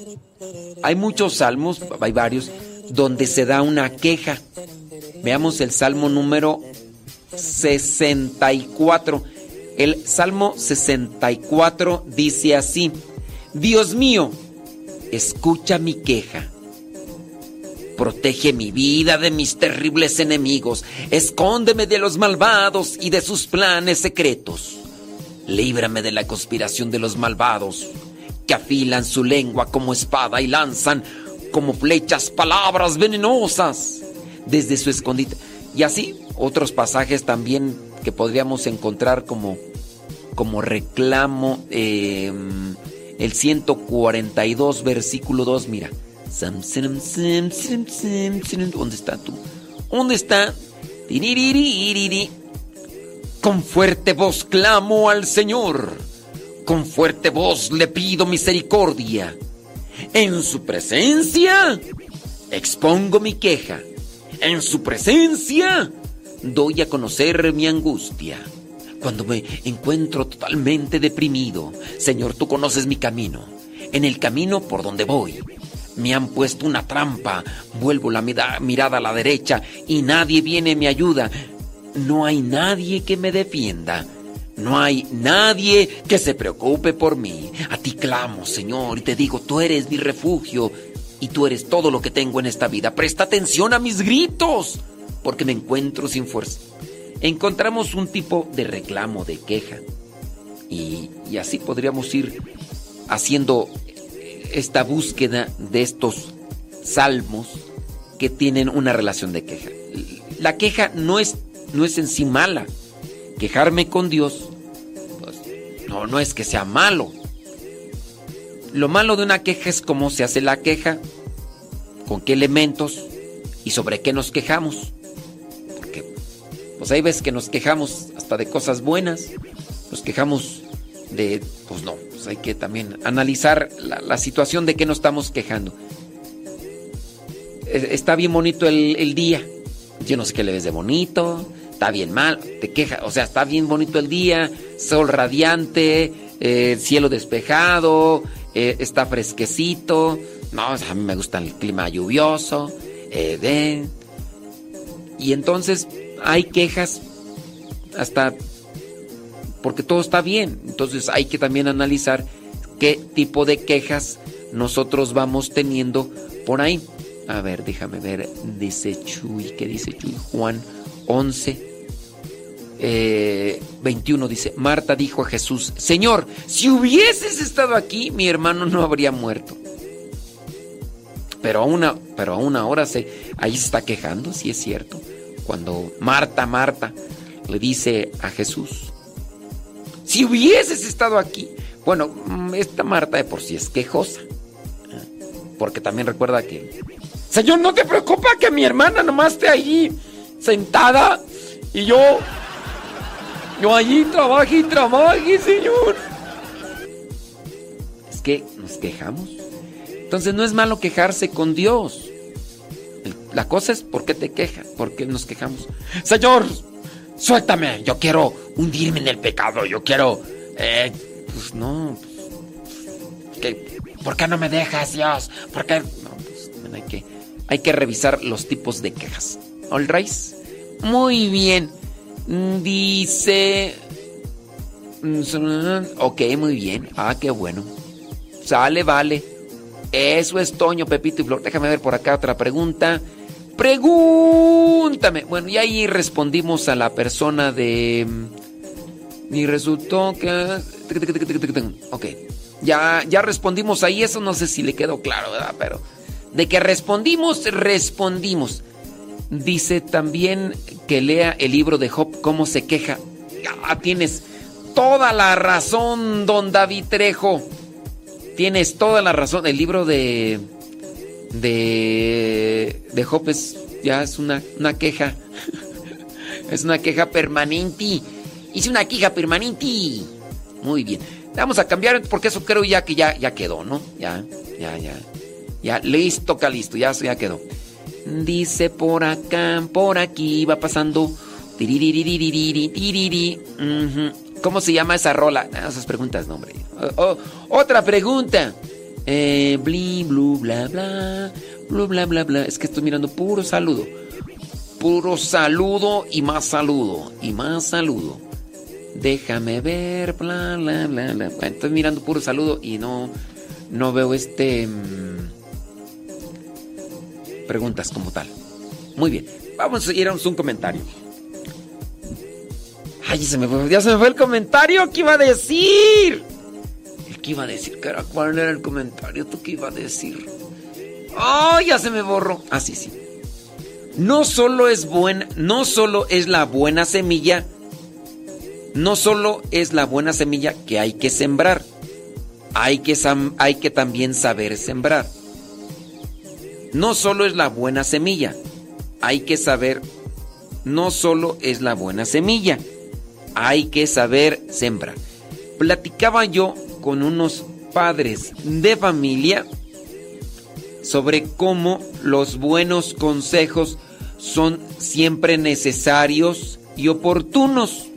hay muchos salmos, hay varios, donde se da una queja. Veamos el salmo número 64. El Salmo 64 dice así, Dios mío, escucha mi queja. Protege mi vida de mis terribles enemigos. Escóndeme de los malvados y de sus planes secretos. Líbrame de la conspiración de los malvados, que afilan su lengua como espada y lanzan como flechas palabras venenosas desde su escondite. Y así otros pasajes también que podríamos encontrar como, como reclamo. eh, el 142, versículo 2, mira. ¿Dónde está tú? ¿Dónde está? Con fuerte voz clamo al Señor. Con fuerte voz le pido misericordia. En su presencia expongo mi queja. En su presencia doy a conocer mi angustia. Cuando me encuentro totalmente deprimido, Señor, tú conoces mi camino. En el camino por donde voy. Me han puesto una trampa. Vuelvo la mira- mirada a la derecha y nadie viene y me ayuda. No hay nadie que me defienda. No hay nadie que se preocupe por mí. A ti clamo, Señor, y te digo, tú eres mi refugio y tú eres todo lo que tengo en esta vida. Presta atención a mis gritos, porque me encuentro sin fuerza. Encontramos un tipo de reclamo, de queja. Y, así podríamos ir haciendo esta búsqueda de estos salmos que tienen una relación de queja. La queja no es, no es en sí mala. Quejarme con Dios, pues, no, no es que sea malo. Lo malo de una queja es cómo se hace la queja, con qué elementos y sobre qué nos quejamos. Pues hay veces que nos quejamos hasta de cosas buenas, nos quejamos de, pues no, pues hay que también analizar la, situación de qué nos estamos quejando. Eh, Está bien bonito el, día, yo no sé qué le ves de bonito, está bien mal, te queja, o sea, está bien bonito el día, sol radiante, eh, cielo despejado, eh, está fresquecito, no, a mí me gusta el clima lluvioso, eh. Y entonces hay quejas hasta porque todo está bien. Entonces hay que también analizar qué tipo de quejas nosotros vamos teniendo por ahí. A ver, déjame ver, dice Chuy, ¿qué dice Chuy? Juan 11, 21 dice, Marta dijo a Jesús, Señor, si hubieses estado aquí, mi hermano no habría muerto. Pero aún, pero aún ahora se, ahí se está quejando, si es cierto. Cuando Marta, Marta, le dice a Jesús, si hubieses estado aquí. Bueno, mm, esta Marta de por sí es quejosa. Porque también recuerda que, Señor, no te preocupa que mi hermana nomás esté ahí sentada y yo, yo allí trabaje y trabaje, Señor. Es que nos quejamos. Entonces no es malo quejarse con Dios. La cosa es por qué te quejas, por qué nos quejamos. Señor, suéltame, yo quiero hundirme en el pecado, yo quiero... Eh, pues no, ¿por qué no me dejas, Dios? ¿Por qué? No, pues hay que, hay que revisar los tipos de quejas. ¿All right? Muy bien. Dice... Ok, muy bien. Ah, qué bueno. Sale, vale. Eso es Toño, Pepito y Flor. Déjame ver por acá otra pregunta. Pregúntame. Bueno, y ahí respondimos a la persona de... Y resultó que... Ok. Ya, ya respondimos ahí. Eso no sé si le quedó claro, ¿verdad? Pero... De que respondimos, respondimos. Dice también que lea el libro de Job, cómo se queja. Ya tienes toda la razón, don David Trejo. Tienes toda la razón. El libro de de, de Job es, ya es una, una queja. es una queja permanente. Hice una queja permanente. Muy bien. Vamos a cambiar porque eso creo ya que ya, ya quedó, ¿no? Ya, ya, ya. Ya, listo, toca listo, ya, ya quedó. Dice por acá, por aquí, va pasando. ¿Cómo se llama esa rola? esas preguntas, no, hombre. otra pregunta. Eh, bli, blu, bla, bla, blu, bla, bla, bla. Es que estoy mirando puro saludo. Puro saludo y más saludo. Y más saludo. Déjame ver, bla, bla, bla, bla. estoy mirando puro saludo y no, no veo este... Mm, preguntas como tal. Muy bien. Vamos a ir a un comentario. Ay, se me fue, ya se me fue el comentario. ¿Qué iba a decir? ¿Qué iba a decir? ¿Cuál era el comentario? ¿Tú qué iba a decir? ¡Ay, ya se me borró! Ah, sí, sí. No solo es buena, no solo es la buena semilla, no solo es la buena semilla que hay que sembrar, hay que, hay que también saber sembrar. No solo es la buena semilla, hay que saber, no solo es la buena semilla, hay que saber sembrar. Platicaba yo con unos padres de familia sobre cómo los buenos consejos son siempre necesarios y oportunos.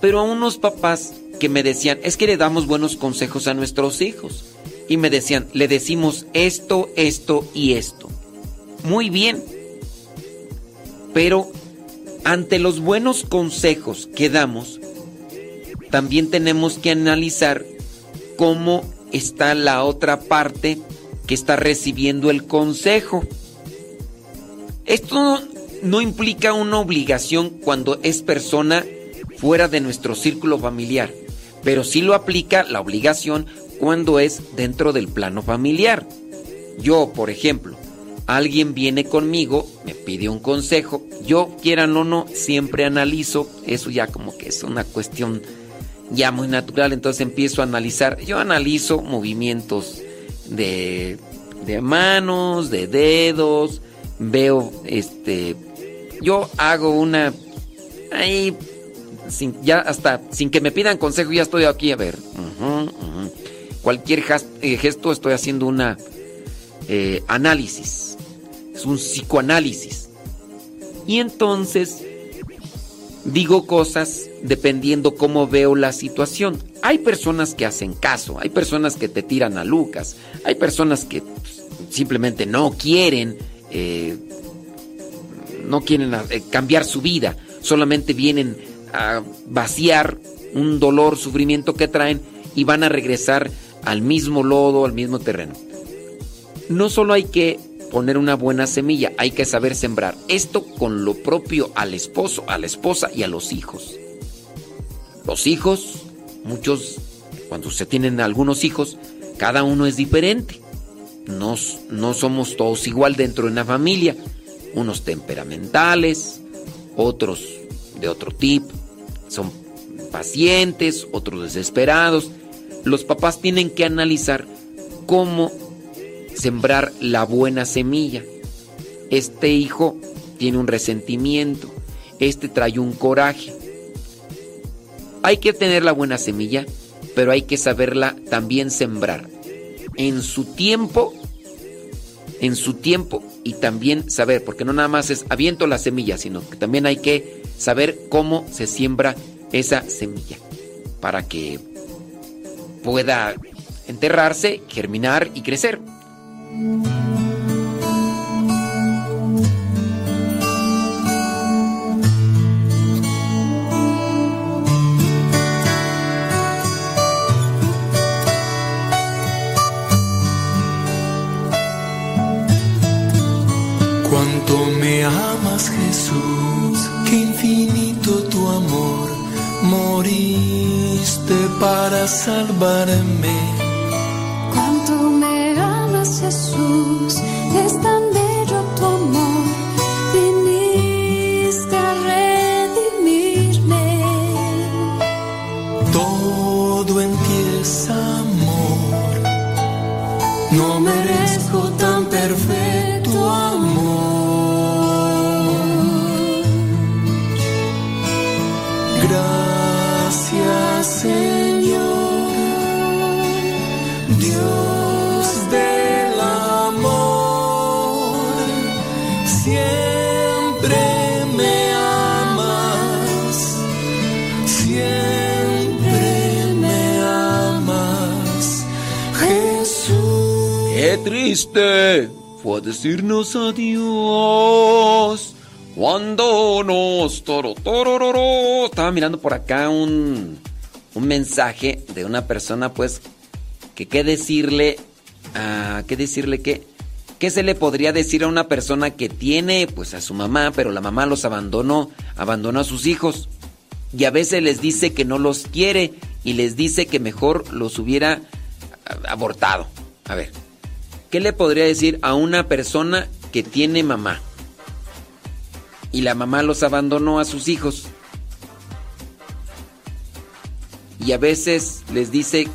Pero a unos papás que me decían, es que le damos buenos consejos a nuestros hijos. Y me decían, le decimos esto, esto y esto. Muy bien. Pero ante los buenos consejos que damos, también tenemos que analizar cómo está la otra parte que está recibiendo el consejo. Esto no, implica una obligación cuando es persona fuera de nuestro círculo familiar, pero sí lo aplica la obligación cuando es dentro del plano familiar. Yo, por ejemplo, alguien viene conmigo, me pide un consejo, yo quieran o no, siempre analizo, eso ya como que es una cuestión ya muy natural, entonces empiezo a analizar. Yo analizo movimientos de, de manos, de dedos, veo este. Yo hago una. Ahí. Ya hasta sin que me pidan consejo, ya estoy aquí a ver. Cualquier eh, gesto estoy haciendo una eh, análisis. Es un psicoanálisis. Y entonces digo cosas dependiendo cómo veo la situación. Hay personas que hacen caso, hay personas que te tiran a Lucas, hay personas que simplemente no quieren eh, no quieren eh, cambiar su vida, solamente vienen a vaciar un dolor, sufrimiento que traen y van a regresar al mismo lodo, al mismo terreno. No solo hay que poner una buena semilla, hay que saber sembrar. Esto con lo propio al esposo, a la esposa y a los hijos. Los hijos, muchos, cuando se tienen algunos hijos, cada uno es diferente. No, no somos todos igual dentro de una familia. Unos temperamentales, otros de otro tipo. Son pacientes, otros desesperados. Los papás tienen que analizar cómo sembrar la buena semilla. Este hijo tiene un resentimiento, este trae un coraje. Hay que tener la buena semilla, pero hay que saberla también sembrar. En su tiempo, en su tiempo y también saber, porque no nada más es aviento la semilla, sino que también hay que saber cómo se siembra esa semilla para que pueda enterrarse, germinar y crecer. Jesús, qué infinito tu amor, moriste para salvarme. Cuánto me amas, Jesús, es tan bello tu amor, viniste a redimirme. Todo en ti es amor, no merezco tan perfecto triste fue decirnos adiós cuando nos toro, torororo. Estaba mirando por acá un, un mensaje de una persona, pues, que qué decirle, a qué decirle que, qué se le podría decir a una persona que tiene, pues, a su mamá, pero la mamá los abandonó, abandonó a sus hijos. Y a veces les dice que no los quiere y les dice que mejor los hubiera a- abortado. A ver, ¿qué le podría decir a una persona que tiene mamá? Y la mamá los abandonó a sus hijos. Y a veces les dice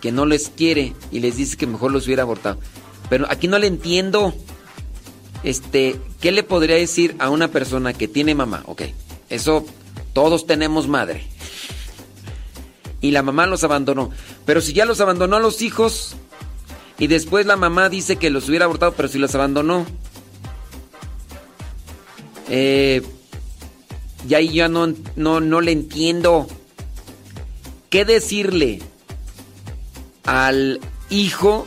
que no les quiere y les dice que mejor los hubiera abortado. Pero aquí no le entiendo. Este, ¿qué le podría decir a una persona que tiene mamá? Ok, eso todos tenemos madre. Y la mamá los abandonó. Pero si ya los abandonó a los hijos y después la mamá dice que los hubiera abortado, pero si los abandonó. Eh, y ahí ya no, no, no le entiendo. ¿Qué decirle al hijo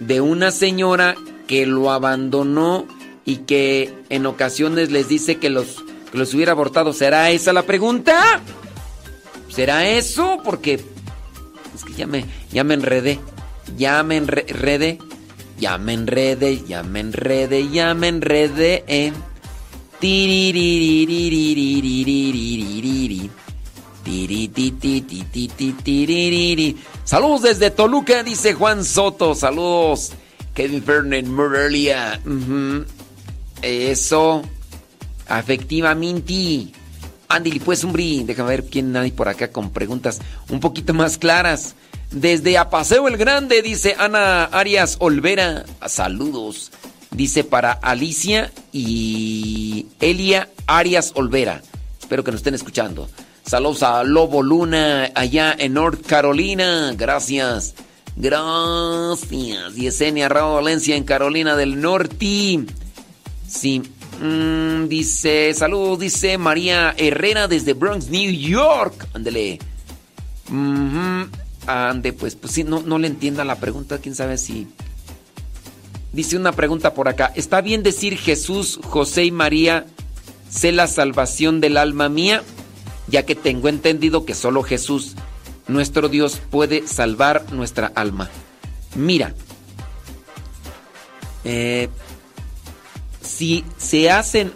de una señora que lo abandonó y que en ocasiones les dice que los, que los hubiera abortado? ¿Será esa la pregunta? ¿Será eso? Porque es que ya me, ya me enredé. Ya me enredé, ya me enredé, ya me enredé, eh. Saludos desde Toluca, dice Juan Soto. Saludos, Kevin Fernández Morelia. Uh -huh. Eso, afectivamente. Andy, pues, un brin. Déjame ver quién hay por acá con preguntas un poquito más claras. Desde Apaseo el Grande, dice Ana Arias Olvera. Saludos. Dice para Alicia y Elia Arias Olvera. Espero que nos estén escuchando. Saludos a Lobo Luna allá en North Carolina. Gracias. Gracias. Yesenia Raúl Valencia en Carolina del Norte. Sí. Mm, dice, saludos, dice María Herrera desde Bronx, New York. Ándele. Ujú. Ande, pues, pues sí, no, no le entienda la pregunta. Quién sabe si. Dice una pregunta por acá. ¿Está bien decir Jesús, José y María, sé la salvación del alma mía? Ya que tengo entendido que solo Jesús, nuestro Dios, puede salvar nuestra alma. Mira, eh, si se hacen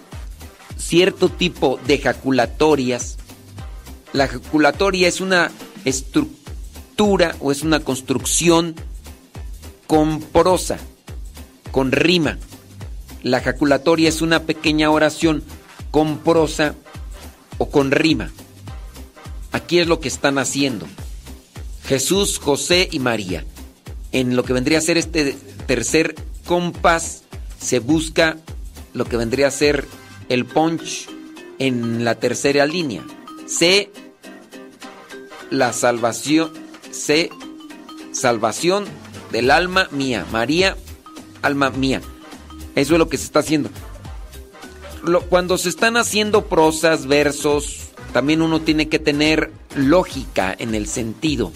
cierto tipo de ejaculatorias, la ejaculatoria es una estructura o es una construcción con prosa, con rima. La ejaculatoria es una pequeña oración con prosa o con rima. Aquí es lo que están haciendo. Jesús, José y María. En lo que vendría a ser este tercer compás se busca lo que vendría a ser el punch en la tercera línea. C, la salvación, C, salvación del alma mía. María, alma mía. Eso es lo que se está haciendo. cuando se están haciendo prosas, versos, también uno tiene que tener lógica en el sentido.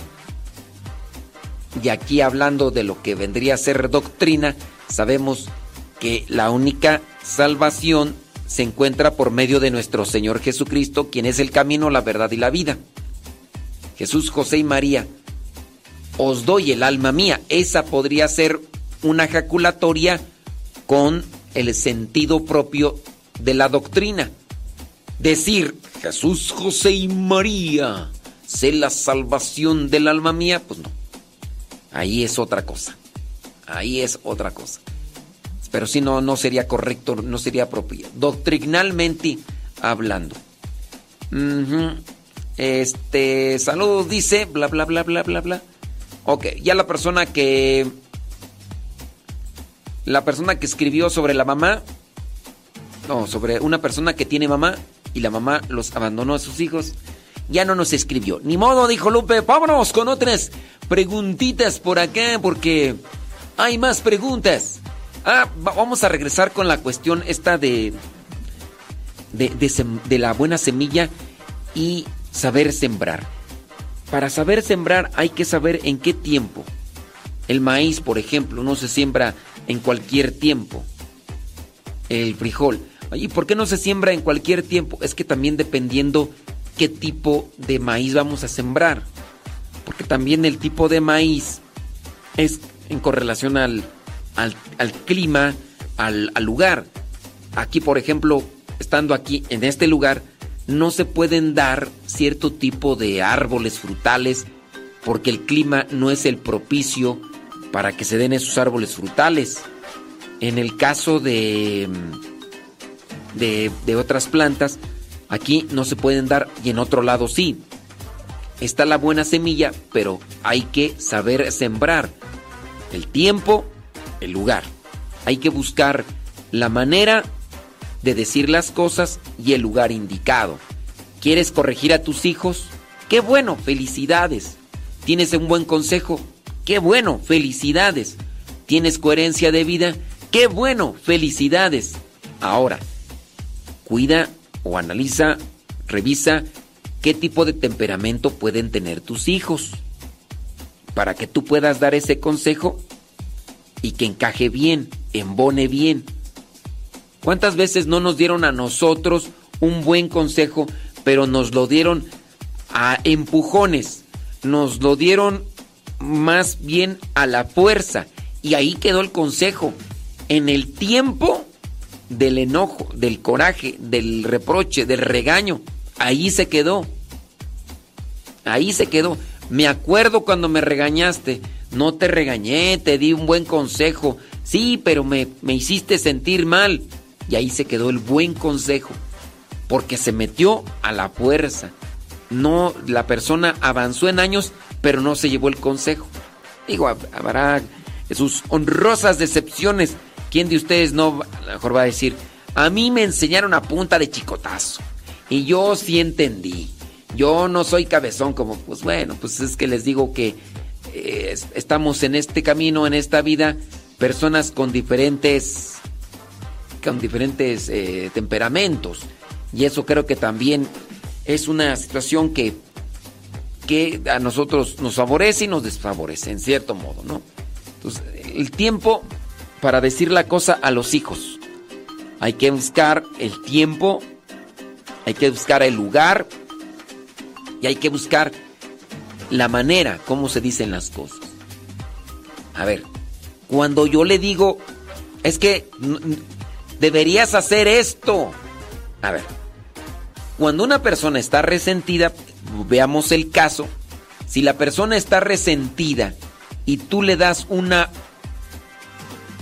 Y aquí hablando de lo que vendría a ser doctrina, sabemos que la única salvación se encuentra por medio de nuestro Señor Jesucristo, quien es el camino, la verdad y la vida. Jesús, José y María, os doy el alma mía. Esa podría ser una ejaculatoria con el sentido propio de la doctrina. Decir, Jesús, José y María, sé la salvación del alma mía, pues no. Ahí es otra cosa. Ahí es otra cosa. Pero si no, no sería correcto, no sería apropiado. Doctrinalmente hablando. Este, saludos, dice, bla, bla, bla, bla, bla, bla. Ok, ya la persona que... La persona que escribió sobre la mamá, no, sobre una persona que tiene mamá y la mamá los abandonó a sus hijos, ya no nos escribió. Ni modo, dijo Lupe, vámonos con otras preguntitas por acá porque hay más preguntas. Ah, vamos a regresar con la cuestión esta de, de, la buena semilla y saber sembrar. Para saber sembrar hay que saber en qué tiempo. El maíz, por ejemplo, no se siembra en cualquier tiempo. El frijol. ¿Y por qué no se siembra en cualquier tiempo? Es que también dependiendo qué tipo de maíz vamos a sembrar. Porque también el tipo de maíz es en correlación al, al, clima, al, al lugar. Aquí, por ejemplo, estando aquí en este lugar, no se pueden dar cierto tipo de árboles frutales porque el clima no es el propicio para que se den esos árboles frutales. En el caso de, de, otras plantas, aquí no se pueden dar y en otro lado sí. Está la buena semilla, pero hay que saber sembrar. El tiempo el lugar. Hay que buscar la manera de decir las cosas y el lugar indicado. ¿Quieres corregir a tus hijos? Qué bueno, felicidades. ¿Tienes un buen consejo? Qué bueno, felicidades. ¿Tienes coherencia de vida? Qué bueno, felicidades. Ahora, cuida o analiza, revisa qué tipo de temperamento pueden tener tus hijos. Para que tú puedas dar ese consejo y que encaje bien, embone bien. ¿Cuántas veces no nos dieron a nosotros un buen consejo, pero nos lo dieron a empujones? Nos lo dieron más bien a la fuerza. Y ahí quedó el consejo. En el tiempo del enojo, del coraje, del reproche, del regaño, ahí se quedó. Ahí se quedó. Me acuerdo cuando me regañaste. No te regañé, te di un buen consejo. Sí, pero me, me hiciste sentir mal. Y ahí se quedó el buen consejo. Porque se metió a la fuerza. No, la persona avanzó en años, pero no se llevó el consejo. Digo, habrá sus honrosas decepciones. ¿Quién de ustedes no mejor va a decir, a mí me enseñaron a punta de chicotazo? Y yo sí entendí. Yo no soy cabezón como, pues bueno, pues es que les digo que eh, estamos en este camino, en esta vida, personas con diferentes, con diferentes eh, temperamentos. Y eso creo que también es una situación que, que a nosotros nos favorece y nos desfavorece, en cierto modo, ¿no? Entonces, el tiempo para decir la cosa a los hijos. Hay que buscar el tiempo, hay que buscar el lugar y hay que buscar la manera como se dicen las cosas. A ver, cuando yo le digo, es que deberías hacer esto. A ver, cuando una persona está resentida, veamos el caso, si la persona está resentida y tú le das una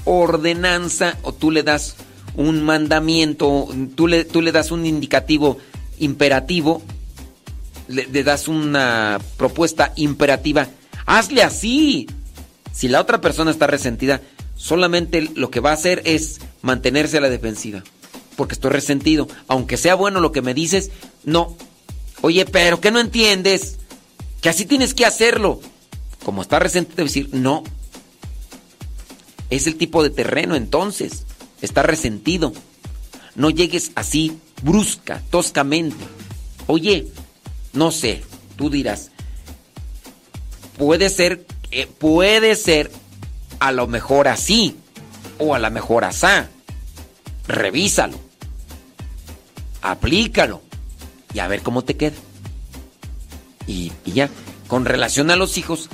ordenanza o tú le das un mandamiento, tú le, tú le das un indicativo imperativo, le, le das una propuesta imperativa, hazle así. Si la otra persona está resentida, solamente lo que va a hacer es mantenerse a la defensiva. Porque estoy resentido. Aunque sea bueno lo que me dices, no. Oye, pero ¿qué no entiendes? Que así tienes que hacerlo. Como está resentido, decir, no. Es el tipo de terreno entonces. Está resentido. No llegues así, brusca, toscamente. Oye, no sé, tú dirás. Puede ser, eh, puede ser a lo mejor así o a lo mejor asá. Revísalo. Aplícalo. Y a ver cómo te queda. Y, ya, con relación a los hijos,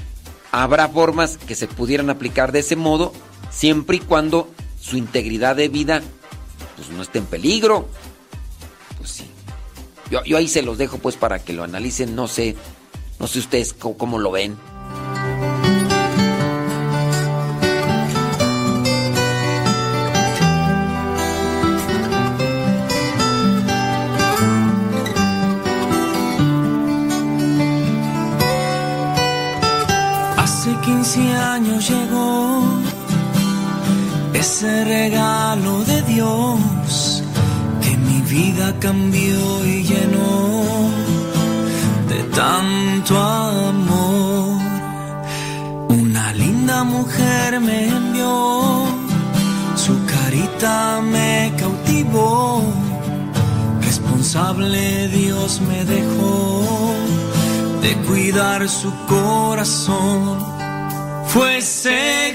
habrá formas que se pudieran aplicar de ese modo siempre y cuando su integridad de vida pues no esté en peligro. Pues sí. Yo, ahí se los dejo pues para que lo analicen, no sé, no sé ustedes cómo lo ven. Ese regalo de Dios que mi vida cambió y llenó de tanto amor. Una linda mujer me envió, su carita me cautivó, responsable Dios me dejó de cuidar su corazón. Fue ese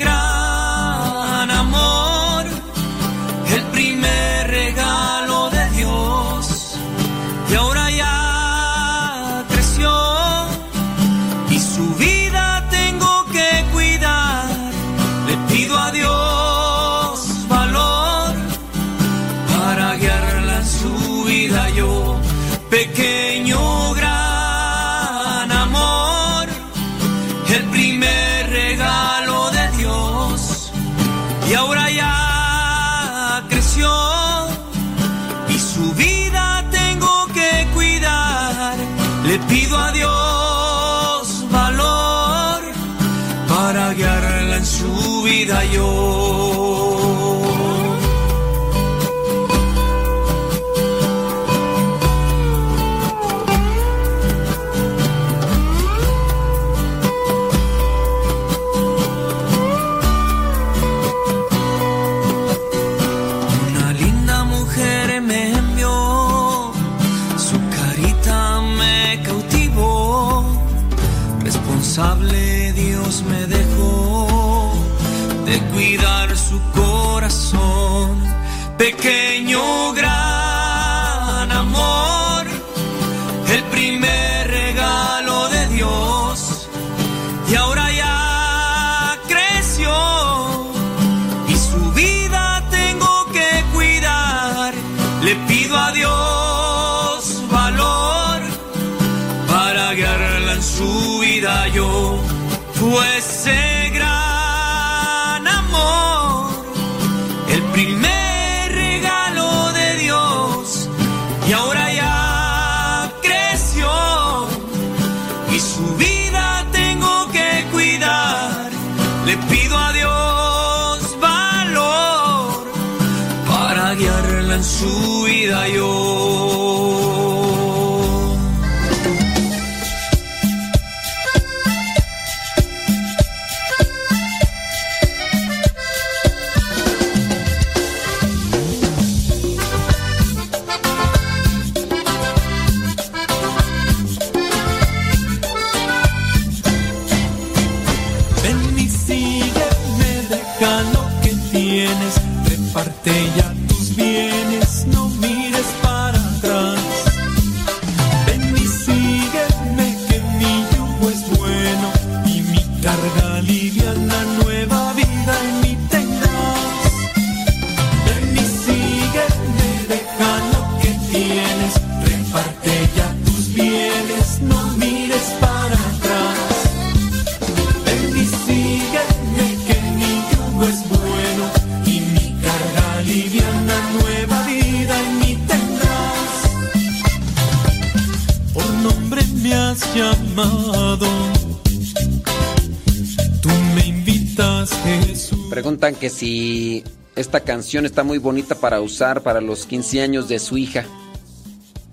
Que si esta canción está muy bonita para usar para los 15 años de su hija.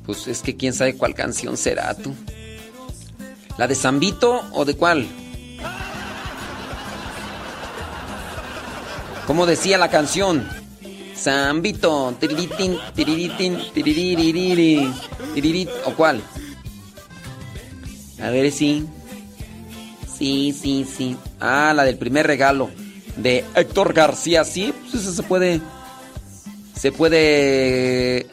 Pues es que quién sabe cuál canción será tú. ¿La de Zambito o de cuál? ¿Cómo decía la canción? Zambito, tiriritín, tiriritín, tiriririri, tiririt, ¿o cuál? A ver si. Sí, sí, sí. Ah, la del primer regalo de Héctor García, sí, pues eso se puede. Se puede.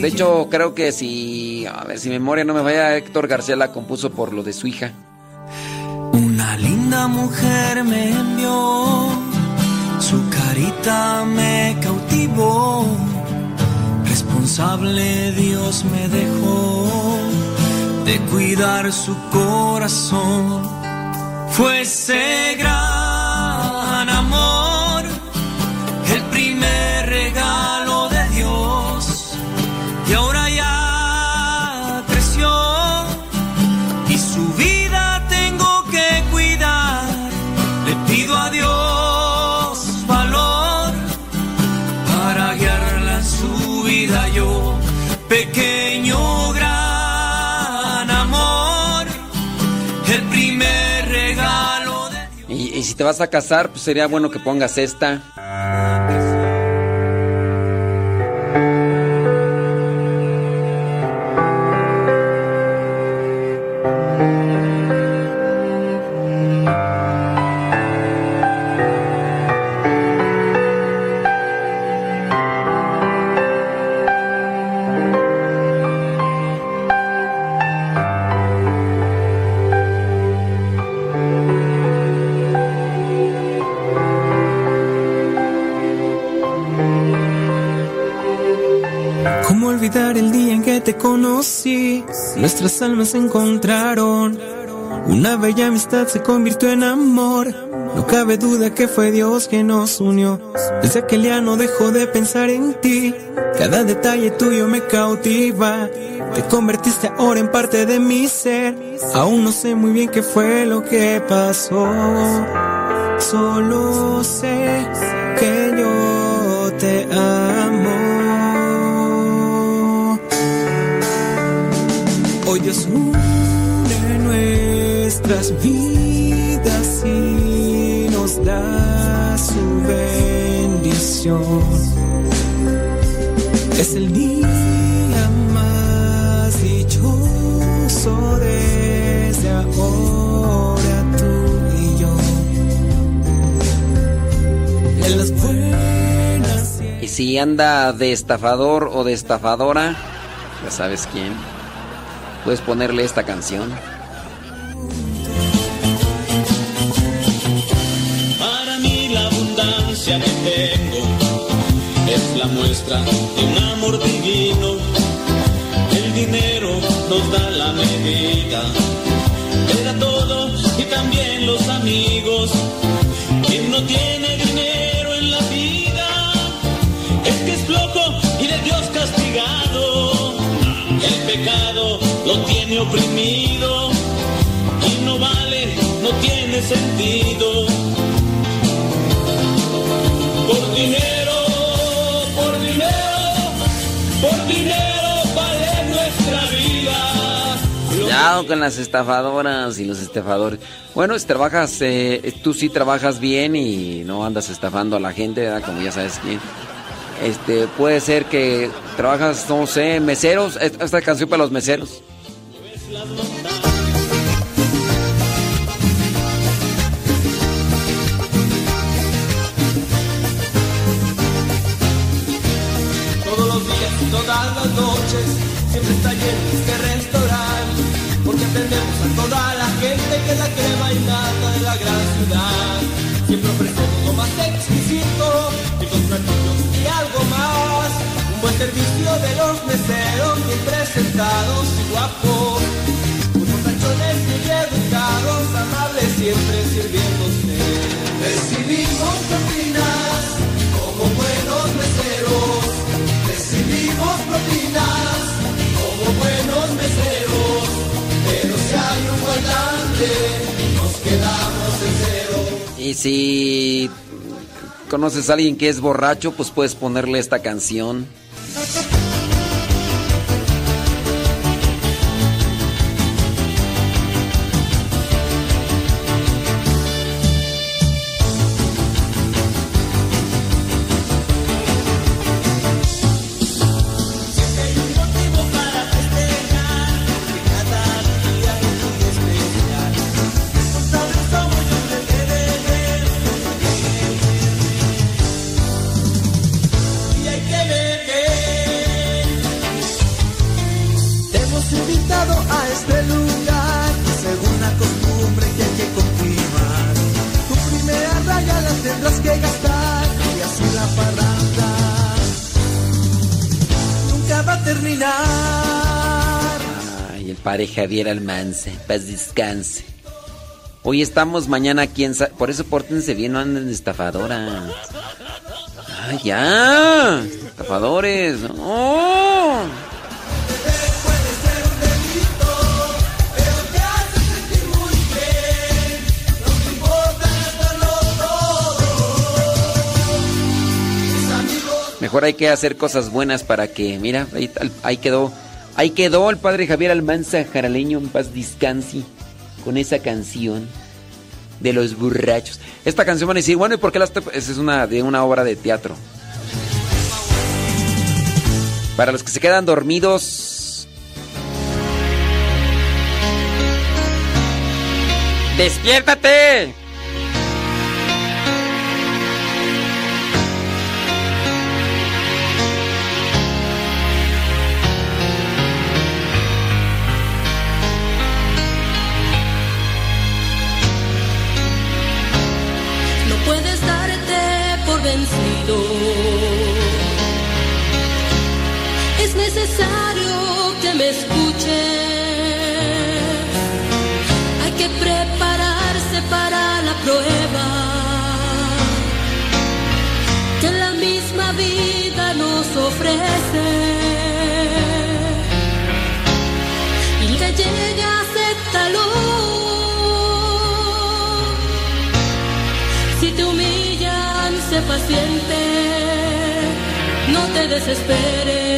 De hecho, creo que si. A ver, si memoria no me vaya, Héctor García la compuso por lo de su hija. Una linda mujer me envió, su carita me cautivó, responsable Dios me dejó de cuidar su corazón. Fue ese gran amor, si te vas a casar, pues sería bueno que pongas esta. Conocí? Nuestras almas se encontraron. Una bella amistad se convirtió en amor. No cabe duda que fue Dios quien nos unió. Desde aquel día no dejo de pensar en ti. Cada detalle tuyo me cautiva. Te convertiste ahora en parte de mi ser. Aún no sé muy bien qué fue lo que pasó. Solo sé que yo te amo. Hoy Dios une nuestras vidas y nos da su bendición. Es el día más dichoso desde ahora tú y yo. En las buenas y si anda de estafador o de estafadora, ya sabes quién. Puedes ponerle esta canción. Para mí la abundancia que tengo es la muestra de un oprimido y no vale, no tiene sentido. Por dinero, por dinero, por dinero vale nuestra vida. Cuidado con las estafadoras y los estafadores. Bueno, si trabajas, eh, tú sí trabajas bien y no andas estafando a la gente, ¿verdad? como ya sabes quién. Este, puede ser que trabajas, no sé, meseros. Esta esta canción para los meseros. Siempre está lleno este restaurante, porque atendemos a toda la gente que es la crema y nata de la gran ciudad. Siempre ofrecemos lo más exquisito, con platillos y algo más. Un buen servicio de los meseros, bien presentados y guapos. Unos tachones muy educados, amables siempre sirviéndose. Recibimos propinas como buenos meseros. Recibimos propinas Y si conoces a alguien que es borracho, pues puedes ponerle esta canción. Javier Almanza, paz descanse. Hoy estamos, mañana quién sabe. Por eso pórtense bien, no anden de estafadoras. ¡Ay, ya! ¡Estafadores! ¡No! Mejor hay que hacer cosas buenas para que, mira, ahí quedó, ahí quedó el padre Javier Almanza Jaraleño en paz descanse con esa canción de los borrachos. Esta canción van a decir, bueno, ¿y por qué la es una de una obra de teatro. Para los que se quedan dormidos. ¡Despiértate! No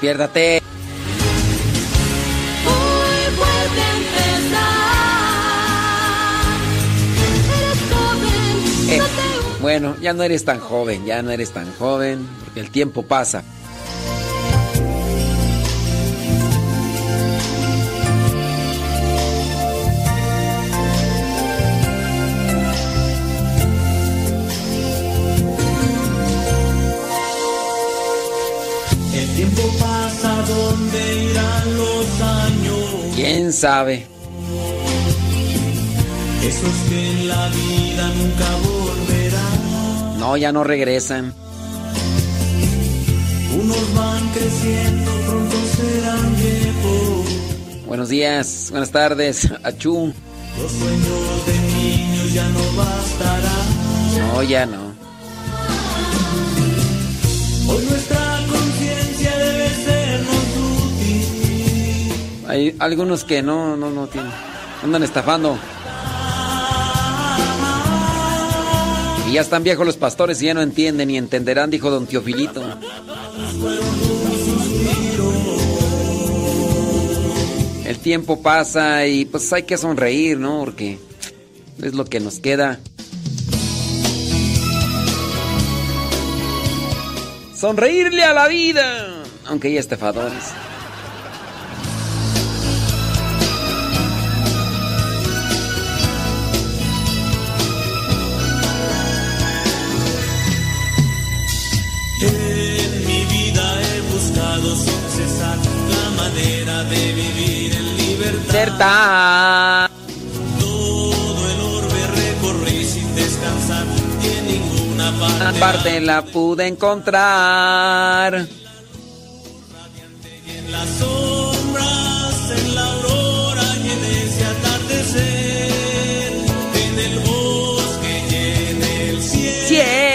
despiértate. Eh, bueno, ya no eres tan joven, ya no eres tan joven, porque el tiempo pasa. Tiempo pasa, ¿dónde irán los años? ¿Quién sabe? Esos que en la vida nunca volverán. No, ya no regresan. Unos van creciendo, pronto serán viejos. Buenos días, buenas tardes, Achú. Los sueños de niños ya no bastarán. No, ya no. Hay algunos que no, no, no tienen. Andan estafando. Y ya están viejos los pastores y ya no entienden ni entenderán, dijo don Teofilito. El tiempo pasa y pues hay que sonreír, ¿no? Porque es lo que nos queda. Sonreírle a la vida, aunque hay estafadores. Certa. Todo el orbe recorrí sin descansar y en ninguna parte. La pude encontrar. En el bosque y en el. Cielo.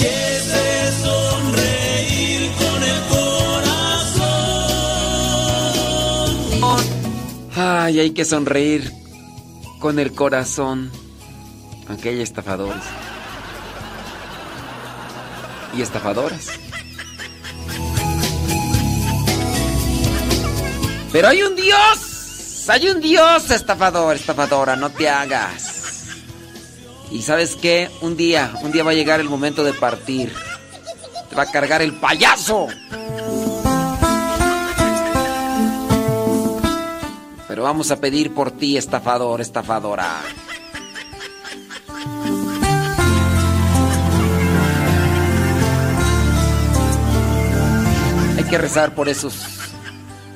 Ese sonreír con el corazón. Ay, hay que sonreír con el corazón. Aunque hay estafadores. Y estafadoras. Pero hay un Dios. Hay un Dios estafador, estafadora. No te hagas. Y sabes qué? Un día, un día va a llegar el momento de partir. Te va a cargar el payaso. Pero vamos a pedir por ti, estafador, estafadora. Hay que rezar por esos.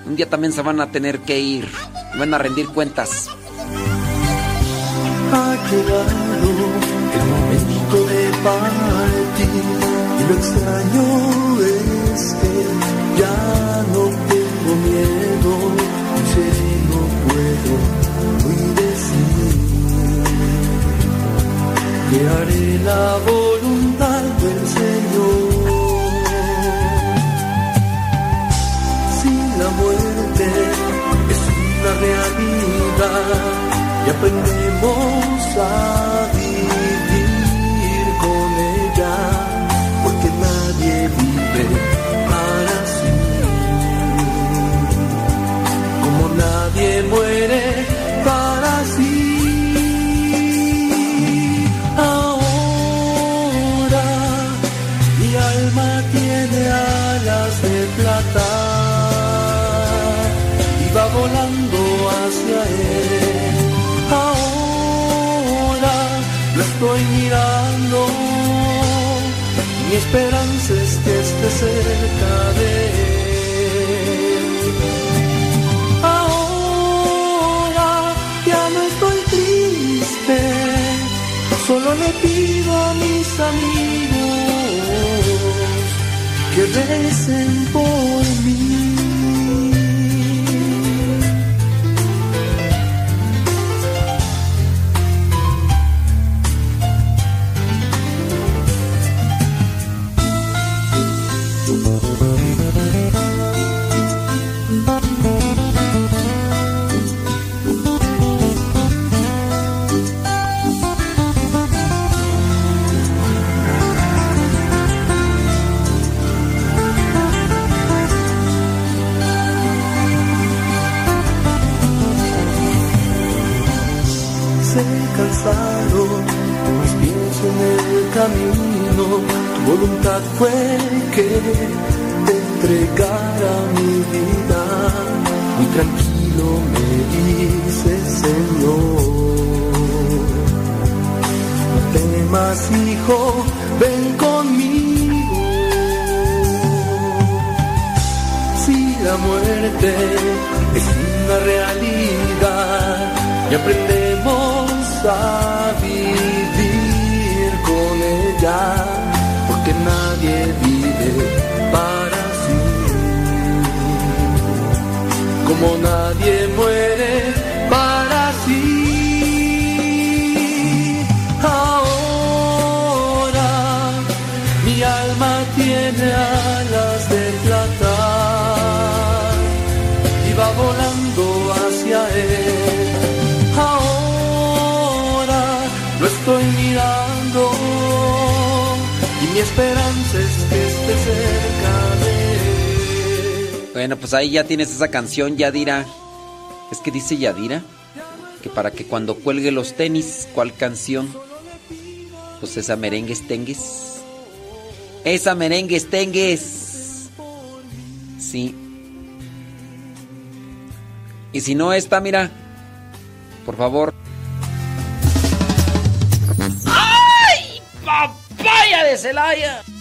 Un día también se van a tener que ir. Van a rendir cuentas. Partir y lo extraño es que ya no tengo miedo, sé no puedo hoy decir que haré la voluntad del Señor. Si la muerte es una realidad y aprendemos a esperanza es que esté cerca de él. Ahora ya no estoy triste, solo le pido a mis amigos que recen por mí. Camino. Tu voluntad fue que te entregara mi vida. Muy tranquilo me dice Señor. No temas, hijo, ven conmigo. Si la muerte es una realidad y aprendemos a vivir ella, porque nadie vive para sí, como nadie muere para sí. Ahora mi alma tiene alas de plata y va volando hacia él. Ahora lo estoy mirando esperanza es que esté cerca de él. Bueno, pues ahí ya tienes esa canción, Yadira. Es que dice Yadira que para que cuando cuelgue los tenis, ¿cuál canción? Pues esa merengues tengues. Esa merengues tengues. Sí. Y si no esta, mira. Por favor. ¡Papaya de Celaya!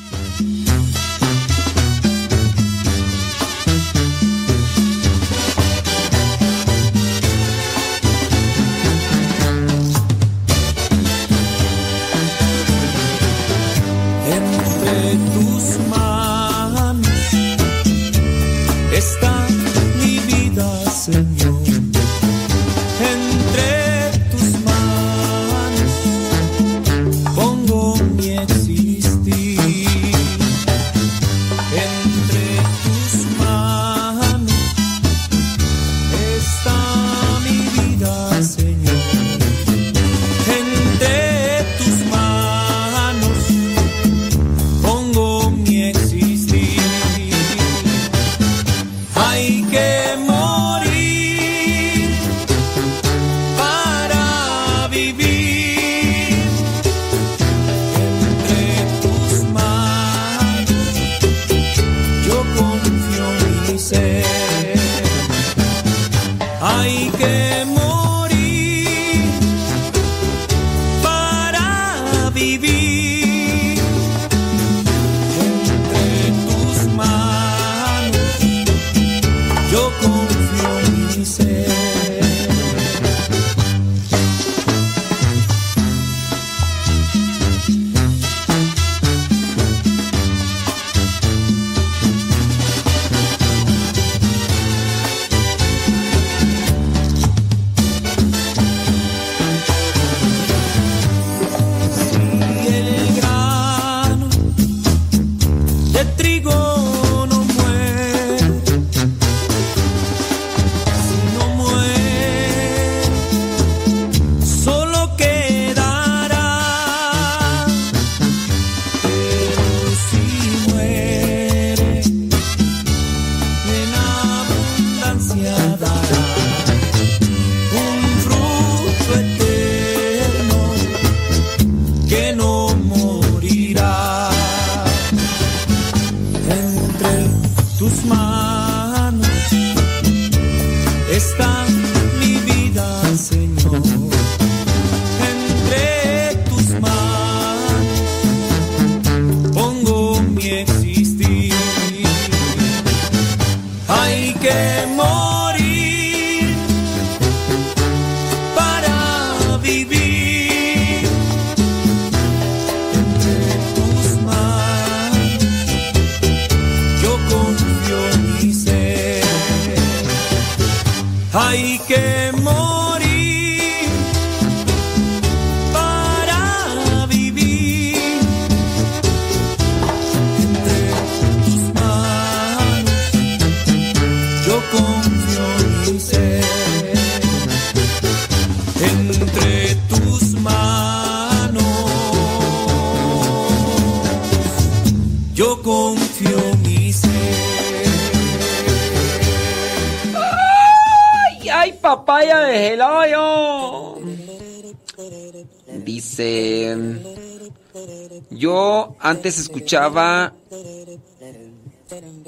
Antes escuchaba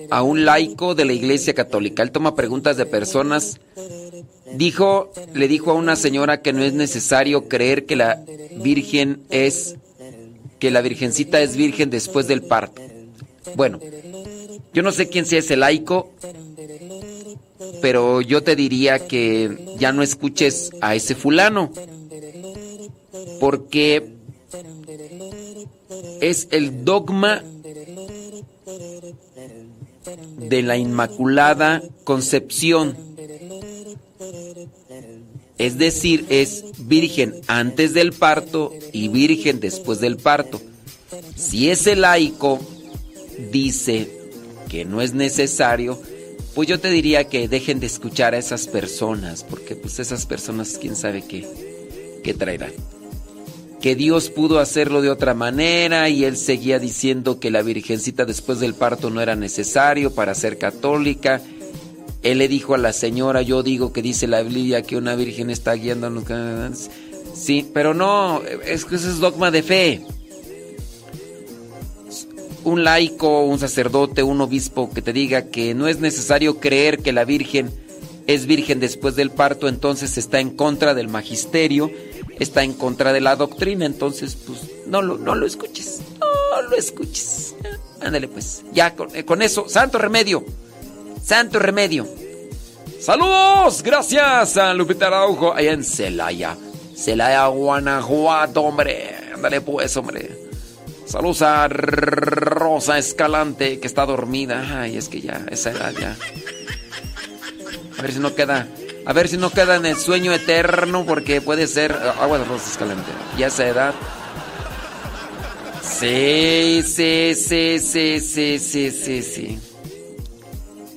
a un laico de la iglesia católica. Él toma preguntas de personas Dijo, le dijo a una señora que no es necesario creer que la Virgen es, que la Virgencita es virgen después del parto. Bueno, yo no sé quién sea ese laico, pero yo te diría que ya no escuches a ese fulano, porque es el dogma de la Inmaculada Concepción. Es decir, es virgen antes del parto y virgen después del parto. Si ese laico dice que no es necesario, pues yo te diría que dejen de escuchar a esas personas, porque pues esas personas quién sabe qué, qué traerán. Que Dios pudo hacerlo de otra manera y él seguía diciendo que la virgencita después del parto no era necesario para ser católica. Él le dijo a la señora, yo digo que dice la Biblia que una virgen está guiando. Sí, pero no, es que eso es dogma de fe un laico, un sacerdote, un obispo que te diga que no es necesario creer que la Virgen es virgen después del parto, entonces está en contra del magisterio, está en contra de la doctrina, entonces pues no lo, no lo escuches, no lo escuches. Ándale pues, ya con, eh, con eso, santo remedio, santo remedio. Saludos, gracias a Lupita Araujo allá en Celaya, Celaya, Guanajuato, hombre, ándale pues, hombre. Saludos a Rosa Escalante, que está dormida. Ay, es que ya, esa edad ya. A ver si no queda. A ver si no queda en el sueño eterno, porque puede ser. Agua de Rosa Escalante. Ya esa edad. Sí, sí, sí, sí, sí, sí, sí, sí.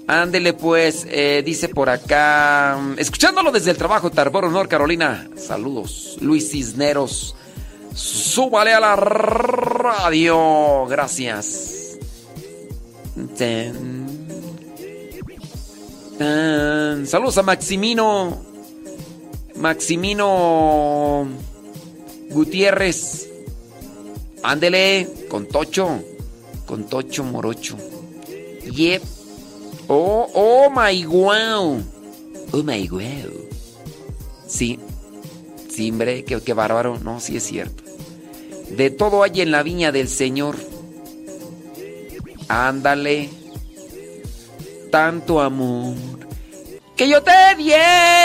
Ándele pues, eh, dice por acá, escuchándolo desde el trabajo, Tarboro, Honor, Carolina. Saludos, Luis Cisneros. Súbale a la radio. Gracias. Saludos a Maximino. Maximino Gutiérrez. Ándele con Tocho. Con Tocho Morocho. Yep. Oh, oh my wow. Oh my wow. Sí. Sí, hombre, qué, qué bárbaro. No, sí es cierto. De todo hay en la viña del Señor. Ándale. Tanto amor que yo te diera.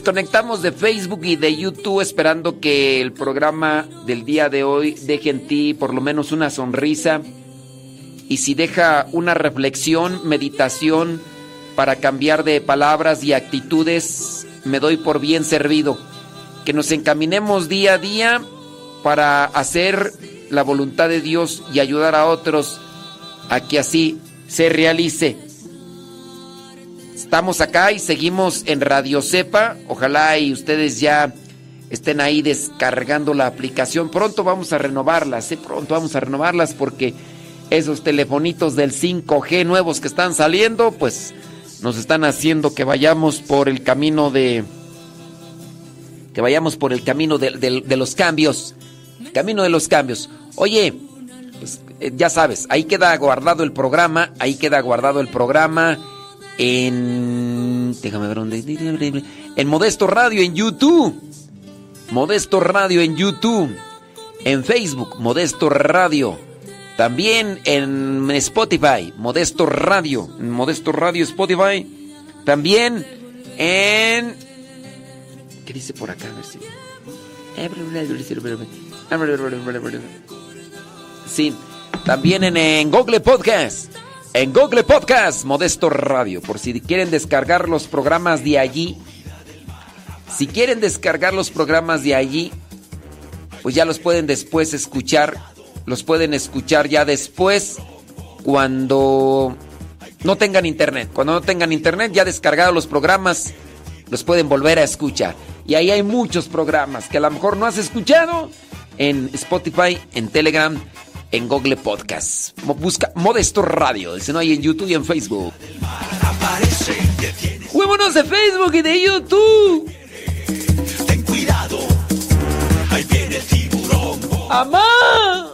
Desconectamos de Facebook y de YouTube esperando que el programa del día de hoy deje en ti por lo menos una sonrisa y si deja una reflexión, meditación para cambiar de palabras y actitudes, me doy por bien servido. Que nos encaminemos día a día para hacer la voluntad de Dios y ayudar a otros a que así se realice. Estamos acá y seguimos en Radio Cepa. Ojalá y ustedes ya estén ahí descargando la aplicación. Pronto vamos a renovarlas, ¿eh? pronto vamos a renovarlas porque esos telefonitos del 5G nuevos que están saliendo, pues nos están haciendo que vayamos por el camino de... Que vayamos por el camino de, los cambios. Camino de los cambios. Oye, pues, eh, ya sabes, ahí queda guardado el programa, ahí queda guardado el programa en... Déjame ver dónde... En Modesto Radio, en YouTube. Modesto Radio en YouTube. En Facebook, Modesto Radio. También en Spotify, Modesto Radio, Modesto Radio Spotify. También en... ¿Qué dice por acá? Sí, también en Google Podcast. En Google Podcast, Modesto Radio. Por si quieren descargar los programas de allí. Si quieren descargar los programas de allí, pues ya los pueden después escuchar. Los pueden escuchar ya después cuando no tengan internet. Cuando no tengan internet, ya descargados los programas, los pueden volver a escuchar. Y ahí hay muchos programas que a lo mejor no has escuchado en Spotify, en Telegram, en Google Podcast. Busca Modesto Radio, dice no hay en YouTube y en Facebook. Juémonos de Facebook y de YouTube. Ten cuidado, ahí viene el tiburón. ¡Amá!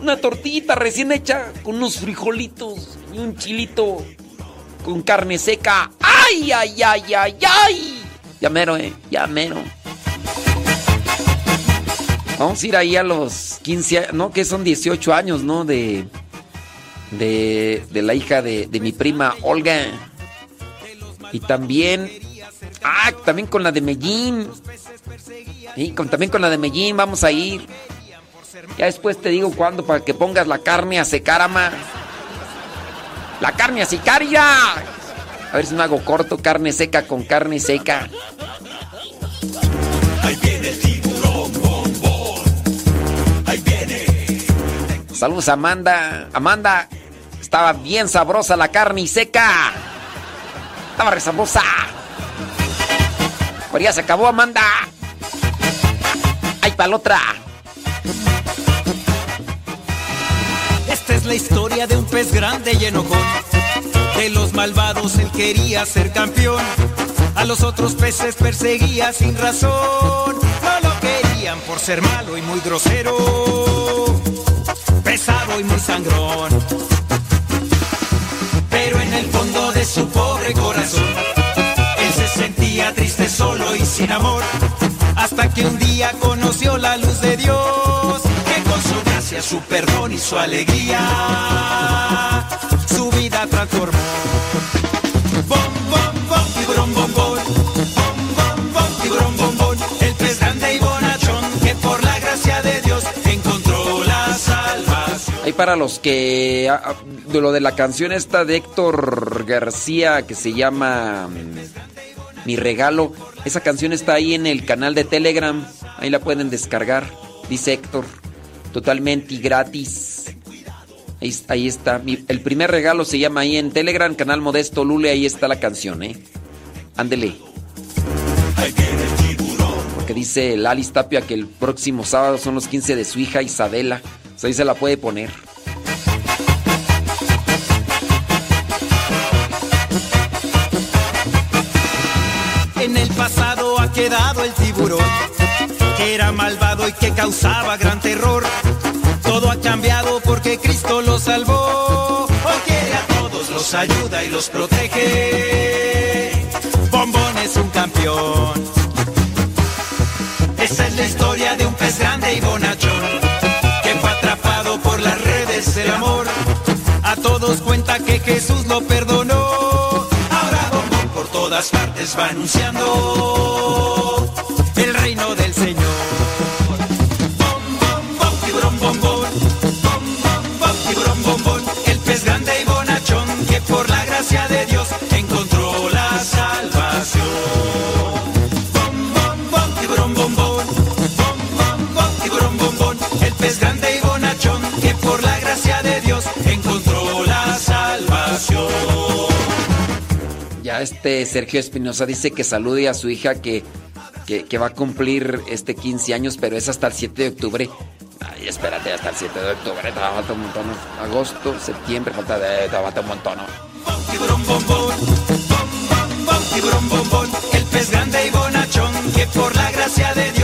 Una tortillita recién hecha con unos frijolitos y un chilito con carne seca. ¡Ay, ay, ay, ay, ay! Ya mero, eh, ya mero. Vamos a ir ahí a los 15 años, no, que son 18 años, ¿no? De, de, de la hija de, de mi prima Olga. Y también, ah, también con la de Medellín. Y con, también con la de Medellín vamos a ir. Ya después te digo cuándo para que pongas la carne a secar, ama. La carne a secar, ya. A ver si me hago corto, carne seca con carne seca. Saludos Amanda. Amanda, estaba bien sabrosa la carne seca. Estaba re sabrosa. Pero ya se acabó, Amanda. Ay, para otra. Esta es la historia de un pez grande y enojón. De los malvados él quería ser campeón. A los otros peces perseguía sin razón. No lo querían por ser malo y muy grosero. Pesado y muy sangrón. Pero en el fondo de su pobre corazón, él se sentía triste, solo y sin amor. Hasta que un día conoció la luz de Dios, que con su gracia, su perdón y su alegría, su vida transformó. Para los que. ah, ah, De lo de la canción esta de Héctor García que se llama mm, Mi regalo. Esa canción está ahí en el canal de Telegram. Ahí la pueden descargar. Dice Héctor. Totalmente gratis. Ahí, está. El primer regalo se llama ahí en Telegram, canal Modesto Lule. Ahí está la canción, ¿eh? Ándele. Porque dice el Alice Tapia que el próximo sábado son los 15 de su hija Isabela. Sea, ahí se la puede poner. En el pasado ha quedado el tiburón, que era malvado y que causaba gran terror. Todo ha cambiado porque Cristo lo salvó. Quiere a todos, los ayuda y los protege. Bombón es un campeón. Esa es la historia de un pez grande y bonachón, del amor. A todos cuenta que Jesús lo perdonó. Ahora Bombón por todas partes va anunciando el reino del Señor. Bom, bom, tiburón, bombón. Bom, bom, bom, tiburón, bombón. El pez grande y bonachón que por la gracia de Dios este Sergio Espinosa dice que salude a su hija que, va a cumplir este 15 años, pero es hasta el 7 de octubre. Ay, espérate, hasta el 7 de octubre, te falta un montón. Agosto, septiembre, falta, de, te un montón. el pez grande y bonachón que por la gracia de Dios